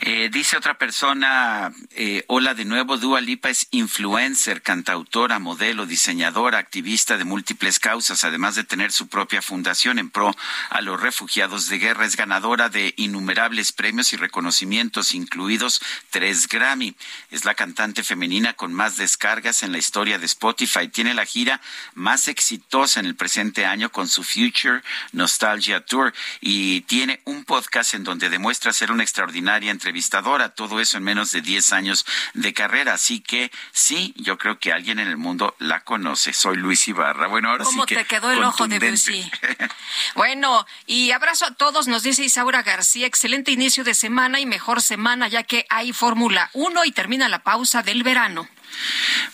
Eh, dice otra persona, eh, hola de nuevo, Dua Lipa es influencer, cantautora, modelo, diseñadora, activista de múltiples causas, además de tener su propia fundación en pro a los refugiados de guerra. Es ganadora de innumerables premios y reconocimientos, incluidos tres Grammy. Es la cantante femenina con más descargas en la historia de Spotify. Tiene la gira más exitosa en el presente año con su Future Nostalgia Tour y tiene un podcast en donde demuestra ser una extraordinaria entrevistadora, todo eso en menos de 10 años de carrera. Así que sí, yo creo que alguien en el mundo la conoce. Soy Luis Ibarra. Bueno, ahora ¿Cómo sí que te quedó el ojo de. Lucy? Bueno, y abrazo a todos, nos dice Isaura García. Excelente inicio de semana y mejor semana, ya que hay Fórmula 1 y termina la pausa del verano.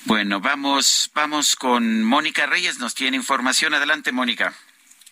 Bueno, vamos, vamos con Mónica Reyes, nos tiene información. Adelante, Mónica.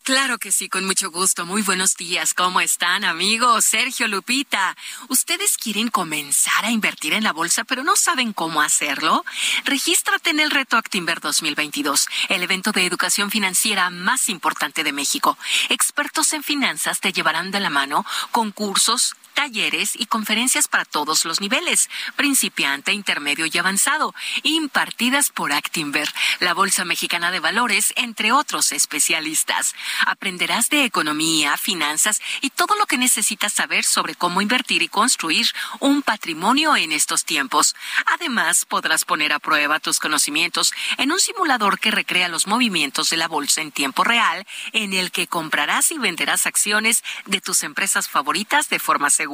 Claro que sí, con mucho gusto. Muy buenos días. ¿Cómo están, amigos? Sergio Lupita. ¿Ustedes quieren comenzar a invertir en la bolsa, pero no saben cómo hacerlo? Regístrate en el Reto Actinver 2022, el evento de educación financiera más importante de México. Expertos en finanzas te llevarán de la mano con cursos, talleres y conferencias para todos los niveles, principiante, intermedio y avanzado, impartidas por Actinver, la Bolsa Mexicana de Valores, entre otros especialistas. Aprenderás de economía, finanzas y todo lo que necesitas saber sobre cómo invertir y construir un patrimonio en estos tiempos. Además, podrás poner a prueba tus conocimientos en un simulador que recrea los movimientos de la bolsa en tiempo real, en el que comprarás y venderás acciones de tus empresas favoritas de forma segura,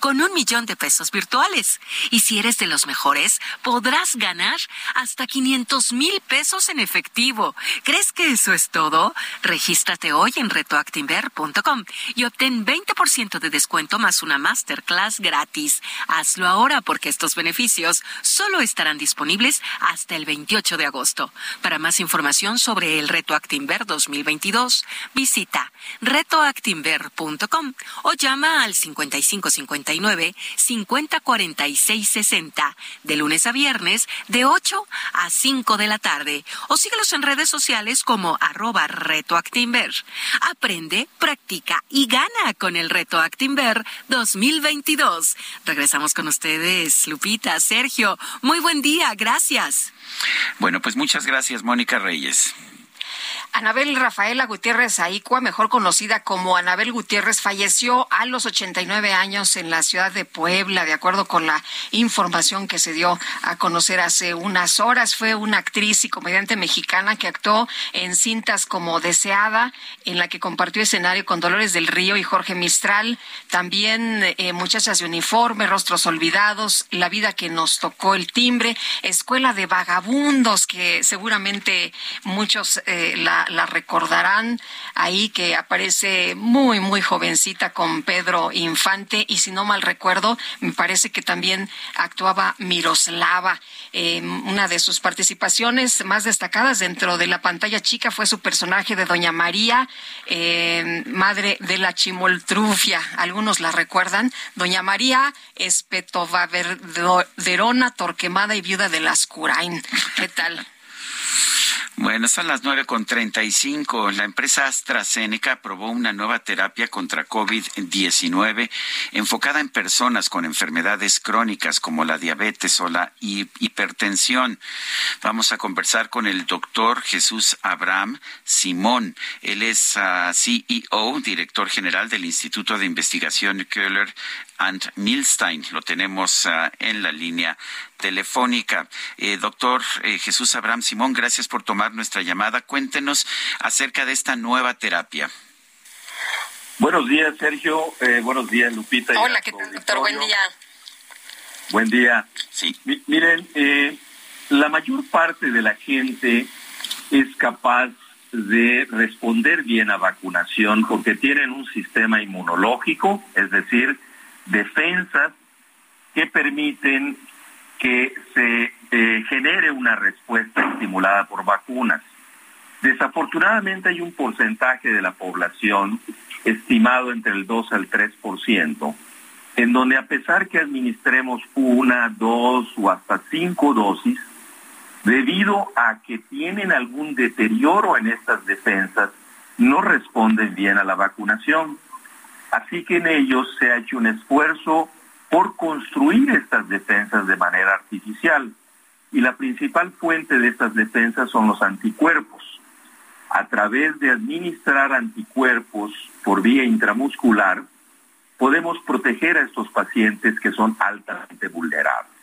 con un millón de pesos virtuales. Y si eres de los mejores, podrás ganar hasta 500 mil pesos en efectivo. ¿Crees que eso es todo? Regístrate hoy en retoactinver.com y obtén 20% de descuento más una masterclass gratis. Hazlo ahora porque estos beneficios solo estarán disponibles hasta el 28 de agosto. Para más información sobre el Reto Actinver 2022, visita retoactinver.com o llama al 5559 5046 60 de lunes a viernes de 8 a 5 de la tarde o síguelos en redes sociales como arroba retoactinver. Aprende, practica y gana con el Reto Actinver 2022. Regresamos con ustedes, Lupita, Sergio. Muy buen día, gracias. Bueno, pues muchas gracias, Mónica Reyes. Anabel Rafaela Gutiérrez Aicua, mejor conocida como Anabel Gutiérrez, falleció a los 89 años en la ciudad de Puebla, de acuerdo con la información que se dio a conocer hace unas horas. Fue una actriz y comediante mexicana que actuó en cintas como Deseada, en la que compartió escenario con Dolores del Río y Jorge Mistral. También eh, Muchachas de Uniforme, Rostros Olvidados, La vida que nos tocó el timbre, Escuela de Vagabundos, que seguramente muchos eh, la la, recordarán ahí que aparece muy, muy jovencita con Pedro Infante y si no mal recuerdo, me parece que también actuaba Miroslava. Eh, una de sus participaciones más destacadas dentro de la pantalla chica fue su personaje de Doña María, eh, madre de la Chimoltrufia. Algunos la recuerdan. Doña María Espetova Verona, Torquemada y viuda de las Curain. ¿Qué tal? Bueno, son las nueve con treinta y cinco. La empresa AstraZeneca aprobó una nueva terapia contra COVID-19 enfocada en personas con enfermedades crónicas como la diabetes o la hipertensión. Vamos a conversar con el doctor Jesús Abraham Simón. Él es ah, CEO, director general del Instituto de Investigación Köhler and Milstein. Lo tenemos ah, en la línea telefónica. Eh, doctor eh, Jesús Abraham Simón, gracias por tomar nuestra llamada. Cuéntenos acerca de esta nueva terapia. Buenos días, Sergio. Eh, buenos días, Lupita. Hola, ¿qué tal, doctor? Buen día. Buen día. Sí. miren, la mayor parte de la gente es capaz de responder bien a vacunación porque tienen un sistema inmunológico, es decir, defensas que permiten que se eh, genere una respuesta estimulada por vacunas. Desafortunadamente hay un porcentaje de la población estimado entre el 2 al 3%, en donde a pesar que administremos una, dos o hasta cinco dosis, debido a que tienen algún deterioro en estas defensas, no responden bien a la vacunación. Así que en ellos se ha hecho un esfuerzo por construir estas defensas de manera artificial. Y la principal fuente de estas defensas son los anticuerpos. A través de administrar anticuerpos por vía intramuscular, podemos proteger a estos pacientes que son altamente vulnerables.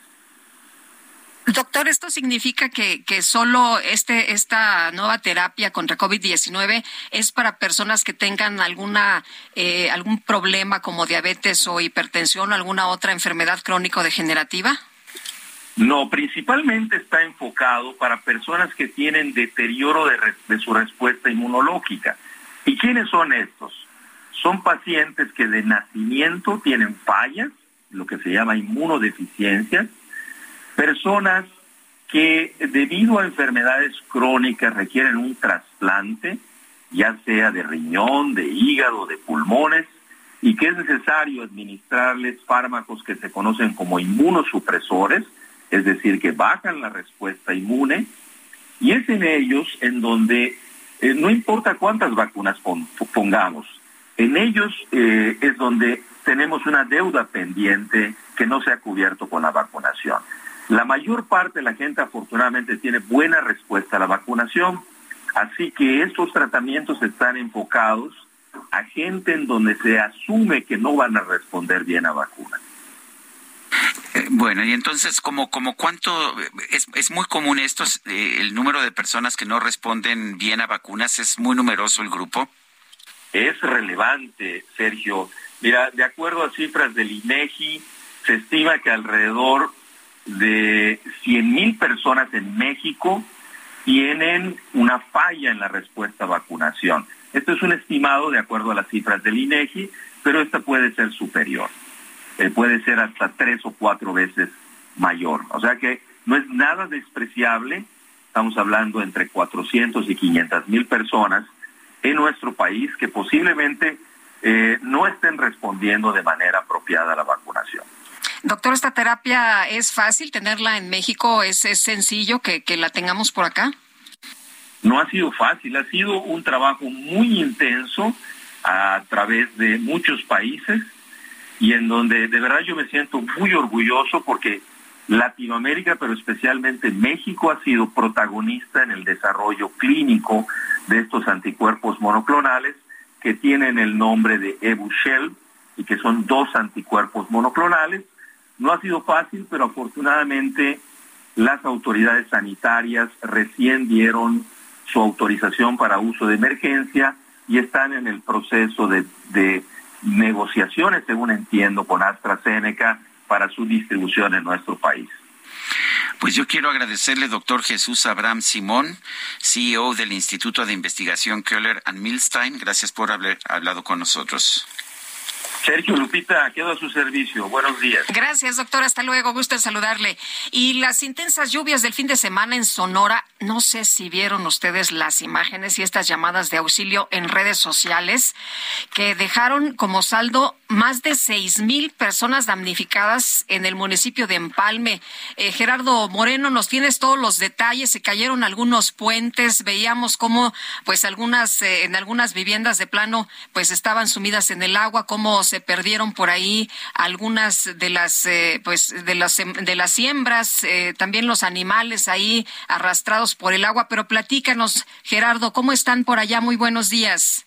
Doctor, ¿esto significa que, que solo este, esta nueva terapia contra COVID-19 es para personas que tengan alguna, eh, algún problema como diabetes o hipertensión o alguna otra enfermedad crónico-degenerativa? No, principalmente está enfocado para personas que tienen deterioro de, de su respuesta inmunológica. ¿Y quiénes son estos? Son pacientes que de nacimiento tienen fallas, lo que se llama inmunodeficiencias, personas que debido a enfermedades crónicas requieren un trasplante, ya sea de riñón, de hígado, de pulmones, y que es necesario administrarles fármacos que se conocen como inmunosupresores, es decir, que bajan la respuesta inmune, y es en ellos en donde eh, no importa cuántas vacunas pongamos, en ellos eh, es donde tenemos una deuda pendiente que no se ha cubierto con la vacunación. La mayor parte de la gente afortunadamente tiene buena respuesta a la vacunación, así que estos tratamientos están enfocados a gente en donde se asume que no van a responder bien a vacunas. Eh, bueno, y entonces, como, como cuánto, es, es muy común esto, eh, el número de personas que no responden bien a vacunas, ¿es muy numeroso el grupo? Es relevante, Sergio. Mira, de acuerdo a cifras del INEGI, se estima que alrededor de 100.000 personas en México tienen una falla en la respuesta a vacunación. Esto es un estimado de acuerdo a las cifras del INEGI, pero esta puede ser superior. Eh, puede ser hasta tres o cuatro veces mayor. O sea que no es nada despreciable. Estamos hablando entre 400 y 500 mil personas en nuestro país que posiblemente eh, no estén respondiendo de manera apropiada a la vacunación. Doctor, ¿esta terapia es fácil tenerla en México? ¿Es, sencillo que, la tengamos por acá? No ha sido fácil, ha sido un trabajo muy intenso a través de muchos países y en donde de verdad yo me siento muy orgulloso porque Latinoamérica, pero especialmente México, ha sido protagonista en el desarrollo clínico de estos anticuerpos monoclonales que tienen el nombre de Evushel y que son dos anticuerpos monoclonales. No ha sido fácil, pero afortunadamente las autoridades sanitarias recién dieron su autorización para uso de emergencia y están en el proceso de, negociaciones, según entiendo, con AstraZeneca para su distribución en nuestro país. Pues yo quiero agradecerle, doctor Jesús Abraham Simón, CEO del Instituto de Investigación Keller and Milstein. Gracias por haber hablado con nosotros. Sergio Lupita, quedo a su servicio. Buenos días. Gracias, doctor. Hasta luego. Gusto en saludarle. Y las intensas lluvias del fin de semana en Sonora, no sé si vieron ustedes las imágenes y estas llamadas de auxilio en redes sociales que dejaron como saldo más de seis mil personas damnificadas en el municipio de Empalme. Eh, Gerardo Moreno, nos tienes todos los detalles. Se cayeron algunos puentes. Veíamos cómo, pues, algunas, eh, en algunas viviendas de plano, pues, estaban sumidas en el agua, cómo se perdieron por ahí algunas de las eh, pues de las de las siembras, eh, también los animales ahí arrastrados por el agua, pero platícanos, Gerardo, ¿cómo están por allá? Muy buenos días.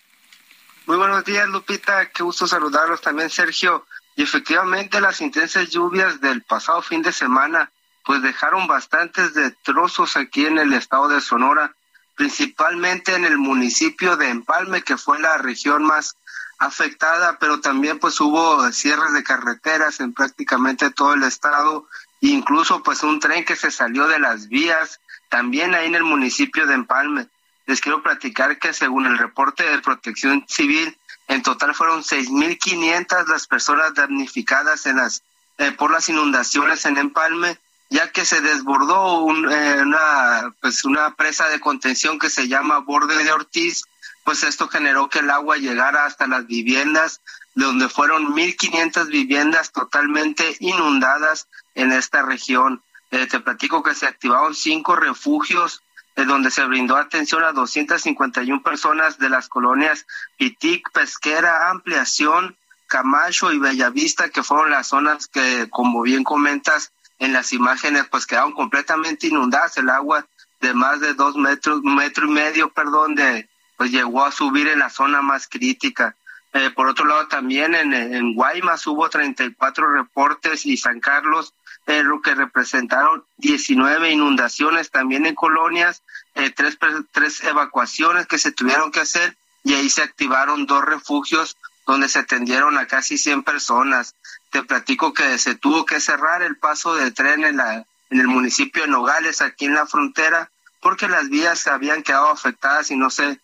Muy buenos días, Lupita, qué gusto saludarlos también, Sergio. Y efectivamente las intensas lluvias del pasado fin de semana pues dejaron bastantes destrozos aquí en el estado de Sonora, principalmente en el municipio de Empalme, que fue la región más afectada, pero también pues hubo cierres de carreteras en prácticamente todo el estado, incluso pues un tren que se salió de las vías, también ahí en el municipio de Empalme. Les quiero platicar que según el reporte de protección civil, en total fueron 6.500 las personas damnificadas eh, por las inundaciones en Empalme, ya que se desbordó eh, una, pues una presa de contención que se llama Borde de Ortiz, pues esto generó que el agua llegara hasta las viviendas, donde fueron 1.500 viviendas totalmente inundadas en esta región. Eh, te platico que se activaron cinco refugios donde se brindó atención a 251 personas de las colonias Pitic, Pesquera, Ampliación, Camacho y Bellavista, que fueron las zonas que, como bien comentas en las imágenes, pues quedaron completamente inundadas. El agua de más de dos metros, metro y medio, perdón, de, pues llegó a subir en la zona más crítica. Eh, por otro lado, también en, en Guaymas hubo 34 reportes y San Carlos, eh, lo que representaron 19 inundaciones también en colonias, eh, tres, tres evacuaciones que se tuvieron que hacer y ahí se activaron dos refugios donde se atendieron a casi 100 personas. Te platico que se tuvo que cerrar el paso de tren en, la, en el municipio de Nogales, aquí en la frontera, porque las vías habían quedado afectadas y no se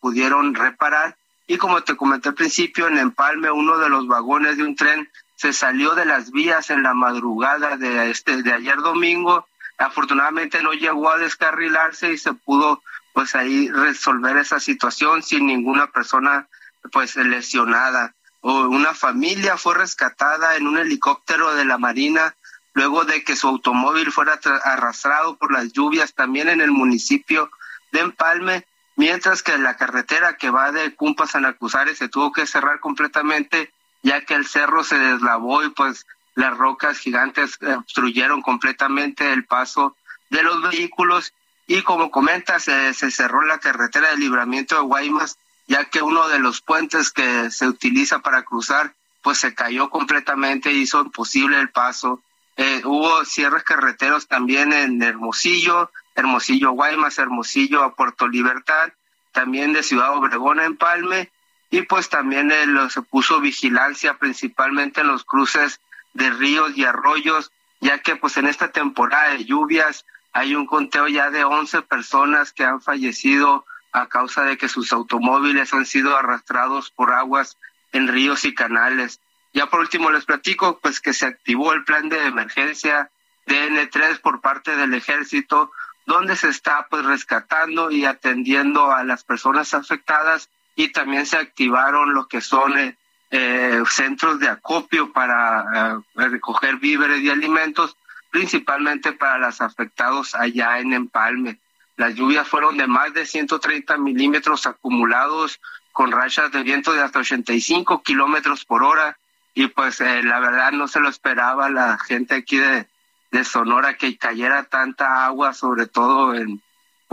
pudieron reparar. Y como te comenté al principio, en Empalme uno de los vagones de un tren se salió de las vías en la madrugada de este de ayer domingo. Afortunadamente no llegó a descarrilarse y se pudo pues ahí resolver esa situación sin ninguna persona pues lesionada. O una familia fue rescatada en un helicóptero de la Marina luego de que su automóvil fuera arrastrado por las lluvias también en el municipio de Empalme mientras que la carretera que va de Cumpa a San se tuvo que cerrar completamente ya que el cerro se deslavó y pues las rocas gigantes obstruyeron completamente el paso de los vehículos. Y como comenta se, se cerró la carretera de libramiento de Guaymas ya que uno de los puentes que se utiliza para cruzar pues se cayó completamente hizo imposible el paso. Eh, hubo cierres carreteros también en Hermosillo Hermosillo Guaymas, Hermosillo a Puerto Libertad, también de Ciudad Obregón en Palme, y pues también eh, se puso vigilancia principalmente en los cruces de ríos y arroyos, ya que pues en esta temporada de lluvias hay un conteo ya de 11 personas que han fallecido a causa de que sus automóviles han sido arrastrados por aguas en ríos y canales. Ya por último les platico pues que se activó el plan de emergencia DN3 por parte del ejército donde se está pues rescatando y atendiendo a las personas afectadas y también se activaron lo que son eh, eh, centros de acopio para eh, recoger víveres y alimentos, principalmente para los afectados allá en Empalme. Las lluvias fueron de más de 130 milímetros acumulados con rachas de viento de hasta 85 kilómetros por hora y pues la verdad no se lo esperaba la gente aquí de, de Sonora que cayera tanta agua, sobre todo en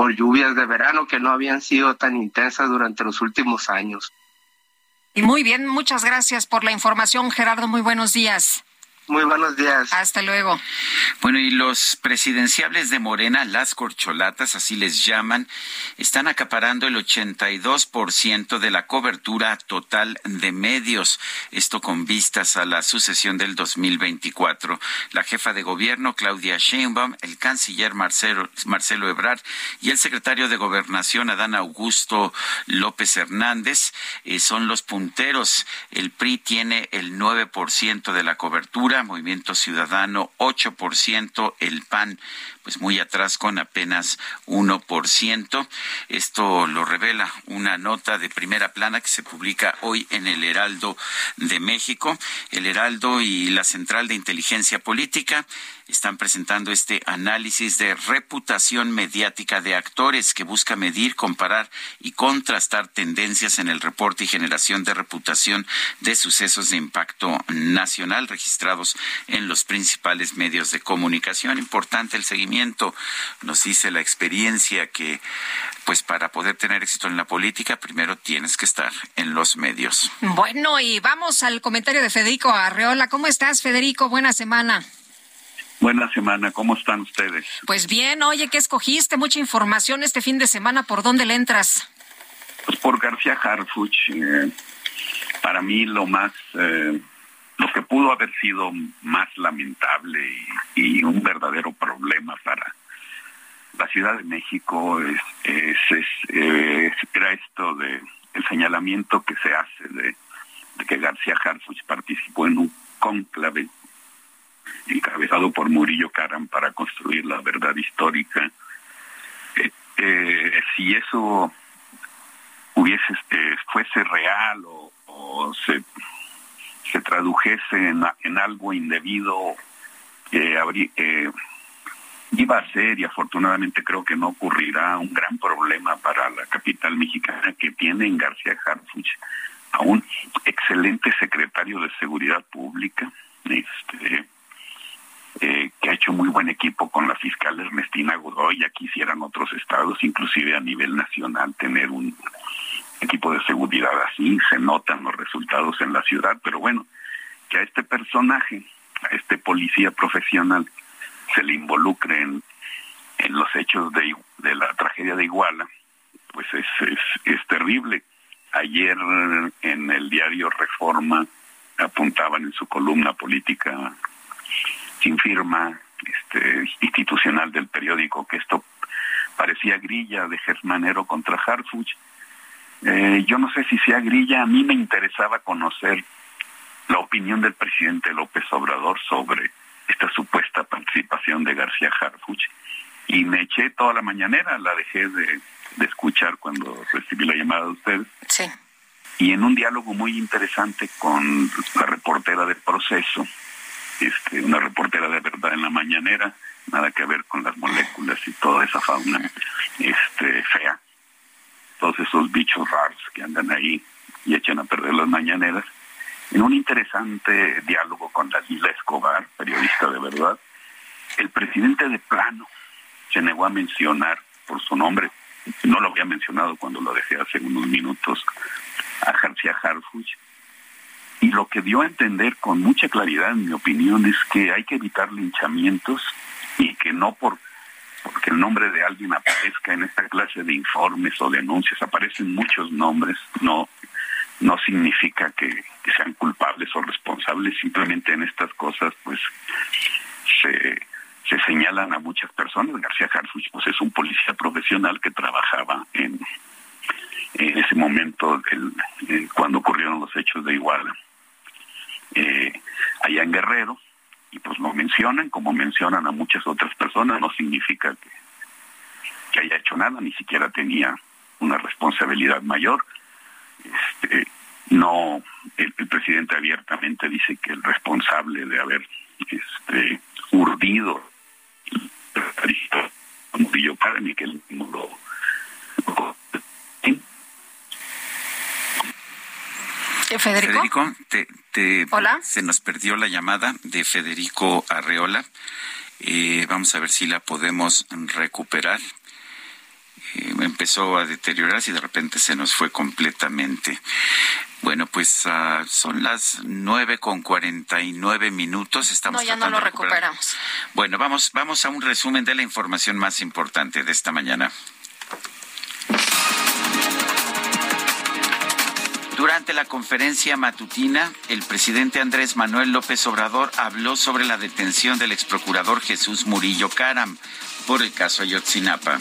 por lluvias de verano que no habían sido tan intensas durante los últimos años. Muy bien, muchas gracias por la información, Gerardo. Muy buenos días. Muy buenos días. Hasta luego. Bueno, y los presidenciables de Morena, las corcholatas, así les llaman, están acaparando el 82% de la cobertura total de medios. Esto con vistas a la sucesión del 2024. La jefa de gobierno, Claudia Sheinbaum, el canciller Marcelo, Marcelo Ebrard y el secretario de Gobernación, Adán Augusto López Hernández, eh, son los punteros. El PRI tiene el 9% de la cobertura Movimiento Ciudadano 8%, el PAN pues muy atrás con apenas 1%. Esto lo revela una nota de primera plana que se publica hoy en el Heraldo de México. El Heraldo y la Central de Inteligencia Política están presentando este análisis de reputación mediática de actores que busca medir, comparar y contrastar tendencias en el reporte y generación de reputación de sucesos de impacto nacional registrados en los principales medios de comunicación. Importante el seguimiento nos dice la experiencia que pues para poder tener éxito en la política primero tienes que estar en los medios. Bueno, y vamos al comentario de Federico Arreola. ¿Cómo estás, Federico? Buena semana. Buena semana, ¿cómo están ustedes? Pues bien, oye, ¿qué escogiste? Mucha información este fin de semana, ¿por dónde le entras? Pues por García Harfuch. Eh, para mí lo más eh, lo que pudo haber sido más lamentable y, un verdadero problema para la Ciudad de México es, era esto de el señalamiento que se hace de, que García Harfuch participó en un cónclave encabezado por Murillo Caram para construir la verdad histórica. Eh, eh, si eso este, fuese real o se se tradujese en, algo indebido, iba a ser y afortunadamente creo que no ocurrirá un gran problema para la capital mexicana que tiene en García Harfuch a un excelente secretario de Seguridad Pública, este, eh, que ha hecho muy buen equipo con la fiscal Ernestina Godoy, ya quisieran otros estados, inclusive a nivel nacional, tener un equipo de seguridad así, se notan los resultados en la ciudad, pero bueno, que a este personaje, a este policía profesional, se le involucre en, los hechos de, la tragedia de Iguala, pues es, es, es terrible. Ayer en el diario Reforma apuntaban en su columna política sin firma este, institucional del periódico que esto parecía grilla de Germanero contra Harfuch eh, yo no sé si sea grilla, a mí me interesaba conocer la opinión del presidente López Obrador sobre esta supuesta participación de García Harfuch y me eché toda la mañanera, la dejé de, escuchar cuando recibí la llamada de ustedes. Sí. Y en un diálogo muy interesante con la reportera del proceso, este, una reportera de verdad en la mañanera, nada que ver con las moléculas y toda esa fauna este, fea todos esos bichos raros que andan ahí y echan a perder las mañaneras. En un interesante diálogo con Dalila Escobar, periodista de verdad, el presidente de plano se negó a mencionar por su nombre, no lo había mencionado cuando lo dejé hace unos minutos, a García Harfuch, y lo que dio a entender con mucha claridad, en mi opinión, es que hay que evitar linchamientos y que no por porque el nombre de alguien aparezca en esta clase de informes o denuncias, aparecen muchos nombres, no, no significa que, sean culpables o responsables, simplemente en estas cosas pues se, se señalan a muchas personas. García Harfuch pues es un policía profesional que trabajaba en, en ese momento del, cuando ocurrieron los hechos de Iguala. Eh, allá en Guerrero, y pues lo mencionan como mencionan a muchas otras personas, no significa que, haya hecho nada, ni siquiera tenía una responsabilidad mayor. Este, no, el, presidente abiertamente dice que el responsable de haber este, urdido Murillo ni que él lo, Federico, te, se nos perdió la llamada de Federico Arreola. Eh, vamos a ver si la podemos recuperar. Eh, empezó a deteriorarse y de repente se nos fue completamente. Bueno, pues uh, son las nueve con cuarenta y nueve minutos. Estamos no, ya no lo recuperamos. Bueno, vamos, vamos a un resumen de la información más importante de esta mañana. Durante la conferencia matutina, el presidente Andrés Manuel López Obrador habló sobre la detención del exprocurador Jesús Murillo Caram por el caso Ayotzinapa.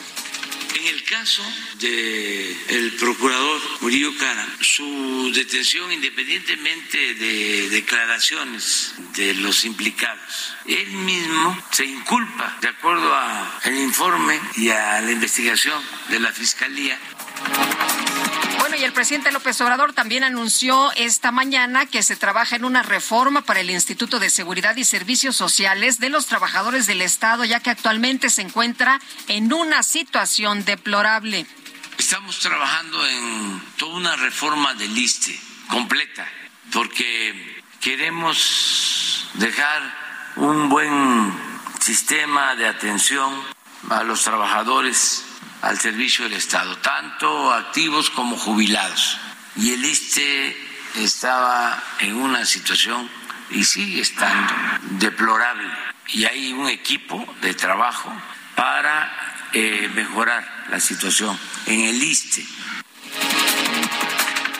En el caso del procurador Murillo Cara, su detención, independientemente de declaraciones de los implicados, él mismo se inculpa, de acuerdo al informe y a la investigación de la Fiscalía, y el presidente López Obrador también anunció esta mañana que se trabaja en una reforma para el Instituto de Seguridad y Servicios Sociales de los Trabajadores del Estado, ya que actualmente se encuentra en una situación deplorable. Estamos trabajando en toda una reforma del ISTE completa, porque queremos dejar un buen sistema de atención a los trabajadores al servicio del Estado, tanto activos como jubilados. Y el ISTE estaba en una situación y sigue estando deplorable. Y hay un equipo de trabajo para eh, mejorar la situación en el ISTE.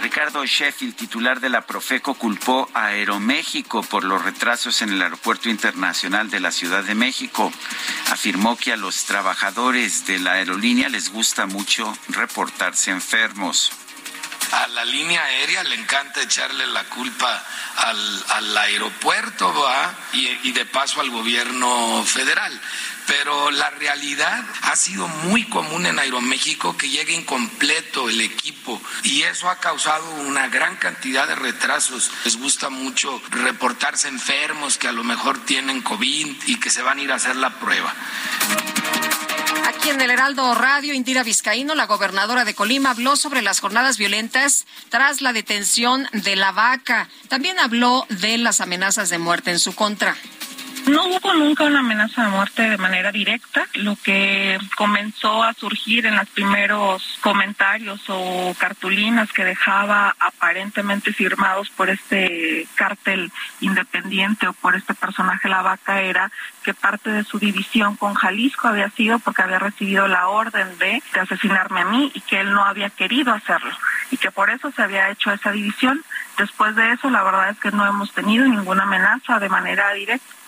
Ricardo Sheffield, titular de la Profeco, culpó a Aeroméxico por los retrasos en el Aeropuerto Internacional de la Ciudad de México. Afirmó que a los trabajadores de la aerolínea les gusta mucho reportarse enfermos a la línea aérea le encanta echarle la culpa al, aeropuerto y, y, de paso al gobierno federal pero la realidad ha sido muy común en Aeroméxico que llegue incompleto el equipo y eso ha causado una gran cantidad de retrasos. Les gusta mucho reportarse enfermos que a lo mejor tienen COVID y que se van a ir a hacer la prueba. Aquí en el Heraldo Radio, Indira Vizcaíno, la gobernadora de Colima, habló sobre las jornadas violentas tras la detención de la vaca. También habló de las amenazas de muerte en su contra. No hubo nunca una amenaza de muerte de manera directa. Lo que comenzó a surgir en los primeros comentarios o cartulinas que dejaba aparentemente firmados por este cártel independiente o por este personaje La Vaca era que parte de su división con Jalisco había sido porque había recibido la orden de, de asesinarme a mí y que él no había querido hacerlo y que por eso se había hecho esa división. Después de eso, la verdad es que no hemos tenido ninguna amenaza de manera directa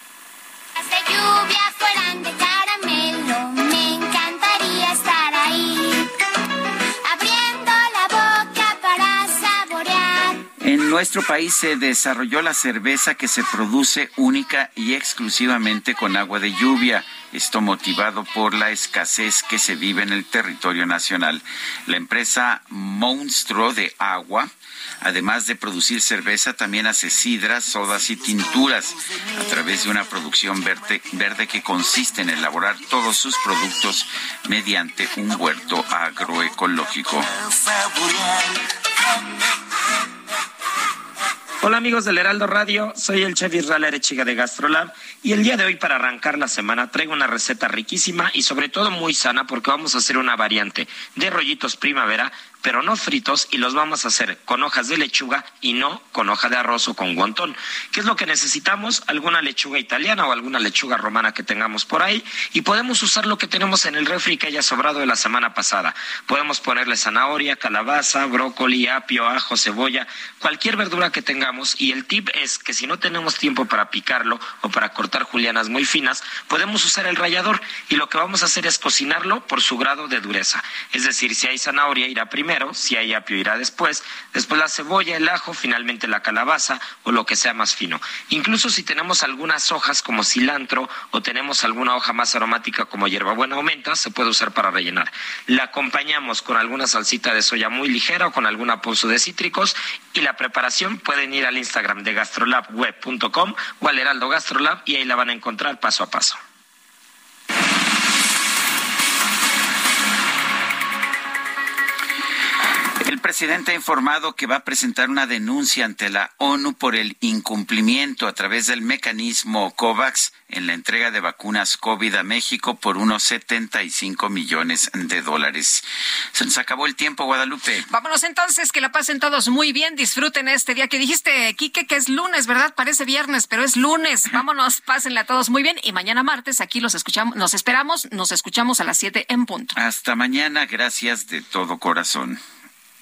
nuestro país se desarrolló la cerveza que se produce única y exclusivamente con agua de lluvia. Esto motivado por la escasez que se vive en el territorio nacional. La empresa Monstruo de Agua Además de producir cerveza, también hace sidras, sodas y tinturas a través de una producción verde, que consiste en elaborar todos sus productos mediante un huerto agroecológico. Hola amigos del Heraldo Radio, soy el chef Israel Arechiga de Gastrolab y el día de hoy para arrancar la semana traigo una receta riquísima y sobre todo muy sana porque vamos a hacer una variante de rollitos primavera pero no fritos y los vamos a hacer con hojas de lechuga y no con hoja de arroz o con guantón. ¿Qué es lo que necesitamos? Alguna lechuga italiana o alguna lechuga romana que tengamos por ahí y podemos usar lo que tenemos en el refri que haya sobrado de la semana pasada. Podemos ponerle zanahoria, calabaza, brócoli, apio, ajo, cebolla, cualquier verdura que tengamos y el tip es que si no tenemos tiempo para picarlo o para cortar julianas muy finas, podemos usar el rallador y lo que vamos a hacer es cocinarlo por su grado de dureza. Es decir, si hay zanahoria irá primero si hay apio irá después, después la cebolla, el ajo, finalmente la calabaza o lo que sea más fino. Incluso si tenemos algunas hojas como cilantro o tenemos alguna hoja más aromática como hierbabuena o menta, se puede usar para rellenar. La acompañamos con alguna salsita de soya muy ligera o con alguna pozo de cítricos y la preparación pueden ir al Instagram de gastrolabweb.com o al Heraldo Gastrolab y ahí la van a encontrar paso a paso. Presidente ha informado que va a presentar una denuncia ante la ONU por el incumplimiento a través del mecanismo COVAX en la entrega de vacunas COVID a México por unos 75 millones de dólares. Se nos acabó el tiempo, Guadalupe. Vámonos entonces, que la pasen todos muy bien, disfruten este día que dijiste, Quique, que es lunes, ¿verdad? Parece viernes, pero es lunes. Vámonos, pásenla a todos muy bien y mañana martes aquí los escuchamos, nos esperamos, nos escuchamos a las 7 en punto. Hasta mañana, gracias de todo corazón.